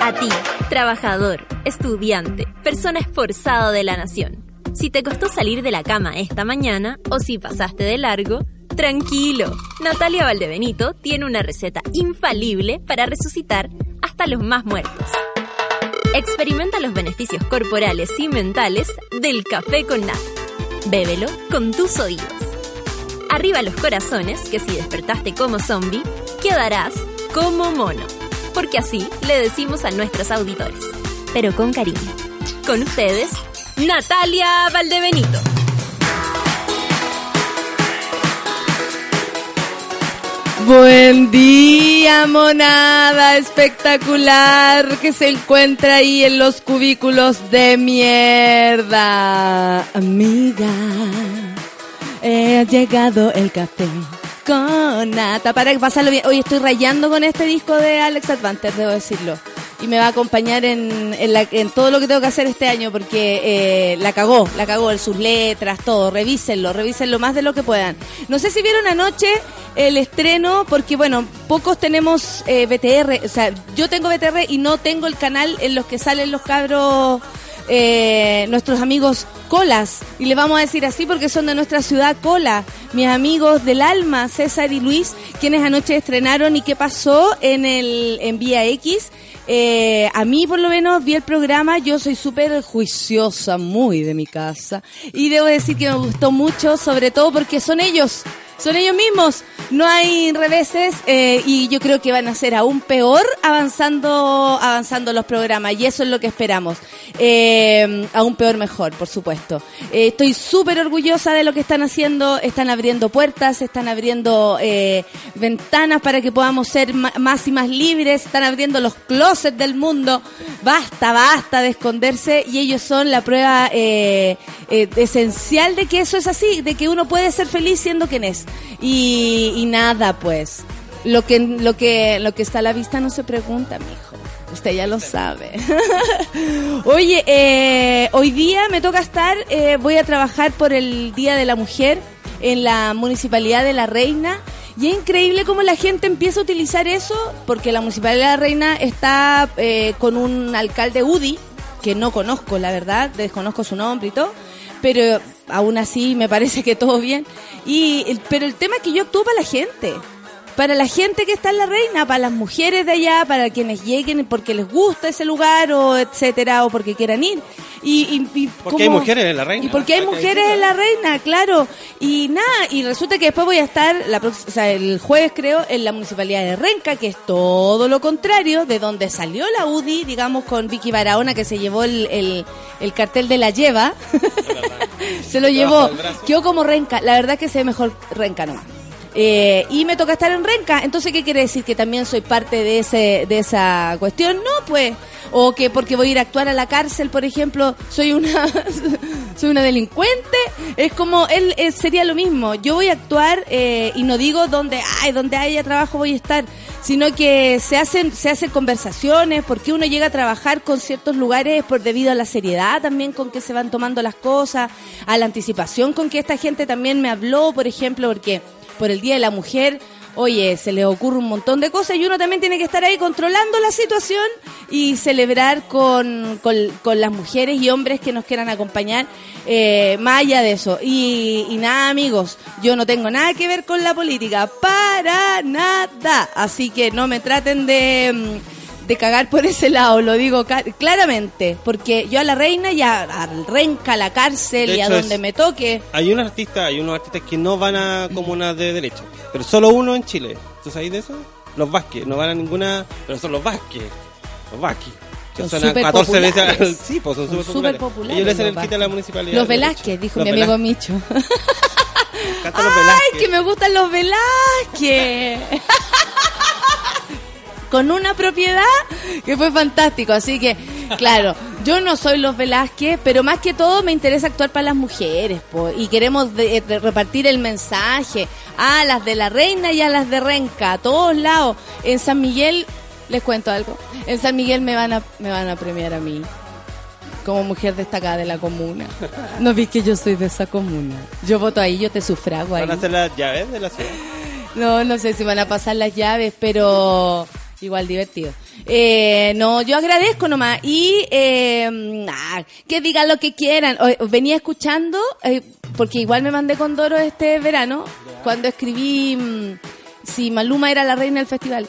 A ti, trabajador, estudiante, persona esforzada de la nación. Si te costó salir de la cama esta mañana o si pasaste de largo, tranquilo. Natalia Valdebenito tiene una receta infalible para resucitar hasta los más muertos. Experimenta los beneficios corporales y mentales del café con nata. Bébelo con tus oídos. Arriba los corazones, que si despertaste como zombie, quedarás como mono. Porque así le decimos a nuestros auditores. Pero con cariño. Con ustedes, Natalia Valdebenito. Buen día, monada espectacular que se encuentra ahí en los cubículos de mierda. Amiga, he llegado el café con nata para pasarlo bien. Hoy estoy rayando con este disco de Alex Advanter, debo decirlo. Y me va a acompañar en, en, la- en todo lo que tengo que hacer este año porque eh, la cagó, la cagó en sus letras, todo. Revísenlo, revísenlo más de lo que puedan. No sé si vieron anoche el estreno, porque bueno, pocos tenemos eh, BTR, o sea, yo tengo BTR y no tengo el canal en los que salen los cabros, eh, nuestros amigos colas, y le vamos a decir así porque son de nuestra ciudad cola, mis amigos del alma, César y Luis, quienes anoche estrenaron y qué pasó en el en Vía X. Eh, a mí por lo menos vi el programa, yo soy súper juiciosa, muy de mi casa, y debo decir que me gustó mucho, sobre todo porque son ellos, son ellos mismos, no hay reveses eh, y yo creo que van a ser aún peor avanzando avanzando los programas y eso es lo que esperamos. Eh, aún peor mejor, por supuesto. Eh, estoy súper orgullosa de lo que están haciendo, están abriendo puertas, están abriendo eh, ventanas para que podamos ser más y más libres, están abriendo los closets del mundo. Basta, basta de esconderse y ellos son la prueba esencial de que eso es así, de que uno puede ser feliz siendo quien es. Y, y nada, pues. Lo que, lo que, lo que está a la vista no se pregunta, mijo. Usted ya lo sabe. Oye, eh, hoy día me toca estar, eh, voy a trabajar por el Día de la Mujer en la Municipalidad de La Reina. Y es increíble cómo la gente empieza a utilizar eso, porque la Municipalidad de La Reina está eh, con un alcalde UDI, que no conozco, la verdad, desconozco su nombre y todo, pero aún así me parece que todo bien. Y, pero el tema es que yo actúo para la gente. Para la gente que está en la reina, para las mujeres de allá, para quienes lleguen porque les gusta ese lugar o etcétera, o porque quieran ir. Y, y- y Porque hay mujeres en la reina. Y porque hay mujeres en la reina, claro. Y nada, y resulta que después voy a estar, la o sea, el jueves creo, en la municipalidad de Renca, que es todo lo contrario, de donde salió la UDI, digamos, con Vicky Barahona, que se llevó el, el, el cartel de la lleva. se lo llevó. Quedó como Renca. La verdad que se ve mejor Renca nomás. Eh, y me toca estar en Renca. Entonces, ¿qué quiere decir? Que también soy parte de ese de esa cuestión. No, pues. O que porque voy a ir a actuar a la cárcel, por ejemplo, soy una soy una delincuente. Es como él sería lo mismo. Yo voy a actuar eh, y no digo donde ay, donde haya trabajo voy a estar, sino que se hacen se hacen conversaciones porque uno llega a trabajar con ciertos lugares por debido a la seriedad también con que se van tomando las cosas, a la anticipación con que esta gente también me habló, por ejemplo, porque por el Día de la Mujer, oye, se les ocurre un montón de cosas y uno también tiene que estar ahí controlando la situación y celebrar con, con, con las mujeres y hombres que nos quieran acompañar, eh, más allá de eso. Y, y nada, amigos, yo no tengo nada que ver con la política, para nada. Así que no me traten de... de cagar por ese lado, lo digo claramente, porque yo a la reina y a, al renca, a la cárcel De y a donde es- me toque, Hay unos artistas, hay unos artistas que no van a comunas de derecha, pero solo uno en Chile. ¿Tú sabes de eso? Los Vázquez, no van a ninguna, pero son los Vázquez. Los Vázquez. Que Son súper 14 veces al- populares. Sí, pues son súper populares. populares Ellos le hacen los el quite a la municipalidad. Los de Velázquez, dijo Los mi amigo Velázquez. Micho. ¡Ay, que me gustan los Velázquez! Con una propiedad que fue fantástico. Así que, claro, yo no soy los Velázquez, pero más que todo me interesa actuar para las mujeres. po, y queremos de- de repartir el mensaje a las de la reina y a las de Renca, a todos lados. En San Miguel, les cuento algo. En San Miguel me van a, me van a premiar a mí. como mujer destacada de la comuna. No vi que yo soy de esa comuna. Yo voto ahí, yo te sufrago ahí. ¿Van a hacer las llaves de la ciudad? No, no sé si van a pasar las llaves, pero igual divertido. Eh, no, yo agradezco nomás. Y eh, ah, que digan lo que quieran. Venía escuchando, eh, porque igual me mandé con Doro este verano, cuando escribí mm, si Maluma era la reina del festival.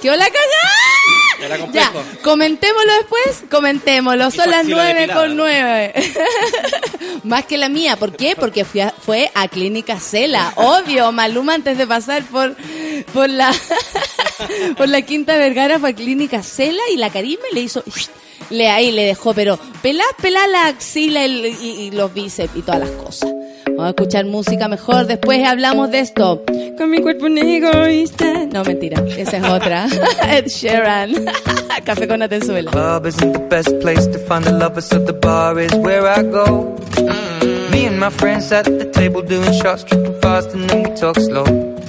¡Qué hola cagada! Era Ya, comentémoslo después, comentémoslo. Son las axila nueve depilada. con nueve. Más que la mía, ¿por qué? Porque fui a- fue a Clínica Cela, obvio. Maluma antes de pasar por, por la por la Quinta Vergara fue a Clínica Cela y la Karime le hizo le ahí le dejó, pero pelá, pelá la axila y- y los bíceps y todas las cosas. Vamos a escuchar música mejor, después hablamos de esto. Con mi cuerpo un egoísta. No, mentira, esa es otra. Ed Sheeran. Café con Atenzuela. Club isn't the best place to find the lovers, so the bar is where I go. Me and my friends at the table doing shots, tripping fast, and then we talk slow.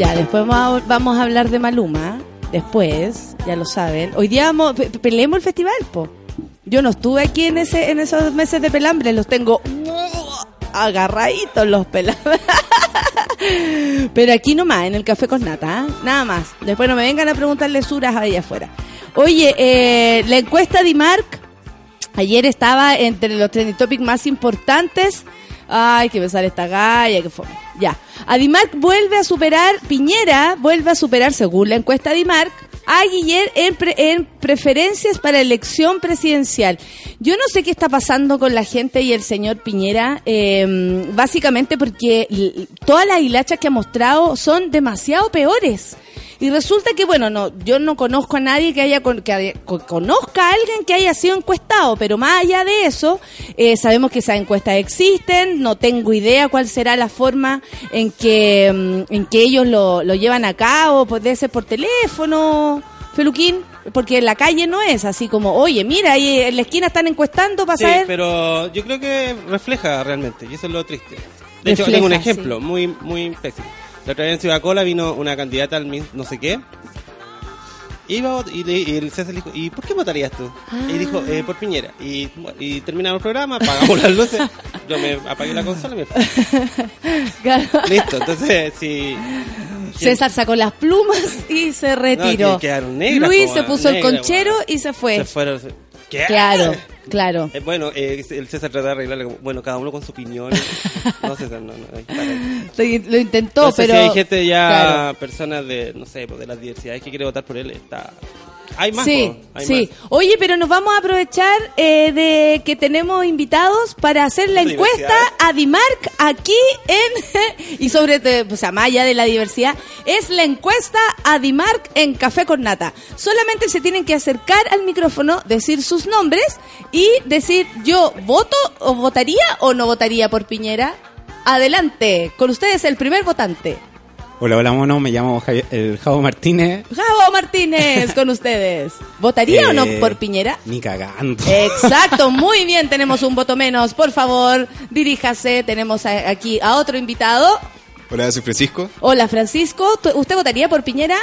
Ya, después vamos a, vamos a hablar de Maluma. Después, ya lo saben. Hoy día vamos, pe- peleemos el festival, po. Yo no estuve aquí en ese en esos meses de pelambre, los tengo agarraditos los pelambres. Pero aquí nomás, en el café con nata, ¿ah? nada más. Después no me vengan a preguntarle suras allá afuera. Oye, eh, la encuesta de Mark ayer estaba entre los trending topics más importantes. Ay, que besar esta galla, que fue. Ya. Adimark vuelve a superar, Piñera vuelve a superar, según la encuesta Adimark, a Guiller en, en preferencias para elección presidencial. Yo no sé qué está pasando con la gente y el señor Piñera, eh, básicamente porque todas las hilachas que ha mostrado son demasiado peores. Y resulta que, bueno, no, yo no conozco a nadie que haya, que conozca a alguien que haya sido encuestado, pero más allá de eso, eh, sabemos que esas encuestas existen, no tengo idea cuál será la forma en que, mm, en que ellos lo, lo llevan a cabo, puede ser por teléfono, Feluquín, porque en la calle no es así como, oye, mira, ahí en la esquina están encuestando para sí, pero yo creo que refleja realmente, y eso es lo triste. De hecho, tengo un ejemplo muy, muy pésimo. La otra vez en Ciudad Cola vino una candidata al no sé qué. Iba y, y, el César dijo, ¿y por qué votarías tú? Y dijo, eh, por Piñera. Y, y, terminamos el programa, apagamos las luces, yo me apagué la consola y me fui. Listo, entonces, si... César sacó las plumas y se retiró. Luis se puso el conchero y se fue. Se fueron. Claro, claro. Eh, bueno, eh, el César trató de arreglarle, bueno, cada uno con su opinión. no, César, no, no. Lo, intentó, pero... Si hay gente ya, personas de, no sé, pues, de las diversidades que quiere votar por él, está... Hay más. Sí, sí. Oye, pero nos vamos a aprovechar eh, de que tenemos invitados para hacer la encuesta a Dimark aquí en. y sobre, o sea, más allá de la diversidad, es la encuesta a Dimark en Café con Nata. Solamente se tienen que acercar al micrófono, decir sus nombres y decir yo voto o votaría o no votaría por Piñera. Adelante, con ustedes el primer votante. Hola, hola, mono. Me llamo el Javo Martínez. Javo Martínez, con ustedes. ¿Votaría o no eh, por Piñera? Ni cagando. Exacto, muy bien. Tenemos un voto menos. Por favor, diríjase. Tenemos aquí a otro invitado. Hola, soy Francisco. Hola, Francisco. ¿Usted votaría por Piñera?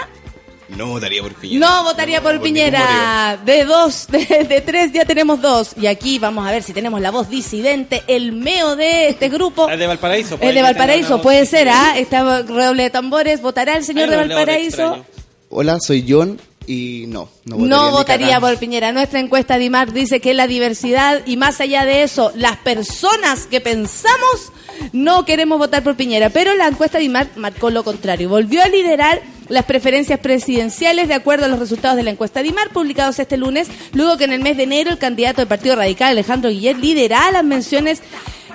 No votaría por Piñera. No votaría por, Piñera. De dos, de, tres ya tenemos dos. Y aquí vamos a ver si tenemos la voz disidente, el meo de este grupo. El de Valparaíso. El de Valparaíso, puede ser, ¿ah? Esta redoble de tambores. ¿Votará el señor de Valparaíso? Hola, soy John y no, no votaría, no votaría por Piñera. Nuestra encuesta de IMAR dice que la diversidad y más allá de eso, las personas que pensamos no queremos votar por Piñera. Pero la encuesta de IMAR marcó lo contrario. Volvió a liderar las preferencias presidenciales de acuerdo a los resultados de la encuesta. De IMAR publicados este lunes, luego que en el mes de enero el candidato del Partido Radical, Alejandro Guillet, lideraba las menciones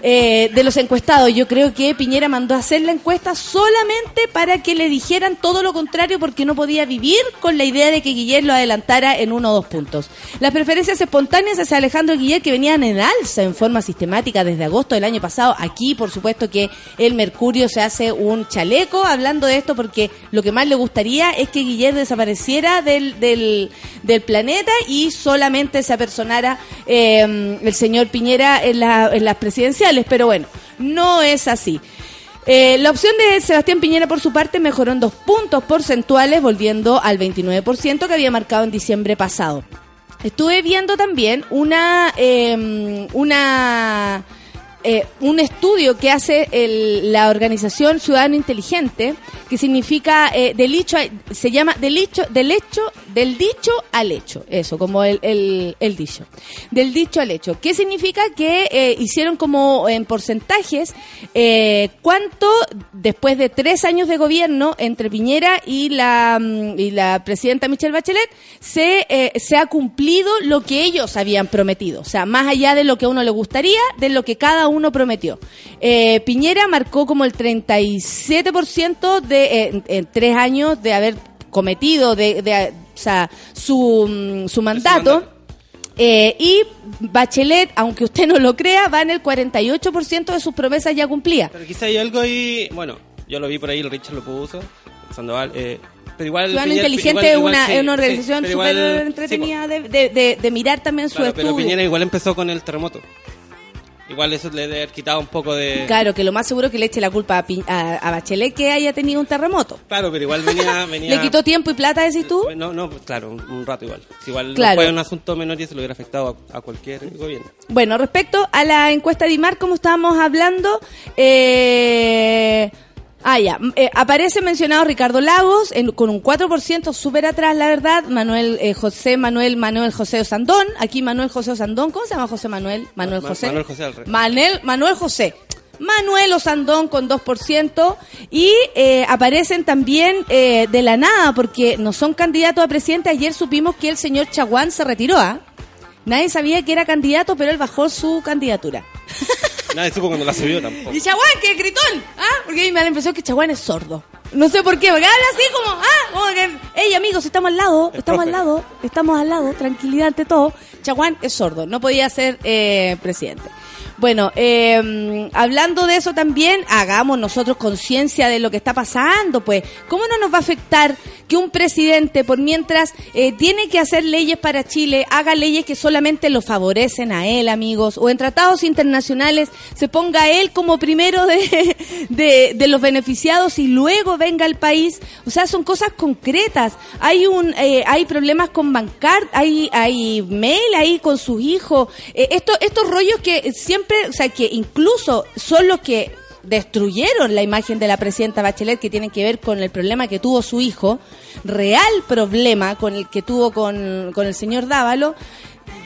eh, de los encuestados. Yo creo que Piñera mandó a hacer la encuesta solamente para que le dijeran todo lo contrario porque no podía vivir con la idea de que Guillermo lo adelantara en uno o dos puntos. Las preferencias espontáneas hacia Alejandro Guillermo que venían en alza en forma sistemática desde agosto del año pasado. Aquí, por supuesto, que el Mercurio se hace un chaleco hablando de esto porque lo que más le gustaría es que Guillermo desapareciera del, del, planeta y solamente se apersonara eh, el señor Piñera en, en las presidenciales pero bueno, no es así. Eh, la opción de Sebastián Piñera, por su parte, mejoró en dos puntos porcentuales, volviendo al 29% que había marcado en diciembre pasado. Estuve viendo también una, em, una eh, un estudio que hace la organización Ciudadano Inteligente, que significa eh, del hecho, se llama del del hecho, del dicho al hecho, eso, como el, el, dicho, del dicho al hecho. ¿Qué significa? Que eh, hicieron como en porcentajes cuánto después de tres años de gobierno entre Piñera y la, mm, y la presidenta Michelle Bachelet se, se ha cumplido lo que ellos habían prometido, o sea, más allá de lo que a uno le gustaría, de lo que cada uno prometió. Eh, Piñera marcó como el 37% de, eh, en, tres años de haber cometido de, o sea, su, mm, su mandato. Eh, y Bachelet, aunque usted no lo crea, va en el 48% de sus promesas ya cumplidas. Pero quizá hay algo ahí, bueno, yo lo vi por ahí, el Richard lo puso, Sandoval, eh, pero igual Ciudadano Inteligente es una, una organización súper entretenida de, de, de, mirar también su estudio. Pero Piñera igual empezó con el terremoto. Igual eso le debe haber quitado un poco de... Claro, que lo más seguro es que le eche la culpa a, Bachelet que haya tenido un terremoto. Claro, pero igual venía... ¿Le quitó tiempo y plata, decís tú? No, no, claro, un, rato igual. Igual no fue un asunto menor y se lo hubiera afectado a, cualquier gobierno. Bueno, respecto a la encuesta de IMAR, como estábamos hablando, eh Ah, ya. Eh, aparece mencionado Ricardo Lagos en- con un 4% súper atrás, la verdad. Manuel eh, José Manuel Manuel José Osandón. Aquí Manuel José Osandón. ¿Cómo se llama José Manuel? Manuel Ma- José. Manuel José. Manuel, Manuel José. Manuel Osandón con 2% y eh, aparecen también eh, de la nada porque no son candidatos a presidente. Ayer supimos que el señor Chaguán se retiró. ¿ah? Nadie sabía que era candidato, pero él bajó su candidatura. Nadie supo cuando la subió tampoco. Y Chaguán, que gritón, ¿ah? Porque a mí me da la impresión que Chaguán es sordo. No sé por qué, porque habla así como, ah, como que, hey amigos, estamos al lado, El estamos profe. al lado, estamos al lado, tranquilidad ante todo. Chaguán es sordo, no podía ser eh, presidente. Bueno, eh, hablando de eso también, hagamos nosotros conciencia de lo que está pasando, pues. ¿Cómo no nos va a afectar que un presidente, por mientras eh, tiene que hacer leyes para Chile, haga leyes que solamente lo favorecen a él, amigos, o en tratados internacionales se ponga él como primero de, de, los beneficiados y luego venga al país? O sea, son cosas concretas. Hay un, eh, hay problemas con bancar, hay, hay mail ahí con sus hijos. Eh, esto, estos rollos que siempre, o sea, que incluso son los que destruyeron la imagen de la presidenta Bachelet que tienen que ver con el problema que tuvo su hijo, real problema con el que tuvo con, con el señor Dávalo,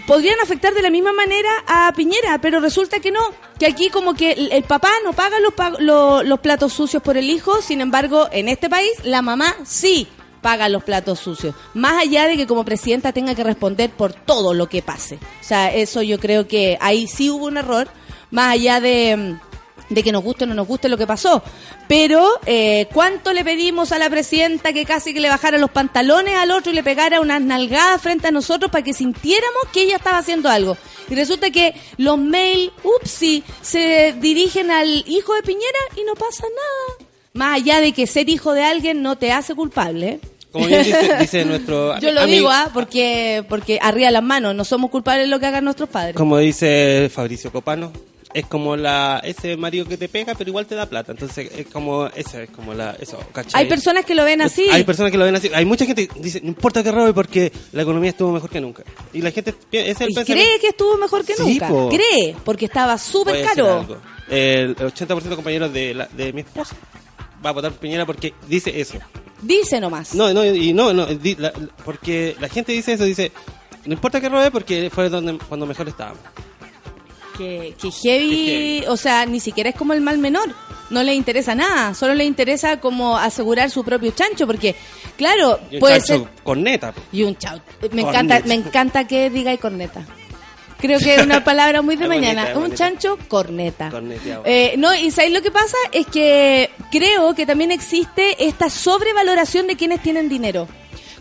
podrían afectar de la misma manera a Piñera, pero resulta que no, que aquí como que el, papá no paga los, pa- lo- los platos sucios por el hijo, sin embargo, en este país la mamá sí paga los platos sucios, más allá de que como presidenta tenga que responder por todo lo que pase. O sea, eso yo creo que ahí sí hubo un error, más allá de... mm, de que nos guste o no nos guste lo que pasó. Pero, eh, ¿cuánto le pedimos a la presidenta que casi que le bajara los pantalones al otro y le pegara unas nalgadas frente a nosotros para que sintiéramos que ella estaba haciendo algo? Y resulta que los mail, upsi, se dirigen al hijo de Piñera y no pasa nada. Más allá de que ser hijo de alguien no te hace culpable. Como bien dice, dice nuestro Yo lo amigo- digo, ¿ah? Porque, porque arriba las manos, no somos culpables de lo que hagan nuestros padres. Como dice Fabricio Copano, es como la ese marido que te pega, pero igual te da plata. Entonces, es como esa es como la eso, ¿cachai? Hay personas que lo ven así. Hay personas que lo ven así. Hay mucha gente que dice, no importa que robe porque la economía estuvo mejor que nunca. Y la gente es el y cree que estuvo mejor que Sí, nunca. po. Cree, porque estaba súper caro. algo. El 80% de compañeros de, la- de mi esposa va a votar Piñera porque dice eso. Dice nomás. No, no, y no, no, di- la- porque la gente dice eso, dice, no importa que robe porque fue donde cuando mejor estábamos. Que, que Que heavy, o sea, ni siquiera es como el mal menor. No le interesa nada, solo le interesa como asegurar su propio chancho, porque, claro, Y un puede chancho ser... corneta. Y un chau. Me Corneta. encanta, me encanta que diga y corneta. Creo que es una palabra muy de bonita, mañana. un bonita. chancho corneta. Eh, no, y ¿sabéis lo que pasa? Es que creo que también existe esta sobrevaloración de quienes tienen dinero.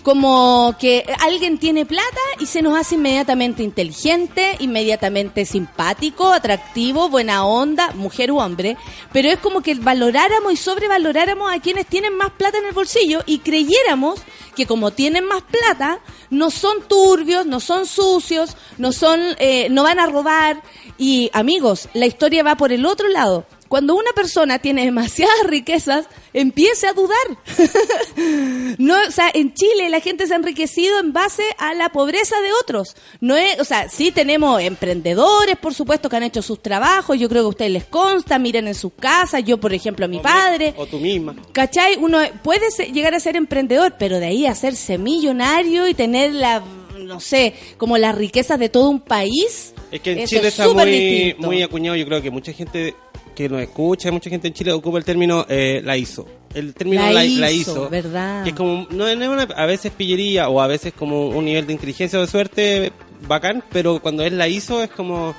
Como que alguien tiene plata y se nos hace inmediatamente inteligente, inmediatamente simpático, atractivo, buena onda, mujer u hombre. Pero es como que valoráramos y sobrevaloráramos a quienes tienen más plata en el bolsillo y creyéramos que como tienen más plata, no son turbios, no son sucios, no son, eh, no van a robar. Y amigos, la historia va por el otro lado. Cuando una persona tiene demasiadas riquezas, empieza a dudar. no, o sea, en Chile la gente se ha enriquecido en base a la pobreza de otros. No es, o sea, sí tenemos emprendedores, por supuesto, que han hecho sus trabajos. Yo creo que a ustedes les consta, miren en sus casas. Yo, por ejemplo, a mi O- padre. O tú misma. ¿Cachai? Uno puede llegar a ser emprendedor, pero de ahí a hacerse millonario y tener la, no sé, como las riquezas de todo un país. Es que en eso Chile es está muy, distinto. muy acuñado. Yo creo que mucha gente que nos escucha, mucha gente en Chile ocupa el término eh, la hizo. El término La la, hizo, la hizo. ¿verdad? Que es como, no, es una, a veces pillería o a veces como un nivel de inteligencia o de suerte bacán, pero cuando él la hizo es como,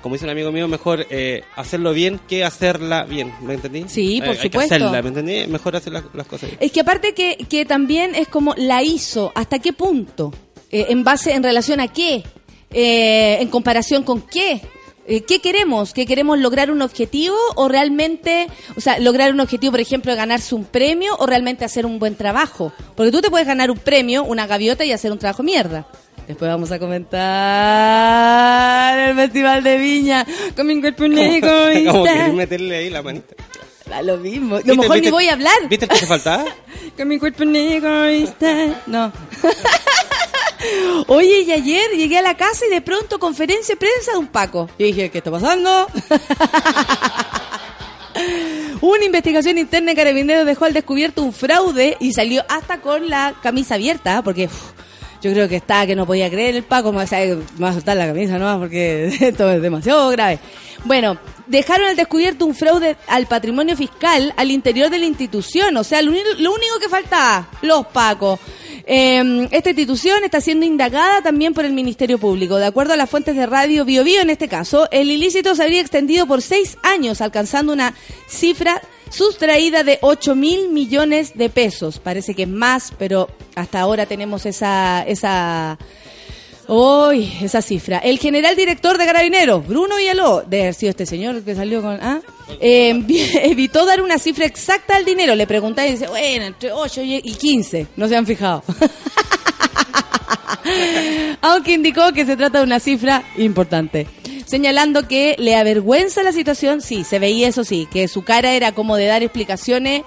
como dice un amigo mío, mejor eh, hacerlo bien que hacerla bien. ¿Me entendí? Sí, por Eh, Hay que supuesto. hacerla, ¿me entendí? Mejor hacer las, las cosas bien. Es que aparte que, que también es como la hizo, ¿hasta qué punto? Eh, ¿En base, en relación a qué? ¿En comparación con qué? Eh, ¿Qué queremos? ¿Que queremos lograr un objetivo o realmente, o sea, lograr un objetivo, por ejemplo, de ganarse un premio o realmente hacer un buen trabajo? Porque tú te puedes ganar un premio, una gaviota y hacer un trabajo mierda. Después vamos a comentar el Festival de Viña con mi cuerpo negro. como querer meterle ahí la manita. Da lo mismo. A lo ¿Viste- mejor ni voy a hablar. ¿Viste el que te faltaba? Con mi cuerpo negro. No. Oye, y ayer llegué a la casa y de pronto conferencia prensa de un Paco. Y dije, ¿qué está pasando? Una investigación interna de Carabineros dejó al descubierto un fraude y salió hasta con la camisa abierta, porque yo creo que está, que no podía creer el Paco, me va a, soltar la camisa no porque esto es demasiado grave. Bueno, dejaron al descubierto un fraude al patrimonio fiscal al interior de la institución, o sea, lo, único que faltaba, los Pacos. Eh, esta institución está siendo indagada también por el Ministerio Público. De acuerdo a las fuentes de radio Bio Bio, en este caso, el ilícito se habría extendido por seis años, alcanzando una cifra sustraída de 8 mil millones de pesos. Parece que es más, pero hasta ahora tenemos esa, esa, Uy, esa cifra. El general director de Carabineros, Bruno Villaló, de haber sido este señor que salió con... ¿ah? Eh, evitó dar una cifra exacta al dinero. Le pregunté y dice, bueno, entre 8 y y 15. No se han fijado. Aunque indicó que se trata de una cifra importante. Señalando que le avergüenza la situación, sí, se veía eso sí, que su cara era como de dar explicaciones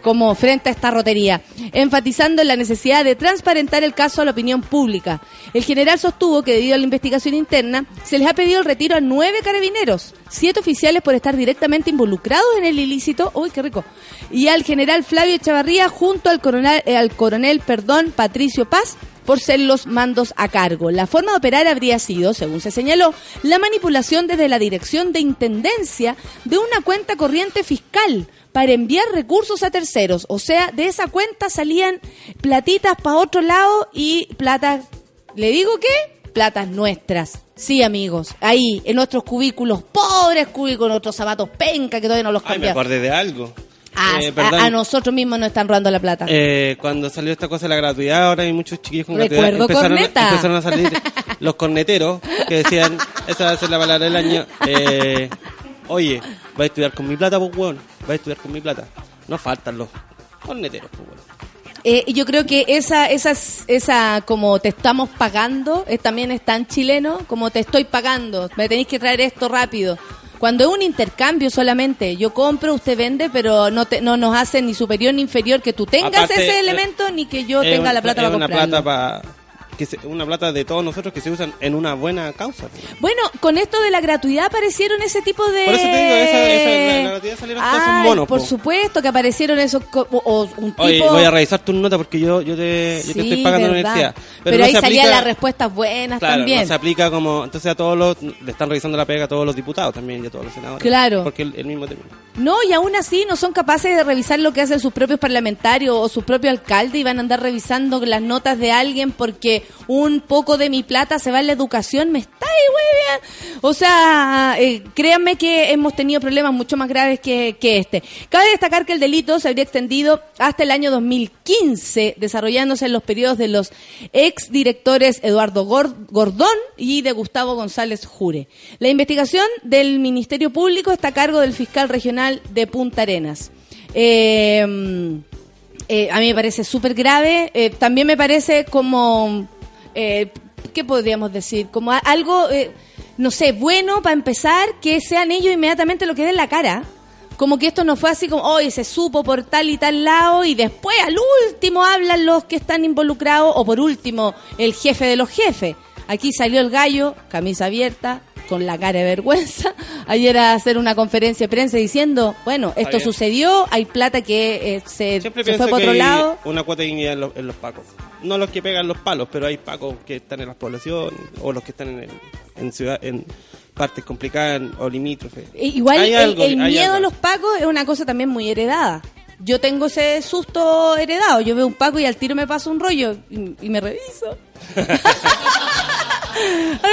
como frente a esta rotería, enfatizando en la necesidad de transparentar el caso a la opinión pública. El general sostuvo que debido a la investigación interna se les ha pedido el retiro a nueve carabineros, siete oficiales por estar directamente involucrados en el ilícito, uy, qué rico, y al general Flavio Echavarría junto al coronel, eh, al coronel, perdón, Patricio Paz, por ser los mandos a cargo. La forma de operar habría sido, según se señaló, la manipulación desde la dirección de intendencia de una cuenta corriente fiscal para enviar recursos a terceros. O sea, de esa cuenta salían platitas para otro lado y plata, ¿le digo qué? Platas nuestras. Sí, amigos, ahí, en nuestros cubículos, pobres cubículos, nuestros zapatos penca que todavía no los Ay, me cambiamos. acordé de algo. A, Eh, a- nosotros mismos nos están robando la plata. Eh, cuando salió esta cosa de la gratuidad, ahora hay muchos chiquillos con gratuidad. Recuerdo Empezaron, a, corneta. empezaron a salir los corneteros que decían, esa va a ser la palabra del año. Eh, Oye, va a estudiar con mi plata, pues, weón. Va a estudiar con mi plata. No faltan los corneteros, pues, weón. Eh, yo creo que esa, esa, esa, como te estamos pagando, es, también es tan chileno, como te estoy pagando, me tenéis que traer esto rápido. Cuando es un intercambio solamente, yo compro, usted vende, pero no te, no nos hace ni superior ni inferior que tú tengas Aparte, ese eh, elemento ni que yo tenga un- la plata para una comprarlo. plata pa- que se- una plata de todos nosotros que se usan en una buena causa. Bueno, con esto de la gratuidad aparecieron ese tipo de... Por eso te digo, esa- esa- la- la gratuidad salieron todos Ay, monos, por po. supuesto que aparecieron esos... co- O, o un tipo... Oye, voy a revisar tus notas porque yo, yo, te, yo te Sí, estoy pagando la universidad. Pero, no ahí salían las respuestas buenas Claro, también. no se aplica como. Entonces a todos los. Le están revisando la pega a todos los diputados también y a todos los senadores. Claro. Porque el, el mismo término. No, y aún así no son capaces de revisar lo que hacen sus propios parlamentarios o su propio alcalde y van a andar revisando las notas de alguien porque un poco de mi plata se va en la educación. Me está ahí. O sea, eh, créanme que hemos tenido problemas mucho más graves que, este. Cabe destacar que el delito se habría extendido hasta el año 2015, desarrollándose en los periodos de los ex directores Eduardo Gor- Gordón y de Gustavo González Jure. La investigación del Ministerio Público está a cargo del fiscal regional de Punta Arenas. Eh, eh, a mí me parece súper grave. también me parece como, eh, ¿qué podríamos decir? Como algo, eh, no sé, bueno para empezar, que sean ellos inmediatamente lo que den la cara. Como que esto no fue así como, hoy se supo por tal y tal lado y después al último hablan los que están involucrados o por último el jefe de los jefes. Aquí salió el gallo, camisa abierta, con la cara de vergüenza, ayer a hacer una conferencia de prensa diciendo, bueno, esto sucedió, hay plata que eh, se, Siempre se fue por otro lado. una cuota de dignidad en los, en los pacos. No los que pegan los palos, pero hay pacos que están en las poblaciones o los que están en, el- en ciudad, en partes complicadas o limítrofes. E- Igual Hay el, algo, el hay miedo algo. a los pacos es una cosa también muy heredada. Yo tengo ese susto heredado. Yo veo un paco y al tiro me paso un rollo y, y me reviso. Ay,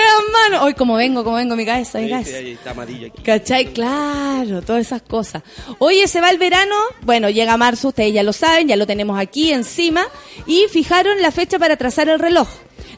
mano. Hoy como vengo, como vengo, mi cabeza, mi cabeza. está amarillo aquí. ¿Cachai? Claro, todas esas cosas. Oye, se va el verano, bueno, llega marzo, ustedes ya lo saben, ya lo tenemos aquí encima, y fijaron la fecha para trazar el reloj.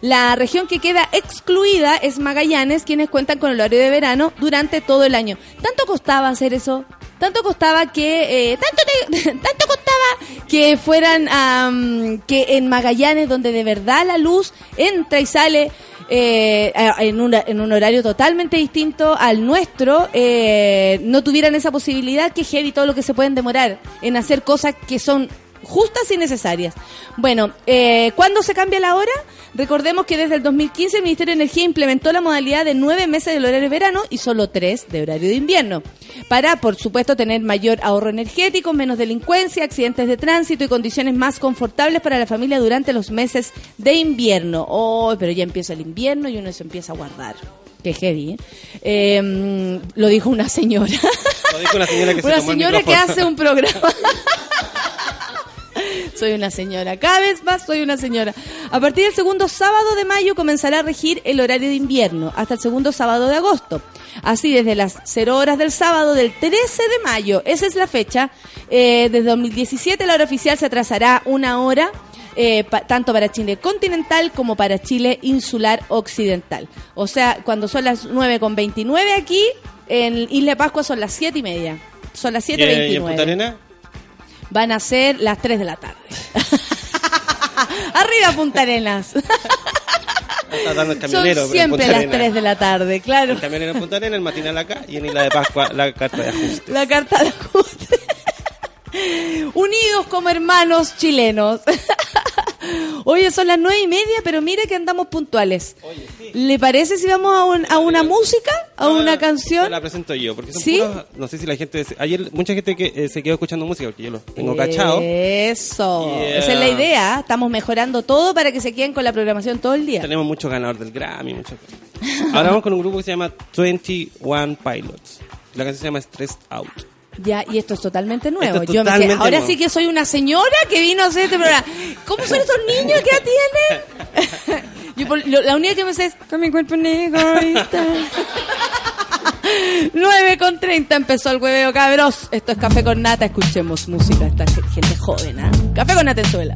La región que queda excluida es Magallanes, quienes cuentan con el horario de verano durante todo el año. ¿Tanto costaba hacer eso? Tanto costaba que, eh, tanto, te- tanto costaba que fueran, am, que en Magallanes, donde de verdad la luz entra y sale, eh, en, una- en un horario totalmente distinto al nuestro, eh, no tuvieran esa posibilidad que heavy todo lo que se pueden demorar en hacer cosas que son justas y necesarias. Bueno, eh, ¿cuándo se cambia la hora? Recordemos que desde el 2015 el Ministerio de Energía implementó la modalidad de nueve meses del horario de verano y solo tres de horario de invierno, para, por supuesto, tener mayor ahorro energético, menos delincuencia, accidentes de tránsito y condiciones más confortables para la familia durante los meses de invierno. Oh, pero ya empieza el invierno y uno se empieza a guardar. Qué heavy. ¿eh? Eh, lo dijo una señora. Lo dijo una señora que, se una el señora que hace un programa. soy una señora, cada vez más soy una señora. A partir del segundo sábado de mayo comenzará a regir el horario de invierno hasta el segundo sábado de agosto. Así desde las 0 horas del sábado del 13 de mayo, esa es la fecha. Eh, desde 2017 la hora oficial se atrasará una hora. eh, pa- tanto para Chile continental como para Chile insular occidental. O sea, cuando son las 9 con 29 aquí, en Isla de Pascua son las 7 y media. Son las ¿Y, eh, y en 7.29 Punta Arena? Van a ser las 3 de la tarde. Arriba Punta Arenas. Son siempre las Arena. 3 de la tarde, claro. El camionero en Punta Arena, el matinal acá y en Isla de Pascua la carta de ajuste. La carta de ajuste. Unidos como hermanos chilenos. Oye, son las nueve y media, pero mire que andamos puntuales. ¿Le parece si vamos a, un- a una música? ¿A No, una canción? La presento yo, porque son ¿Sí? puros- no sé si la gente... Ayer mucha gente que eh, se quedó escuchando música, porque yo lo tengo cachado. Eso. Yeah. Esa es la idea. Estamos mejorando todo para que se queden con la programación todo el día. Tenemos muchos ganadores del Grammy, muchas cosas. Ahora vamos con un grupo que se llama 21 Pilots. La canción se llama Stressed Out. Ya, y esto es totalmente nuevo. Esto es Yo me decía, ahora nuevo. sí que soy una señora que vino a hacer este programa. ¿Cómo son estos niños que ya tienen? Yo por- lo- la única que me sé es, con mi cuerpo negro. egoísta". 9 con 30 empezó el hueveo, cabros. Esto es Café con Nata. Escuchemos música. Esta ge- gente joven, ¿ah? Café con Nata en suela.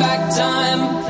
back time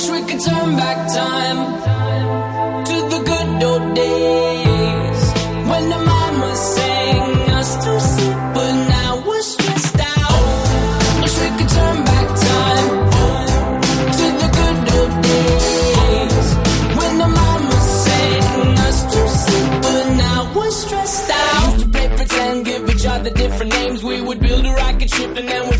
Wish we could turn back time to the good old days when the mama sang us to sleep, but now we're stressed out. Wish we could turn back time to the good old days when the mama sang us to sleep, but now we're stressed out. Used to play pretend, give each other different names. We would build a rocket ship and then away.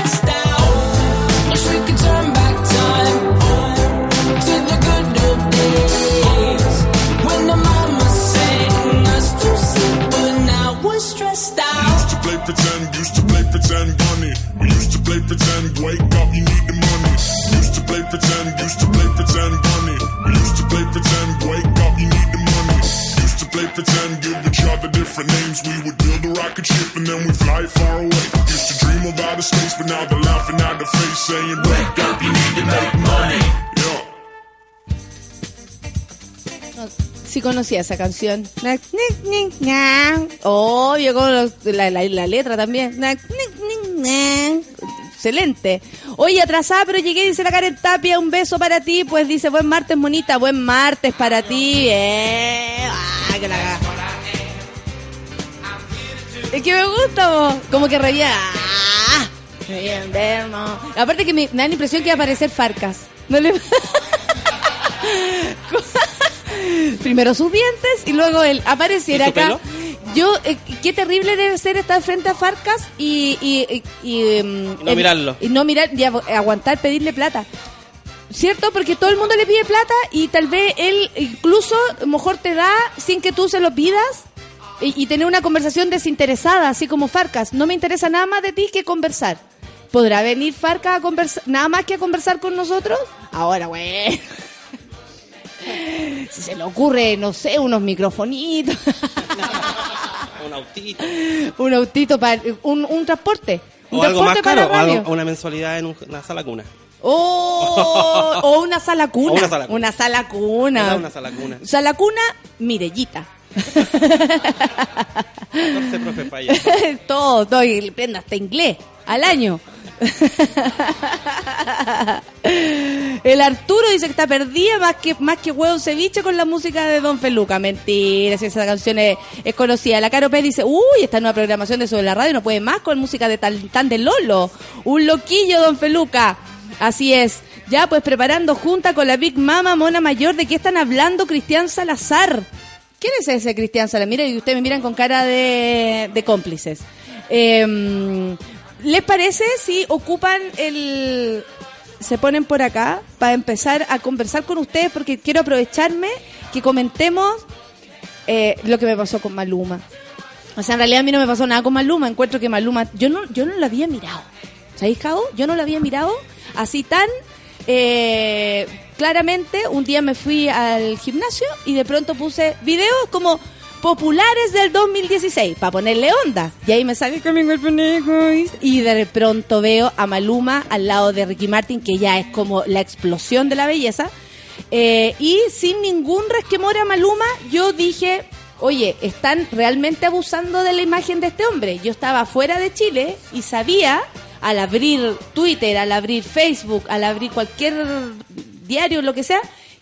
pretend, used to play pretend, bunny. We used to play pretend, wake up, you need the money. Used to play pretend, give each other different names. We would build a rocket ship and then we'd fly far away. Used to dream of outer space, but now they're laughing at the face, saying, Wake up, you need to make money. Yeah. Si sí conocía esa canción. Obvio, oh, con la, la, la, letra también. Excelente. Oye, atrasada, pero llegué, dice la Karen Tapia, un beso para ti. Pues dice, buen martes, monita, buen martes para ti. Eh, ah, que la- Es que me gusta, vos. Como que reía. Ah. Aparte que me, me da la impresión que va a aparecer Farcas. ¿No le... Primero sus dientes y luego él apareciera ¿Y acá. pelo? Yo, eh, qué terrible debe ser estar frente a Farcas y... Y, y, y, Y no mirarlo. Y no mirar, y agu- aguantar pedirle plata. ¿Cierto? Porque todo el mundo le pide plata y tal vez él incluso mejor te da sin que tú se lo pidas y, y tener una conversación desinteresada, así como Farcas. No me interesa nada más de ti que conversar. ¿Podrá venir Farcas a conversar, nada más que a conversar con nosotros? Ahora, güey. Si se le ocurre, no sé, unos microfonitos, Un autito. un autito para un, un transporte. Un O algo más transporte para caro, o algo- radio. una mensualidad en un- una sala cuna. Oh, o una sala cuna. O una sala cuna. Una sala cuna. Una sala cuna. Sala cuna, Mirellita. 14 profe falla. todo, todo, y prenda hasta inglés al año. El Arturo dice que está perdida más que más que huevo ceviche con la música de Don Feluca. Mentira, si esa canción es, es conocida. La Caro Pérez dice, uy, esta nueva programación de sobre la radio no puede más con música de tal, tan de Lolo. Un loquillo, Don Feluca. Así es. Ya pues preparando junta con la Big Mama Mona Mayor, ¿de qué están hablando Cristian Salazar? ¿Quién es ese Cristian Salazar? Mira, y ustedes me miran con cara de, de cómplices. Eh, ¿Les parece si ocupan el... se ponen por acá para empezar a conversar con ustedes? Porque quiero aprovecharme que comentemos eh, lo que me pasó con Maluma. O sea, en realidad a mí no me pasó nada con Maluma. Encuentro que Maluma, yo no, yo no lo había mirado. ¿Sabéis, Jao? Yo no lo había mirado así tan eh, claramente. Un día me fui al gimnasio y de pronto puse videos como populares del 2016 para ponerle onda. Y ahí me sale Coming with Egoist. Y de pronto veo a Maluma al lado de Ricky Martin, que ya es como la explosión de la belleza. Eh, y sin ningún resquemor a Maluma, yo dije, oye, están realmente abusando de la imagen de este hombre. Yo estaba fuera de Chile y sabía, al abrir Twitter, al abrir Facebook, al abrir cualquier diario, lo que sea,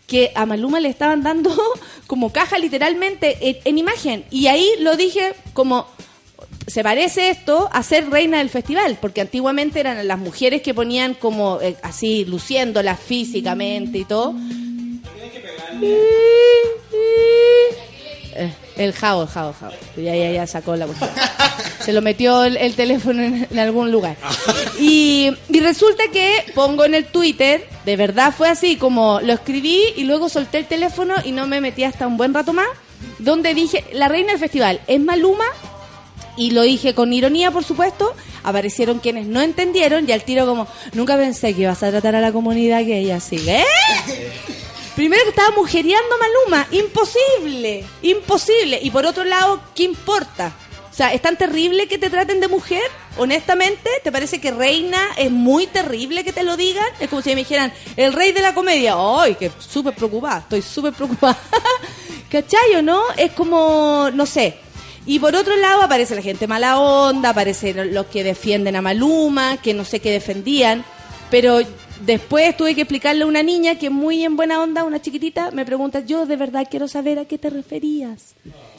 que a Maluma le estaban dando como caja literalmente en, en imagen. Y ahí lo dije como, se parece esto a ser reina del festival, porque antiguamente eran las mujeres que ponían como eh, así, luciéndolas físicamente y todo. Eh, el jao, el jao, jao. Ya, ya, ya sacó la cuestión. Se lo metió el, el teléfono en, en algún lugar. Y, y resulta que pongo en el Twitter, de verdad fue así, como lo escribí y luego solté el teléfono y no me metí hasta un buen rato más, donde dije, la reina del festival es Maluma, y lo dije con ironía, por supuesto. Aparecieron quienes no entendieron y al tiro como, nunca pensé que ibas a tratar a la comunidad que ella sigue. ¿Eh? Primero que estaba mujereando a Maluma, imposible, imposible. Y por otro lado, ¿qué importa? O sea, ¿es tan terrible que te traten de mujer? Honestamente, ¿te parece que reina es muy terrible que te lo digan? Es como si me dijeran, el rey de la comedia. ¡Ay, que súper preocupada! Estoy súper preocupada. ¿Cachai o no? Es como, no sé. Y por otro lado aparece la gente mala onda, aparecen los que defienden a Maluma, que no sé qué defendían, pero después tuve que explicarle a una niña que muy en buena onda, una chiquitita, me pregunta, yo de verdad quiero saber a qué te referías.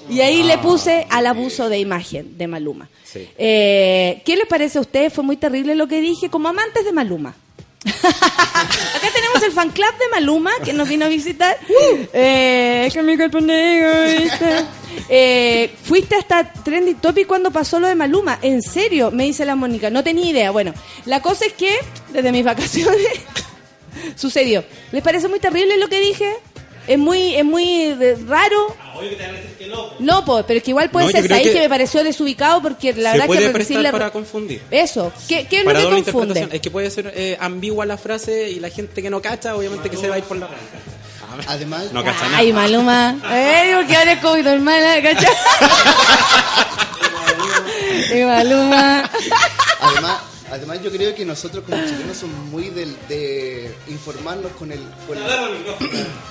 Y ahí le puse al abuso de imagen de Maluma. Sí. Eh, ¿Qué les parece a ustedes? Fue muy terrible lo que dije como amantes de Maluma. Acá tenemos el fan club de Maluma que nos vino a visitar. Eh, que mi cuerpo negro, ¿viste? Eh, fuiste hasta Trending Topic cuando pasó lo de Maluma. En serio, me dice la Mónica. No tenía idea. Bueno, la cosa es que desde mis vacaciones sucedió. ¿Les parece muy terrible lo que dije? Es muy, es muy eh, raro. No, pues, pero es que igual puede No, yo ser. creo Ahí que que me pareció desubicado porque la se verdad puede que prestar decirle- para confundir. Eso. ¿Qué, qué es Para lo doble que confunde? interpretación. Es que puede ser eh, ambigua la frase y la gente que no cacha, obviamente que se va a ir por la Además, No cacha nada. Ay, Maluma. Ay, porque ahora es como normal, ¿cachai? Y Maluma. Además, además yo creo que nosotros como chilenos somos muy del, de informarnos con el... Con el-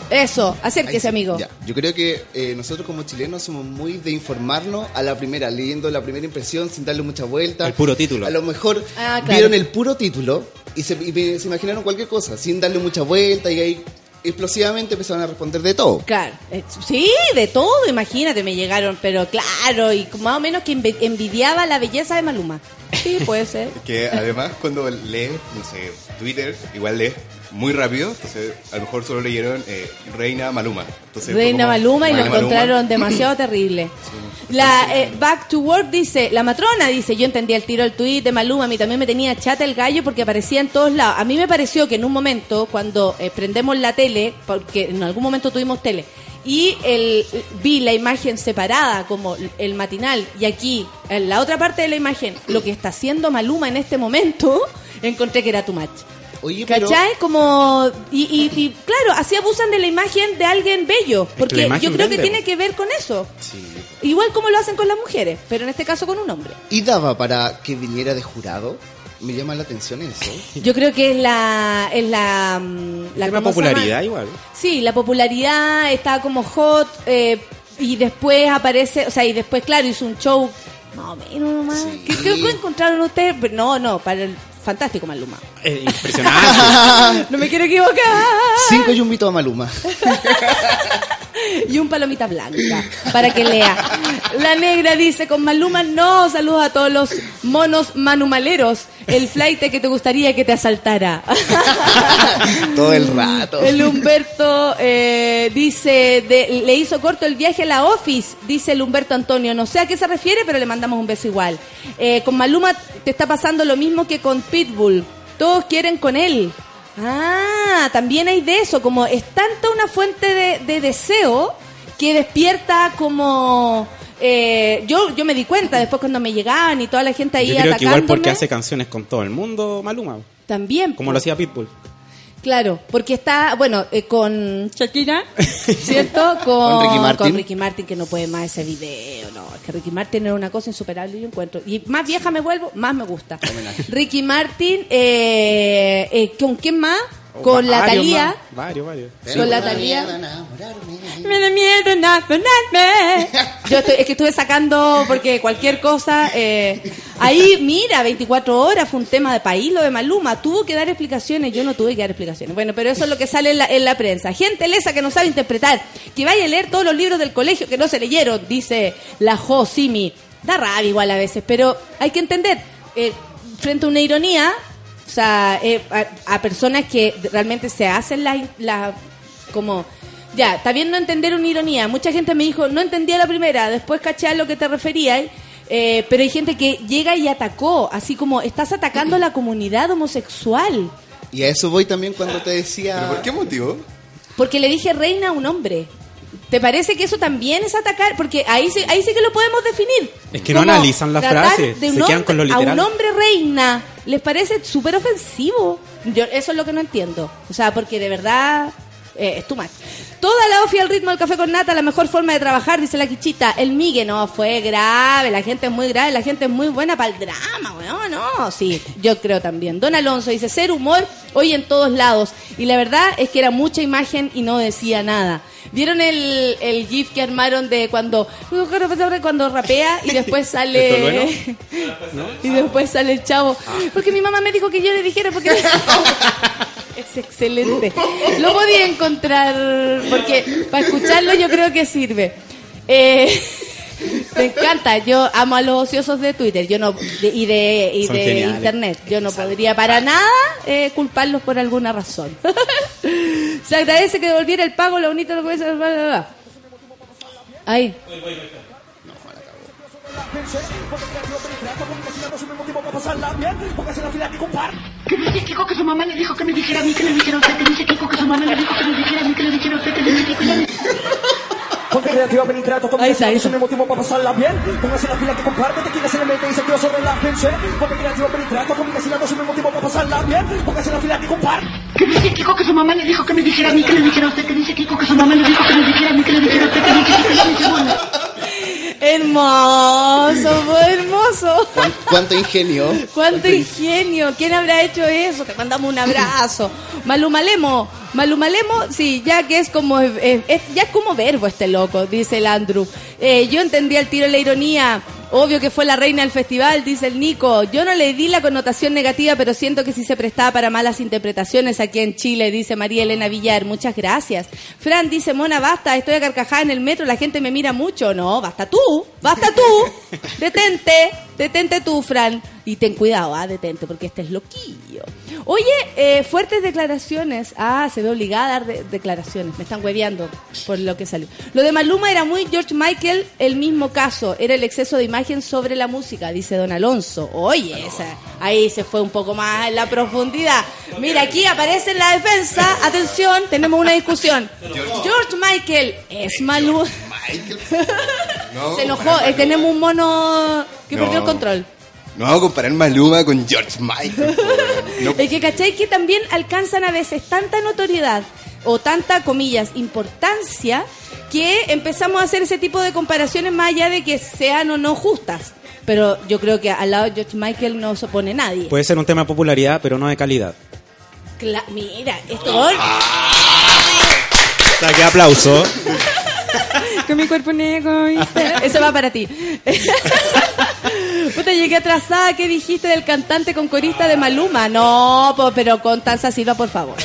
Eso, acérquese, amigo. ya. Yo creo que eh, nosotros como chilenos somos muy de informarnos a la primera, leyendo la primera impresión sin darle mucha vuelta. El puro título. A lo mejor Ah, claro. vieron el puro título y se, y se imaginaron cualquier cosa sin darle mucha vuelta y ahí explosivamente empezaron a responder de todo. Claro, eh, sí, de todo, imagínate, me llegaron, pero claro, y más o menos que envi- envidiaba la belleza de Maluma. Sí, puede ser. Que además cuando lees, no sé, Twitter, igual lees muy rápido, entonces a lo mejor solo leyeron eh, Reina Maluma. Entonces, Reina como, Maluma y lo encontraron demasiado terrible. La eh, Back to Work dice, la matrona dice, yo entendía el tiro del tweet de Maluma, a mí también me tenía chata el gallo porque aparecía en todos lados. A mí me pareció que en un momento, cuando eh, prendemos la tele, porque en algún momento tuvimos tele, y el, vi la imagen separada como el matinal y aquí en la otra parte de la imagen lo que está haciendo Maluma en este momento encontré que era too much Oye, pero... ¿Cachai? Como. Y, y- y, claro, así abusan de la imagen de alguien bello. Porque yo creo que vende, tiene que ver con eso. Igual como lo hacen con las mujeres, pero en este caso con un hombre. ¿Y daba para que viniera de jurado? Me llama la atención eso. Yo creo que es la. Es la, mm, la Tema ¿cómo se llama? popularidad igual. Sí, la popularidad está como hot. eh, y después aparece. O sea, y después, claro, hizo un show. Más o menos nomás. Sí. ¿Qué, qué- encontraron ustedes? Pero No, no, para el fantástico Maluma. Eh, impresionante. No me quiero equivocar. Cinco yumbitos a Maluma. y un palomita blanca para que lea. La negra dice con Maluma no, saludos a todos los monos manumaleros. El flight que te gustaría que te asaltara. Todo el rato. El Humberto eh, dice, de- le hizo corto el viaje a la office, dice el Humberto Antonio. No sé a qué se refiere, pero le mandamos un beso igual. Eh, con Maluma te está pasando lo mismo que con Pitbull. Todos quieren con él. Ah, también hay de eso, como es tanta una fuente de, de deseo que despierta como... eh, yo, yo me di cuenta después cuando me llegaban y toda la gente ahí Yo creo que igual porque atacándome. hace canciones con todo el mundo, Maluma. También. Como lo hacía Pitbull. Claro, porque está, bueno, eh, con Shakira, ¿cierto? Con, Con Ricky Martin. con Ricky Martin, que no puede más ese video, no, es que Ricky Martin era una cosa insuperable, yo encuentro. Y más vieja me vuelvo, más me gusta. Ricky Martin, eh, eh, ¿con quién más? Con la más. Varios, varios. Con la Thalía. Me da miedo enamorarme. Yo estoy- es que estuve sacando, porque cualquier cosa. eh, ahí, mira, 24 horas fue un tema de país, lo de Maluma. Tuvo que dar explicaciones, yo no tuve que dar explicaciones. Bueno, pero eso es lo que sale en la, en la prensa. Gente lesa que no sabe interpretar, que vaya a leer todos los libros del colegio que no se leyeron, dice la Jo Simi. Da rabia igual a veces, pero hay que entender, eh, frente a una ironía, o sea, eh, a, a personas que realmente se hacen la, la como ya, está bien no entender una ironía. Mucha gente me dijo, no entendía la primera, después caché a lo que te referías. eh, pero hay gente que llega y atacó, así como estás atacando a la comunidad homosexual. Y a eso voy también cuando te decía... ¿Pero por qué motivo? Porque le dije reina a un hombre. ¿Te parece que eso también es atacar? Porque ahí sí, ahí sí que lo podemos definir. Es que no analizan la tratar frase, de un se quedan con lo A literal. un hombre reina les parece súper ofensivo. Yo, eso es lo que no entiendo. O sea, porque de verdad eh, es too much. Toda la ofi al ritmo del café con nata, la mejor forma de trabajar, dice la quichita. El migue no fue grave, la gente es muy grave, la gente es muy buena para el drama, weón, no, sí, yo creo también. Don Alonso dice, ser humor hoy en todos lados. Y la verdad es que era mucha imagen y no decía nada. ¿Vieron el, el gif que armaron de cuando cuando rapea y después sale y después sale el chavo? Porque mi mamá me dijo que yo le dijera porque es excelente. Lo podía encontrar porque para escucharlo yo creo que sirve. Eh, me encanta, yo amo a los ociosos de Twitter yo no de- y de, y de internet. Yo no podría para nada eh, culparlos por alguna razón. Se agradece que devolviera el pago, lo bonito lo que. Ahí. Que dice Kiko que su mamá le dijo que me dijera a mí que le dijera a usted, que dice Kiko que su mamá le dijo que me dijera a mí que le dijera a usted, que dice Kiko ya- Ponte creativa, ven y crea tu Ahí está, ahí está. Es un motivo para pasarla bien. Póngase la pila que comparte, te quieres en el mente y se quedó sobre la gente. Ponte creativa, ven y crea tu comunicación. Es un motivo para pasarla bien. Póngase la pila que comparte. Que dice Kiko que su mamá le dijo que me dijera a mí que le dijera a usted, que dice Kiko que su mamá le dijo que me dijera a mí que le dijera a usted, que dice Kiko ya- hermoso, fue hermoso. ¿Cuán- ¿Cuánto ingenio? Cuánto ingenio. ¿Quién habrá hecho eso? Te mandamos un abrazo. Malumalemo. Malumalemo, sí, ya que es como eh, es- ya es como verbo este loco, dice el Andrew. Eh, yo entendí al tiro la ironía. Obvio que fue la reina del festival, dice el Nico. Yo no le di la connotación negativa, pero siento que sí se prestaba para malas interpretaciones aquí en Chile, dice María Elena Villar. Muchas gracias. Fran dice, Mona, basta, estoy a carcajada en el metro, la gente me mira mucho. No, basta tú, basta tú. Detente, detente tú, Fran. Y ten cuidado, ah, detente, porque este es loquillo. Oye, eh, fuertes declaraciones. Ah, se ve obligada a dar de- declaraciones. Me están hueveando por lo que salió. Lo de Maluma era muy George Michael, el mismo caso. Era el exceso de imagen sobre la música, dice Don Alonso. Oye, esa, ahí se fue un poco más en la profundidad. Mira, aquí aparece en la defensa. Atención, tenemos una discusión. George Michael es Maluma. No, Se enojó. eh, tenemos un mono que No. perdió el control. No vamos a comparar Maluma con George Michael. No, Es que, ¿cachai? Que también alcanzan a veces tanta notoriedad o tanta, comillas, importancia que empezamos a hacer ese tipo de comparaciones más allá de que sean o no justas. Pero yo creo que al lado de George Michael no se opone nadie. Puede ser un tema de popularidad, pero no de calidad. Cla- mira, esto... Saque aplauso. Con mi cuerpo negro, ¿viste? Eso va para ti. Puta, llegué atrasada. ¿Qué dijiste del cantante con corista de Maluma? No, pero con Tanza Silva, por favor.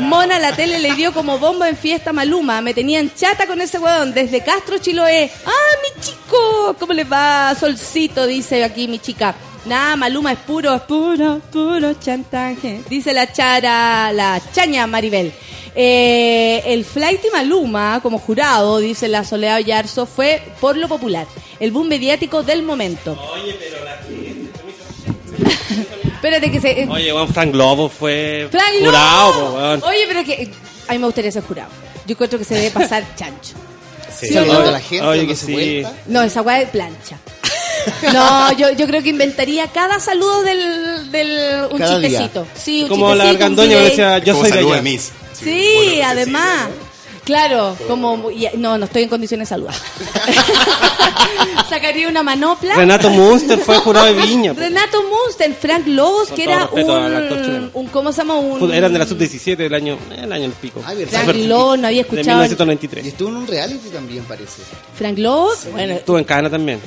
Mona, la tele le dio como bomba en fiesta Maluma. Me tenían chata con ese weón desde Castro, Chiloé. ¡Ah, mi chico! ¿Cómo le va? Solcito, dice aquí mi chica. Nada, Maluma es puro, puro, puro chantaje. Dice la chara, la chaña Maribel. Eh, el flight y Maluma, como jurado, dice la Soledad Yarzo, fue por lo popular. El boom mediático del momento. Oye, pero la Espérate que se... Oye, Juan Frank Lobo fue Frank jurado, Lobo. po. Oye, pero que... A mí me gustaría ser jurado. Yo encuentro que se debe pasar chancho. Sí, ¿Sí no? Saludando a la gente, Oye, que sí. No, esa weá es plancha. No, yo, yo creo que inventaría cada saludo del, del un Cada día. chistecito. Sí, un Como la chistecito, argandoña que decía, yo como soy de allá. de Miss. Sí, además. Claro, como y- no, no estoy en condiciones de saludar. Sacaría una manopla. Renato Munster fue jurado de Viña. po. Renato Munster, Frank Lobos, Con que era un, un ¿cómo se llama? Un Eran de la sub-17 del año, el año el pico. Ay. Frank Lobos, no había De escuchado. Y 1993. estuvo en un reality también, parece. Frank Lobos, bueno, Estuvo en Cana también.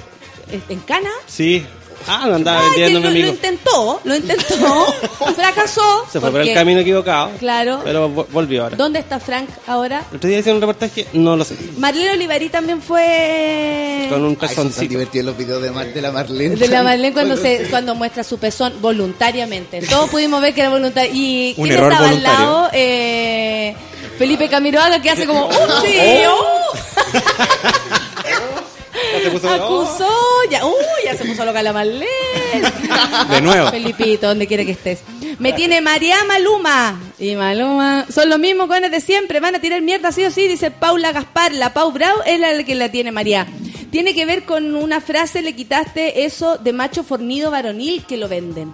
en Cana. Sí. Ah, lo andaba Ay, vendiendo lo, intentó, lo intentó, fracasó. Se fue por el camino equivocado. Claro. Pero vo- volvió ahora. ¿Dónde está Frank ahora? El otro día hicieron un reportaje, no lo sé. Marlene Olivarí también fue Con un Ay, pezoncito. divertidos los videos de, Mar- de la Marlene. de la Marlene cuando se cuando muestra su pezón voluntariamente. Todos pudimos ver que era voluntario. Y Un quién error estaba voluntario. al lado, eh, Felipe Camiroaga que hace como ¡Uh, sí! Ya se puso- ¡Oh! Acusó, ya, ¡uh! ya se puso loca la Marlene. De nuevo. Felipito, donde quiera que estés. Me tiene María Maluma. Y Maluma. Son los mismos cones de siempre. Van a tirar mierda sí o sí, dice Paula Gaspar. La Pau Brau es la que la tiene María. Tiene que ver con una frase, le quitaste eso de macho fornido varonil que lo venden.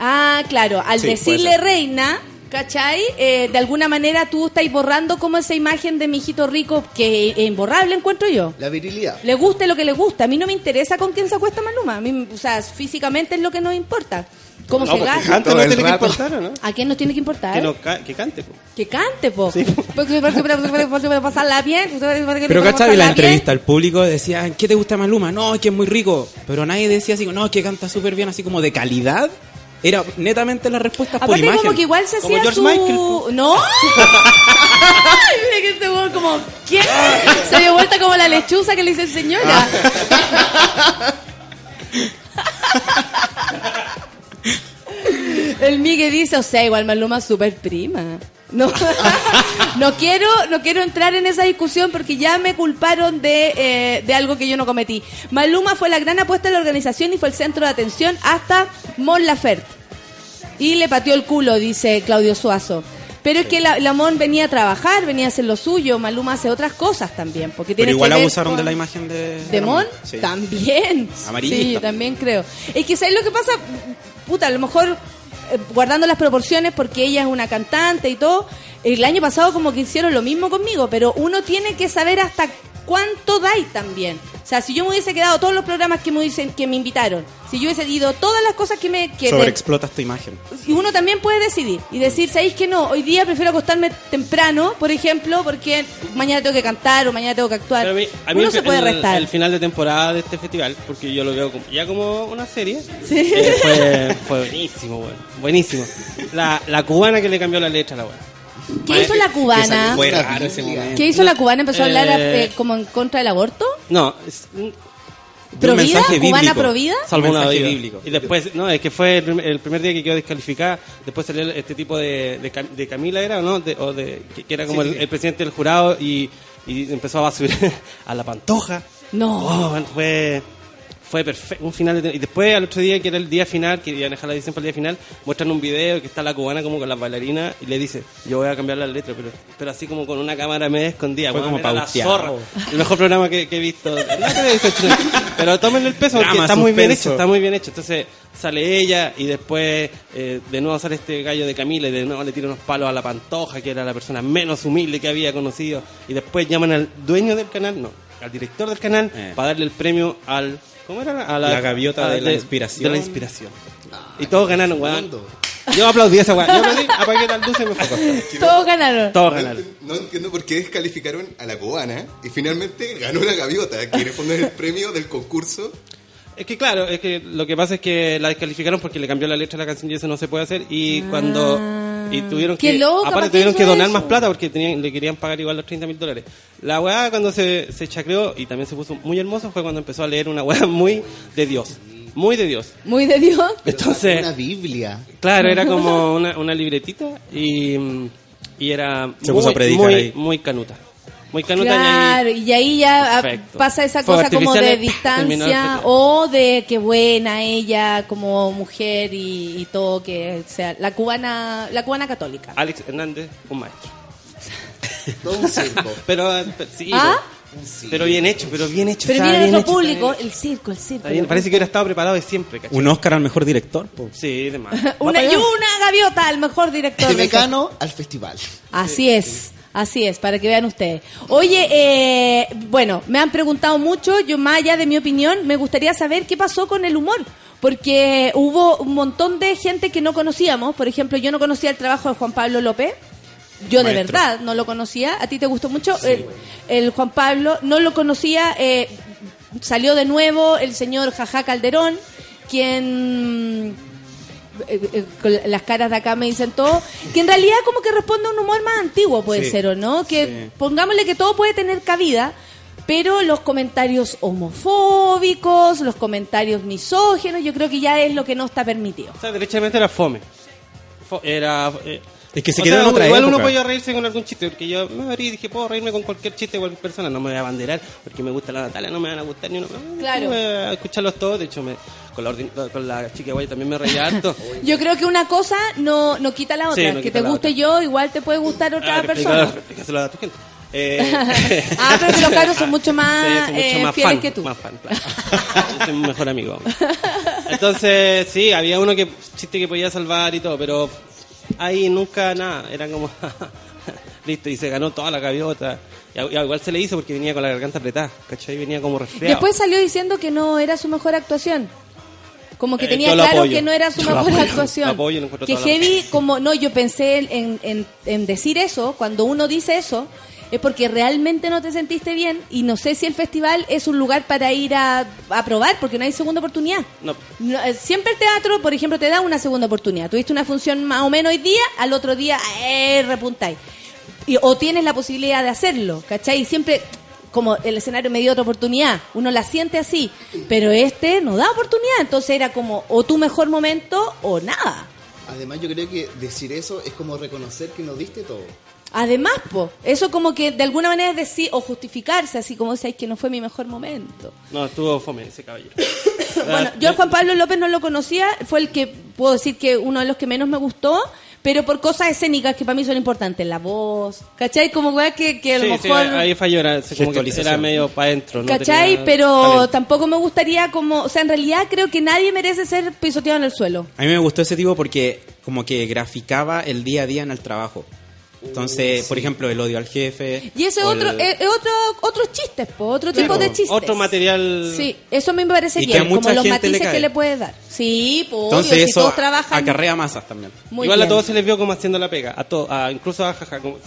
Ah, claro. Al Sí, decirle reina, ¿cachai? Eh, de alguna manera tú estás borrando como esa imagen de mi hijito rico que es imborrable, encuentro yo. La virilidad. Le guste lo que le gusta. A mí no me interesa con quién se acuesta Maluma. A mí, o sea, físicamente es lo que nos importa. ¿Cómo No, se porque gasta? cante no tiene que importar, ¿o no? ¿A quién nos tiene que importar? Que, no ca- que cante, po. Que cante, po. Sí. Porque, porque, porque, porque pasarla bien. Pero ¿cachai? La entrevista al público decían, ¿qué te gusta Maluma? No, es que es muy rico. Pero nadie decía así, no, es que canta súper bien, así como de calidad. Era netamente las respuestas por Aparte imagen. como que igual se Como hacía George su... Michael. ¡No! Ay, mira que este weón como... ¿Quién? Se dio vuelta como la lechuza que le dice señora. El Migue dice, o sea, igual Maluma es súper prima. No, no quiero, no quiero entrar en esa discusión porque ya me culparon de, eh, de algo que yo no cometí. Maluma fue la gran apuesta de la organización y fue el centro de atención hasta Mon Laferte. Y le pateó el culo, dice Claudio Suazo. Pero es que la, la Mon venía a trabajar, venía a hacer lo suyo. Maluma hace otras cosas también. Porque Pero tiene igual que ver abusaron con- de la imagen de... ¿De Mon? Sí. También. Amarillista. Sí, yo también creo. Es que ¿sabes lo que pasa? Puta, a lo mejor eh, guardando las proporciones porque ella es una cantante y todo. El año pasado como que hicieron lo mismo conmigo, pero uno tiene que saber hasta cuánto dais también. O sea, si yo me hubiese quedado todos los programas que me, hubiesen, que me invitaron, si yo hubiese ido todas las cosas que me... Que Sobreexplotas tu imagen. y uno también puede decidir y decir, ¿sabéis que no? Hoy día prefiero acostarme temprano, por ejemplo, porque mañana tengo que cantar o mañana tengo que actuar. Pero a mí, a mí uno el, se puede restar. el final de temporada de este festival, porque yo lo veo como- ya como una serie, Sí. eh, fue, fue buenísimo, weón. Buenísimo. La, la cubana que le cambió la letra a la weón. ¿Qué hizo la cubana? Fue raro ese momento. ¿Qué hizo la cubana? ¿Empezó a hablar Eh, eh, como en contra del aborto? No, es, ¿Provida? ¿Cubana provida? salvó Un bíblico. Y después, no, es que fue el, prim- el primer día que quedó descalificada. Después salió este tipo de, de, Cam- de Camila, ¿era o no? De- o de, que, que era como el, el presidente del jurado y, y empezó a basurar a la pantoja. No. Oh, fue fue perfecto, un final de, y después al otro día que era el día final, que iban a dejar la edición para el día final, muestran un video que está la cubana como con las bailarinas y le dice, yo voy a cambiar la letra, pero, pero así como con una cámara media escondida, Fue weón, como la zorra. El mejor programa que, que he visto. No pero tómenle el peso porque Drama, está muy bien hecho, está muy bien hecho. Entonces sale ella y después eh, de nuevo sale este gallo de Camila y de nuevo le tira unos palos a la pantoja, que era la persona menos humilde que había conocido. Y después llaman al dueño del canal, no, al director del canal, Eh. para darle el premio al... ¿Cómo era? A La gaviota a- de la inspiración. De la inspiración. y todos ganaron, weón. Yo aplaudí esa weón. Yo aplaudí, apagué las luces y me fue a. Todos ganaron. Todos ganaron. no entiendo por qué descalificaron a la cubana y finalmente ganó la gaviota, que responde el premio del concurso. Es que claro, es que lo que pasa es que la descalificaron porque le cambió la letra a la canción y eso no se puede hacer y cuando y tuvieron. Qué que loca, ¿para aparte tuvieron que donar eso? más plata porque tenían, le querían pagar igual los 30 mil dólares. La weá cuando se, se chacreó y también se puso muy hermoso fue cuando empezó a leer una weá muy de Dios, muy de Dios. Muy de Dios. Entonces, Una Biblia. claro, era como una, una libretita y, mm, y era Se muy, puso a predicar muy, ahí. muy canuta. Muy canuta Claro, y ahí ya ah, Perfecto. pasa esa cosa como de distancia o de que buena ella como mujer y, y todo que sea la cubana la cubana católica. Alex Hernández, un maestro. Todo un circo. Pero, eh, pero- sí, ¿Ah? pero- pero bien hecho, pero bien hecho. Pero viene nuestro hecho, público, el circo, el circo. parece que hubiera estado preparado de siempre, ¿cachai? Un Oscar al mejor director. po. Sí, de más. una, y una gaviota al mejor director. De Mecano al festival. Así es, así es, para que vean ustedes. Oye, eh, bueno, me han preguntado mucho, yo más allá de mi opinión, me gustaría saber qué pasó con el humor. Porque hubo un montón de gente que no conocíamos. Por ejemplo, yo no conocía el trabajo de Juan Pablo López. Yo de verdad no lo conocía. ¿A ti te gustó mucho? el, el Juan Pablo no lo conocía. eh, salió de nuevo el señor Jajá Calderón, quien eh, eh, con las caras de acá me dicen todo, que en realidad como que responde a un humor más antiguo, puede Sí. ser, ¿o no? Que Sí. pongámosle que todo puede tener cabida, pero los comentarios homofóbicos, los comentarios misógenos, yo creo que ya es lo que no está permitido. O sea, derechamente era fome. Fo- era... eh, Es que se o quedó sea, en otra Igual uno época. podía reírse con algún chiste, porque yo me abrí y dije, puedo reírme con cualquier chiste de cualquier persona, no me voy a abanderar, porque me gusta la Natalia, no me van a gustar ni uno. Claro. Voy a escucharlos todos, de hecho, me, con, la con la chica guay también me reía harto. Yo creo que una cosa no, no quita la otra, Sí, no que quita te la guste otra. yo, igual te puede gustar otra Ah, persona. explícalo- explícaselo a tu gente. Eh, Ah, pero que los cabros son mucho más, Sí, eh, fieles fan, que tú. Más fan, claro. Soy mejor amigo. Entonces, sí, había uno que chiste que podía salvar y todo, pero ahí nunca nada. Era como, listo, y se ganó toda la gaviota. Y a- y igual se le hizo porque venía con la garganta apretada, ¿cachai? Venía como resfriado. Después salió diciendo que no era su mejor actuación. Como que Eh, tenía claro apoyo. que no era su Yo mejor apoyo. actuación. Apoyo, que la heavy, como no, yo pensé en, en- en decir eso, cuando uno dice eso, es porque realmente no te sentiste bien y no sé si el festival es un lugar para ir a, a probar, porque no hay segunda oportunidad. No. No, eh, siempre el teatro, por ejemplo, te da una segunda oportunidad. Tuviste una función más o menos hoy día, al otro día, eh, repuntáis. Y- o tienes la posibilidad de hacerlo, ¿cachai? Y siempre, como el escenario me dio otra oportunidad, uno la siente así, pero este no da oportunidad, entonces era como o tu mejor momento o nada. Además, yo creo que decir eso es como reconocer que no diste todo. Además, po, eso como que de alguna manera es decir, o justificarse, así como decís que no fue mi mejor momento. No, estuvo fome ese caballero. Bueno, yo a Juan Pablo López no lo conocía, fue el que puedo decir que uno de los que menos me gustó, pero por cosas escénicas que para mí son importantes, la voz, ¿cachai? Como weá que, que a lo Sí, sí, mejor... ahí falló, era, como que era medio para adentro. no ¿Cachai? tenía Pero talento. tampoco me gustaría como... O sea, en realidad creo que nadie merece ser pisoteado en el suelo. A mí me gustó ese tipo porque como que graficaba el día a día en el trabajo. Entonces, por ejemplo, el odio al jefe. Y ese otro, el- eh, eh, otro, otros chistes, po, otro tipo po. de chistes. Otro material. Sí, eso a mí me parece Y que bien, como los le matices que le puedes dar. Sí, pues Entonces obvio, si eso todos trabajan acarrea masas también. muy Igual a todos se les vio como haciendo la pega. A to- a- incluso a jaja, como-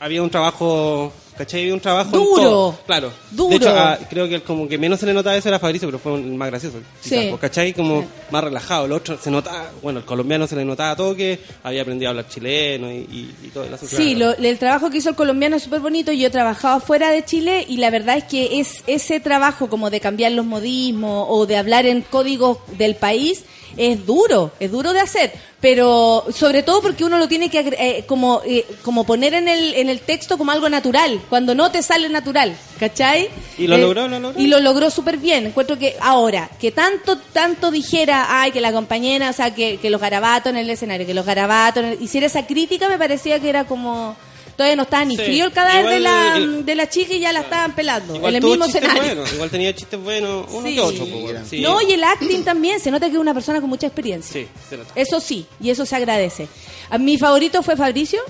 había un trabajo, ¿cachai? Un trabajo en Duro. todo. Claro. Duro. De hecho, a- creo que el como que menos se le notaba eso era Fabricio, pero fue el más gracioso. Sí. pues, ¿Cachai? Como más relajado. El otro se notaba, bueno, el colombiano se le notaba todo que había aprendido a hablar chileno y, y- y todo el asunto. Sí, lo- el trabajo que hizo el colombiano es súper bonito. Yo he trabajado fuera de Chile y la verdad es que es ese trabajo como de cambiar los modismos o de hablar en códigos del país es duro, es duro de hacer. Pero sobre todo porque uno lo tiene que eh, como, eh, como poner en el, en el texto como algo natural, cuando no te sale natural, ¿cachai? Y lo Eh, logró, lo logró. Y lo logró súper bien. Encuentro que ahora, que tanto, tanto dijera, ay, que la compañera, o sea, que, que los garabatos en el escenario, que los garabatos, en el- hiciera esa crítica, me parecía que era como... Todavía no estaba ni Sí. frío el cadáver de, Igual la, el- de la chica y ya la estaban pelando. Igual en el mismo escenario. igual tenía chistes buenos, uno Sí. que otro. pues, sí. No, y el acting también, se nota que es una persona con mucha experiencia. Sí, se nota. Eso sí, y eso se agradece. A mi favorito fue Fabricio,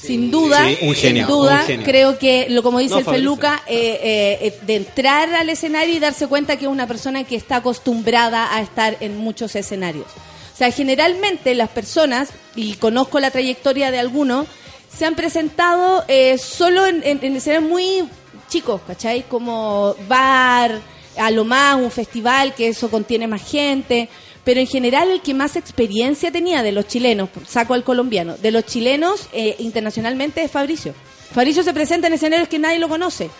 sin duda. Sí, un genio, Sin duda, un genio. creo que, lo como dice No, el Fabricio. Feluca, eh, eh, eh, de entrar al escenario y darse cuenta que es una persona que está acostumbrada a estar en muchos escenarios. O sea, generalmente las personas, y conozco la trayectoria de algunos, se han presentado eh, solo en, en, en escenarios muy chicos, ¿cachai? Como bar, a lo más un festival, que eso contiene más gente. Pero en general el que más experiencia tenía de los chilenos, saco al colombiano, de los chilenos eh, internacionalmente es Fabricio. Fabricio se presenta en escenarios que nadie lo conoce,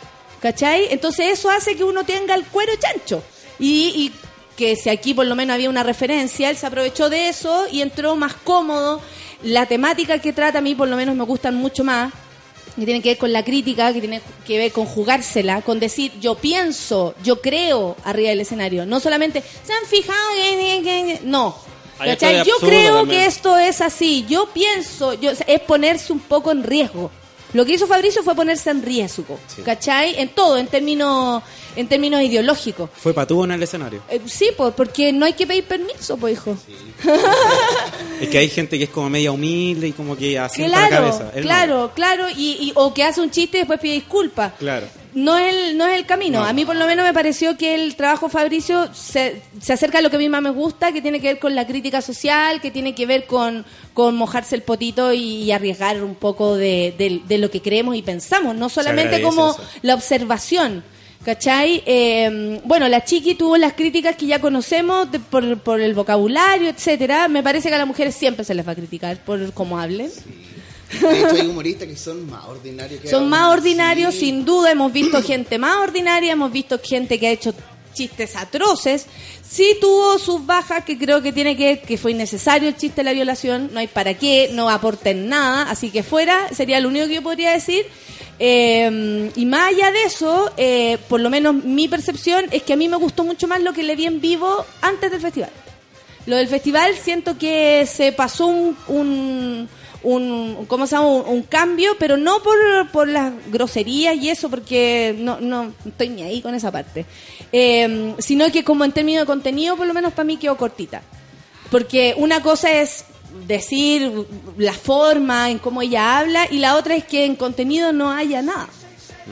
¿cachai? Entonces eso hace que uno tenga el cuero chancho. Y, y que si aquí por lo menos había una referencia, él se aprovechó de eso y entró más cómodo. La temática que trata a mí por lo menos me gustan mucho más, que tiene que ver con la crítica, que tiene que ver con jugársela, con decir yo pienso, yo creo arriba del escenario. No solamente, ¿se han fijado? que- que- que-?" No. Yo creo también. que esto es así, yo pienso, yo, es ponerse un poco en riesgo. Lo que hizo Fabricio fue ponerse en riesgo, ¿cachai? En todo, en términos, en términos ideológicos. Fue patúo en el escenario. Eh, sí, pues, porque no hay que pedir permiso, pues, hijo. Es que hay gente que es como media humilde y como que la Claro, cabeza. Él no. claro, claro, y, y- o que hace un chiste y después pide disculpas. Claro. No es el, no es el camino. No. A mí por lo menos me pareció que el trabajo Fabricio se, se acerca a lo que a mí más me gusta, que tiene que ver con la crítica social, que tiene que ver con, con mojarse el potito y, arriesgar un poco de, de- de lo que creemos y pensamos, no solamente como eso. la observación. ¿Cachai? Eh, bueno, la chiqui tuvo las críticas que ya conocemos de- por, por el vocabulario, etcétera. Me parece que a las mujeres siempre se les va a criticar por cómo hablen. De hecho, hay humoristas que son más ordinarios que Son más ordinarios, Sí. sin duda. Hemos visto gente más ordinaria, hemos visto gente que ha hecho chistes atroces. Sí tuvo sus bajas, que creo que tiene que que fue innecesario el chiste de la violación. No hay para qué, no aporta en nada. Así que fuera, sería lo único que yo podría decir. Eh, y más allá de eso, eh, por lo menos mi percepción es que a mí me gustó mucho más lo que le vi en vivo antes del festival. Lo del festival siento que se pasó un, un, un- ¿cómo se llama? Un, un cambio, pero no por, por las groserías y eso, porque no, no estoy ni ahí con esa parte. Eh, sino que como en términos de contenido, por lo menos para mí quedó cortita. Porque una cosa es decir la forma en cómo ella habla y la otra es que en contenido no haya nada.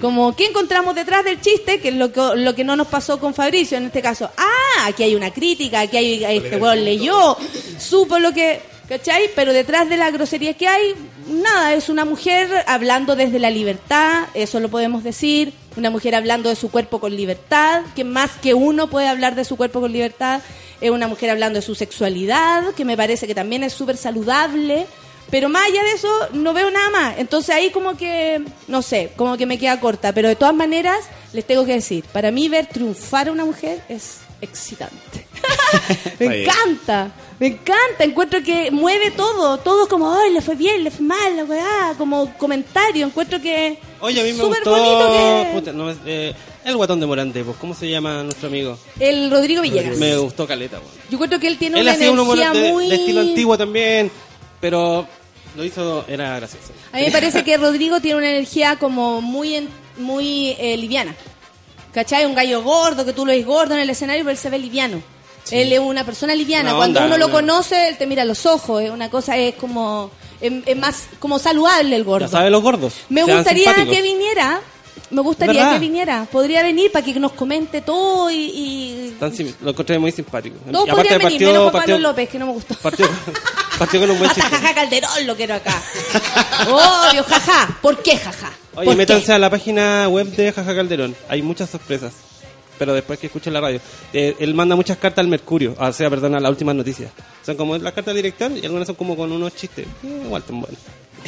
Como, ¿qué encontramos detrás del chiste? Que es lo que, lo que no nos pasó con Fabricio en este caso. Ah, aquí hay una crítica, aquí hay, este weón leyó, supo lo que, ¿cachai? Pero detrás de la grosería que hay, nada, es una mujer hablando desde la libertad, eso lo podemos decir, una mujer hablando de su cuerpo con libertad, que más que uno puede hablar de su cuerpo con libertad, es una mujer hablando de su sexualidad, que me parece que también es súper saludable. Pero más allá de eso, no veo nada más. Entonces ahí como que, no sé, como que me queda corta. Pero de todas maneras, les tengo que decir, para mí ver triunfar a una mujer es excitante. me encanta, me encanta. Encuentro que mueve todo, todo como, ay, le fue bien, le fue mal, la weá, como comentario. Encuentro que Oye, a mí me gustó. bonito que... puta, no, eh, el guatón de Morante, pues, ¿cómo se llama nuestro amigo? El Rodrigo Villegas. Me gustó Caleta, weón. Yo encuentro que él tiene Él una energía de, muy... de estilo antiguo también, pero lo hizo, era gracioso. A mí me parece que Rodrigo tiene una energía como muy en- muy eh, liviana. ¿Cachai? Un gallo gordo, que tú lo ves gordo en el escenario, pero él se ve liviano. Él es una persona liviana. Una Cuando onda, uno lo conoce, él te mira a los ojos. Es una cosa, es como. Es, es más como saludable el gordo. Ya saben los gordos. Me gustaría que viniera. Me gustaría que viniera. Podría venir para que nos comente todo y. y Tan lo encontré muy simpático. todos aparte podrían venir, partió, menos Juan Pablo López, que no me gustó. partió, partió con un buen chiste. jaja Calderón lo quiero acá. Obvio, jaja. ¿Por qué jaja? Oye, ¿Por métanse qué? a la página web de Jaja Calderón. Hay muchas sorpresas. Pero después que escuchen la radio. Eh, él manda muchas cartas al Mercurio. O sea, perdón, a las últimas noticias. Son como las cartas del director y algunas son como con unos chistes. Eh, igual tan buenos.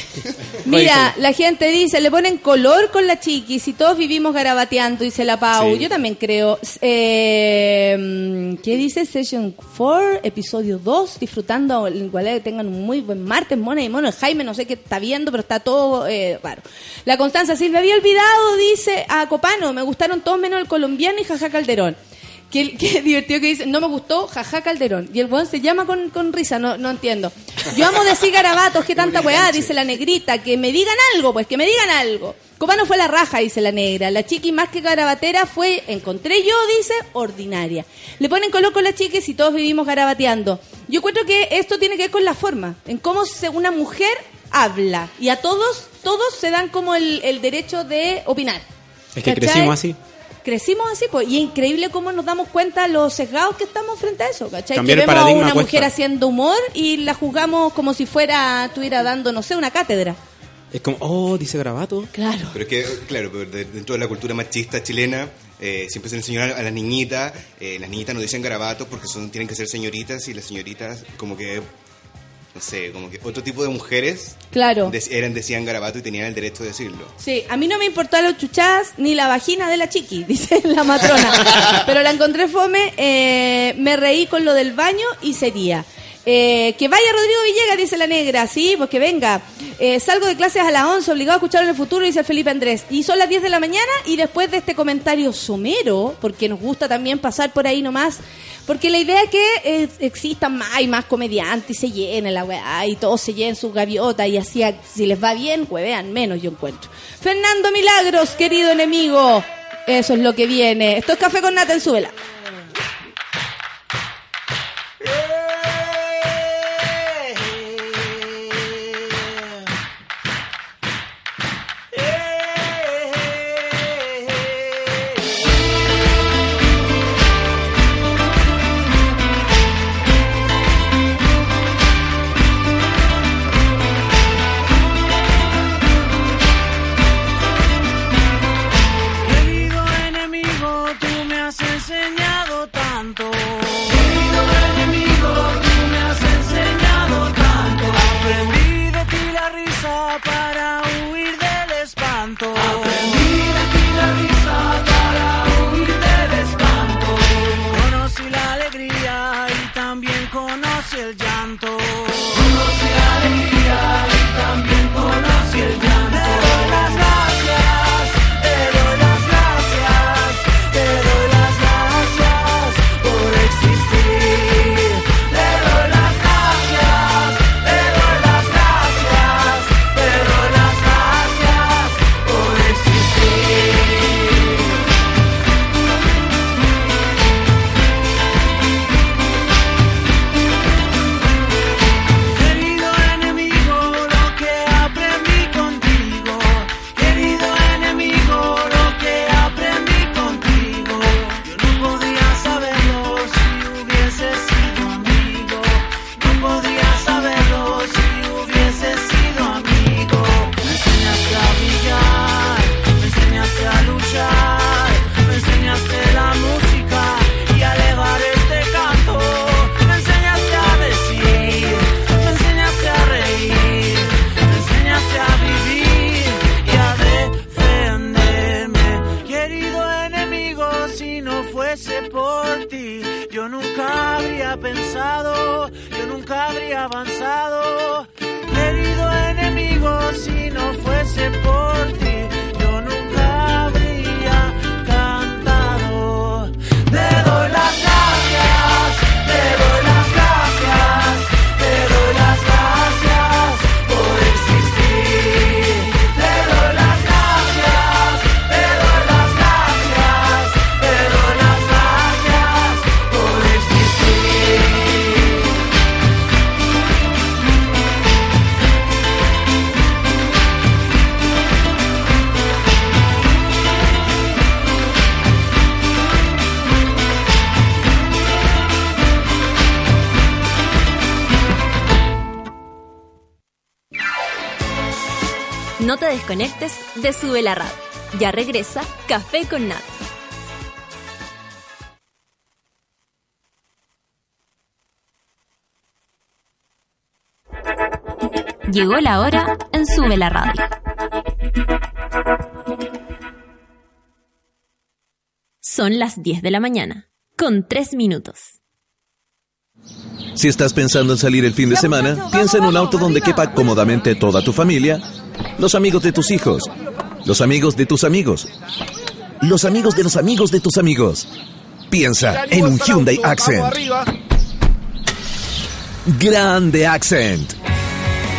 Mira, la gente dice, le ponen color con la chiqui, si todos vivimos garabateando, dice la Pau. Sí. Yo también creo. Eh, ¿Qué dice? Session 4, episodio 2, disfrutando, igual que tengan un muy buen martes, mona y mono. El Jaime no sé qué está viendo, pero está todo eh, raro. La Constanza Silvia había olvidado, dice a Copano, me gustaron todos menos el colombiano y jaja Calderón. Qué, qué divertido que dice, no me gustó, jaja Calderón. Y el weón se llama con, con risa, no, no entiendo. Yo amo decir garabatos, qué tanta weá, dice la negrita, que me digan algo, pues, que me digan algo. Copano fue la raja, dice la negra. La chiqui más que garabatera fue, encontré yo, dice, ordinaria. Le ponen color con la chiqui si todos vivimos garabateando. Yo encuentro que esto tiene que ver con la forma, en cómo una mujer habla. Y a todos, todos se dan como el, el derecho de opinar. Es que ¿Cachai? crecimos así. Crecimos así, pues, y es increíble cómo nos damos cuenta los sesgados que estamos frente a eso, ¿cachai? Cambiar que vemos a una cuesta. mujer haciendo humor y la juzgamos como si fuera, estuviera dando, no sé, una cátedra. Es como, oh, dice grabato. Claro. Pero es que, claro, pero dentro de la cultura machista chilena, eh, siempre se le enseñó a, a las niñitas, eh, las niñitas no dicen garabatos porque son, tienen que ser señoritas y las señoritas como que, no sé, como que otro tipo de mujeres Claro. eran, decían garabato y tenían el derecho de decirlo. Sí, a mí no me importó los chuchás ni la vagina de la chiqui, dice la matrona. Pero la encontré fome, eh, me reí con lo del baño y sería. Eh, que vaya Rodrigo Villegas, dice la negra, sí, pues que venga. Eh, salgo de clases a las 11, obligado a escuchar en el futuro, dice el Felipe Andrés. Y son las 10 de la mañana y después de este comentario somero, porque nos gusta también pasar por ahí nomás, porque la idea es que eh, existan más y más comediantes y se llenen la weá y todos se llenen sus gaviotas y así, si les va bien, huevean menos, yo encuentro. Fernando Milagros, querido enemigo, eso es lo que viene. Esto es Café con Nata en No te desconectes de Sube la Radio. Ya regresa Café con Nata. Llegó la hora en Sube la Radio. Son las 10 de la mañana, con 3 minutos. Si estás pensando en salir el fin de semana, piensa en un auto donde quepa cómodamente toda tu familia, los amigos de tus hijos, los amigos de tus amigos, los amigos de los amigos de tus amigos. Piensa en un Hyundai Accent. Grande Accent.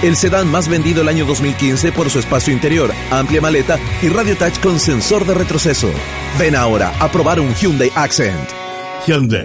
El sedán más vendido el año 2015 por su espacio interior, amplia maleta y radio touch con sensor de retroceso. Ven ahora a probar un Hyundai Accent. Hyundai.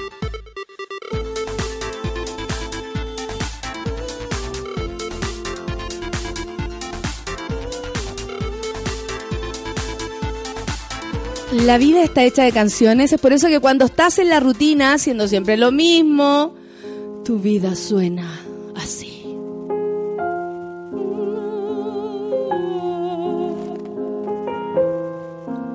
La vida está hecha de canciones, es por eso que cuando estás en la rutina haciendo siempre lo mismo, tu vida suena así.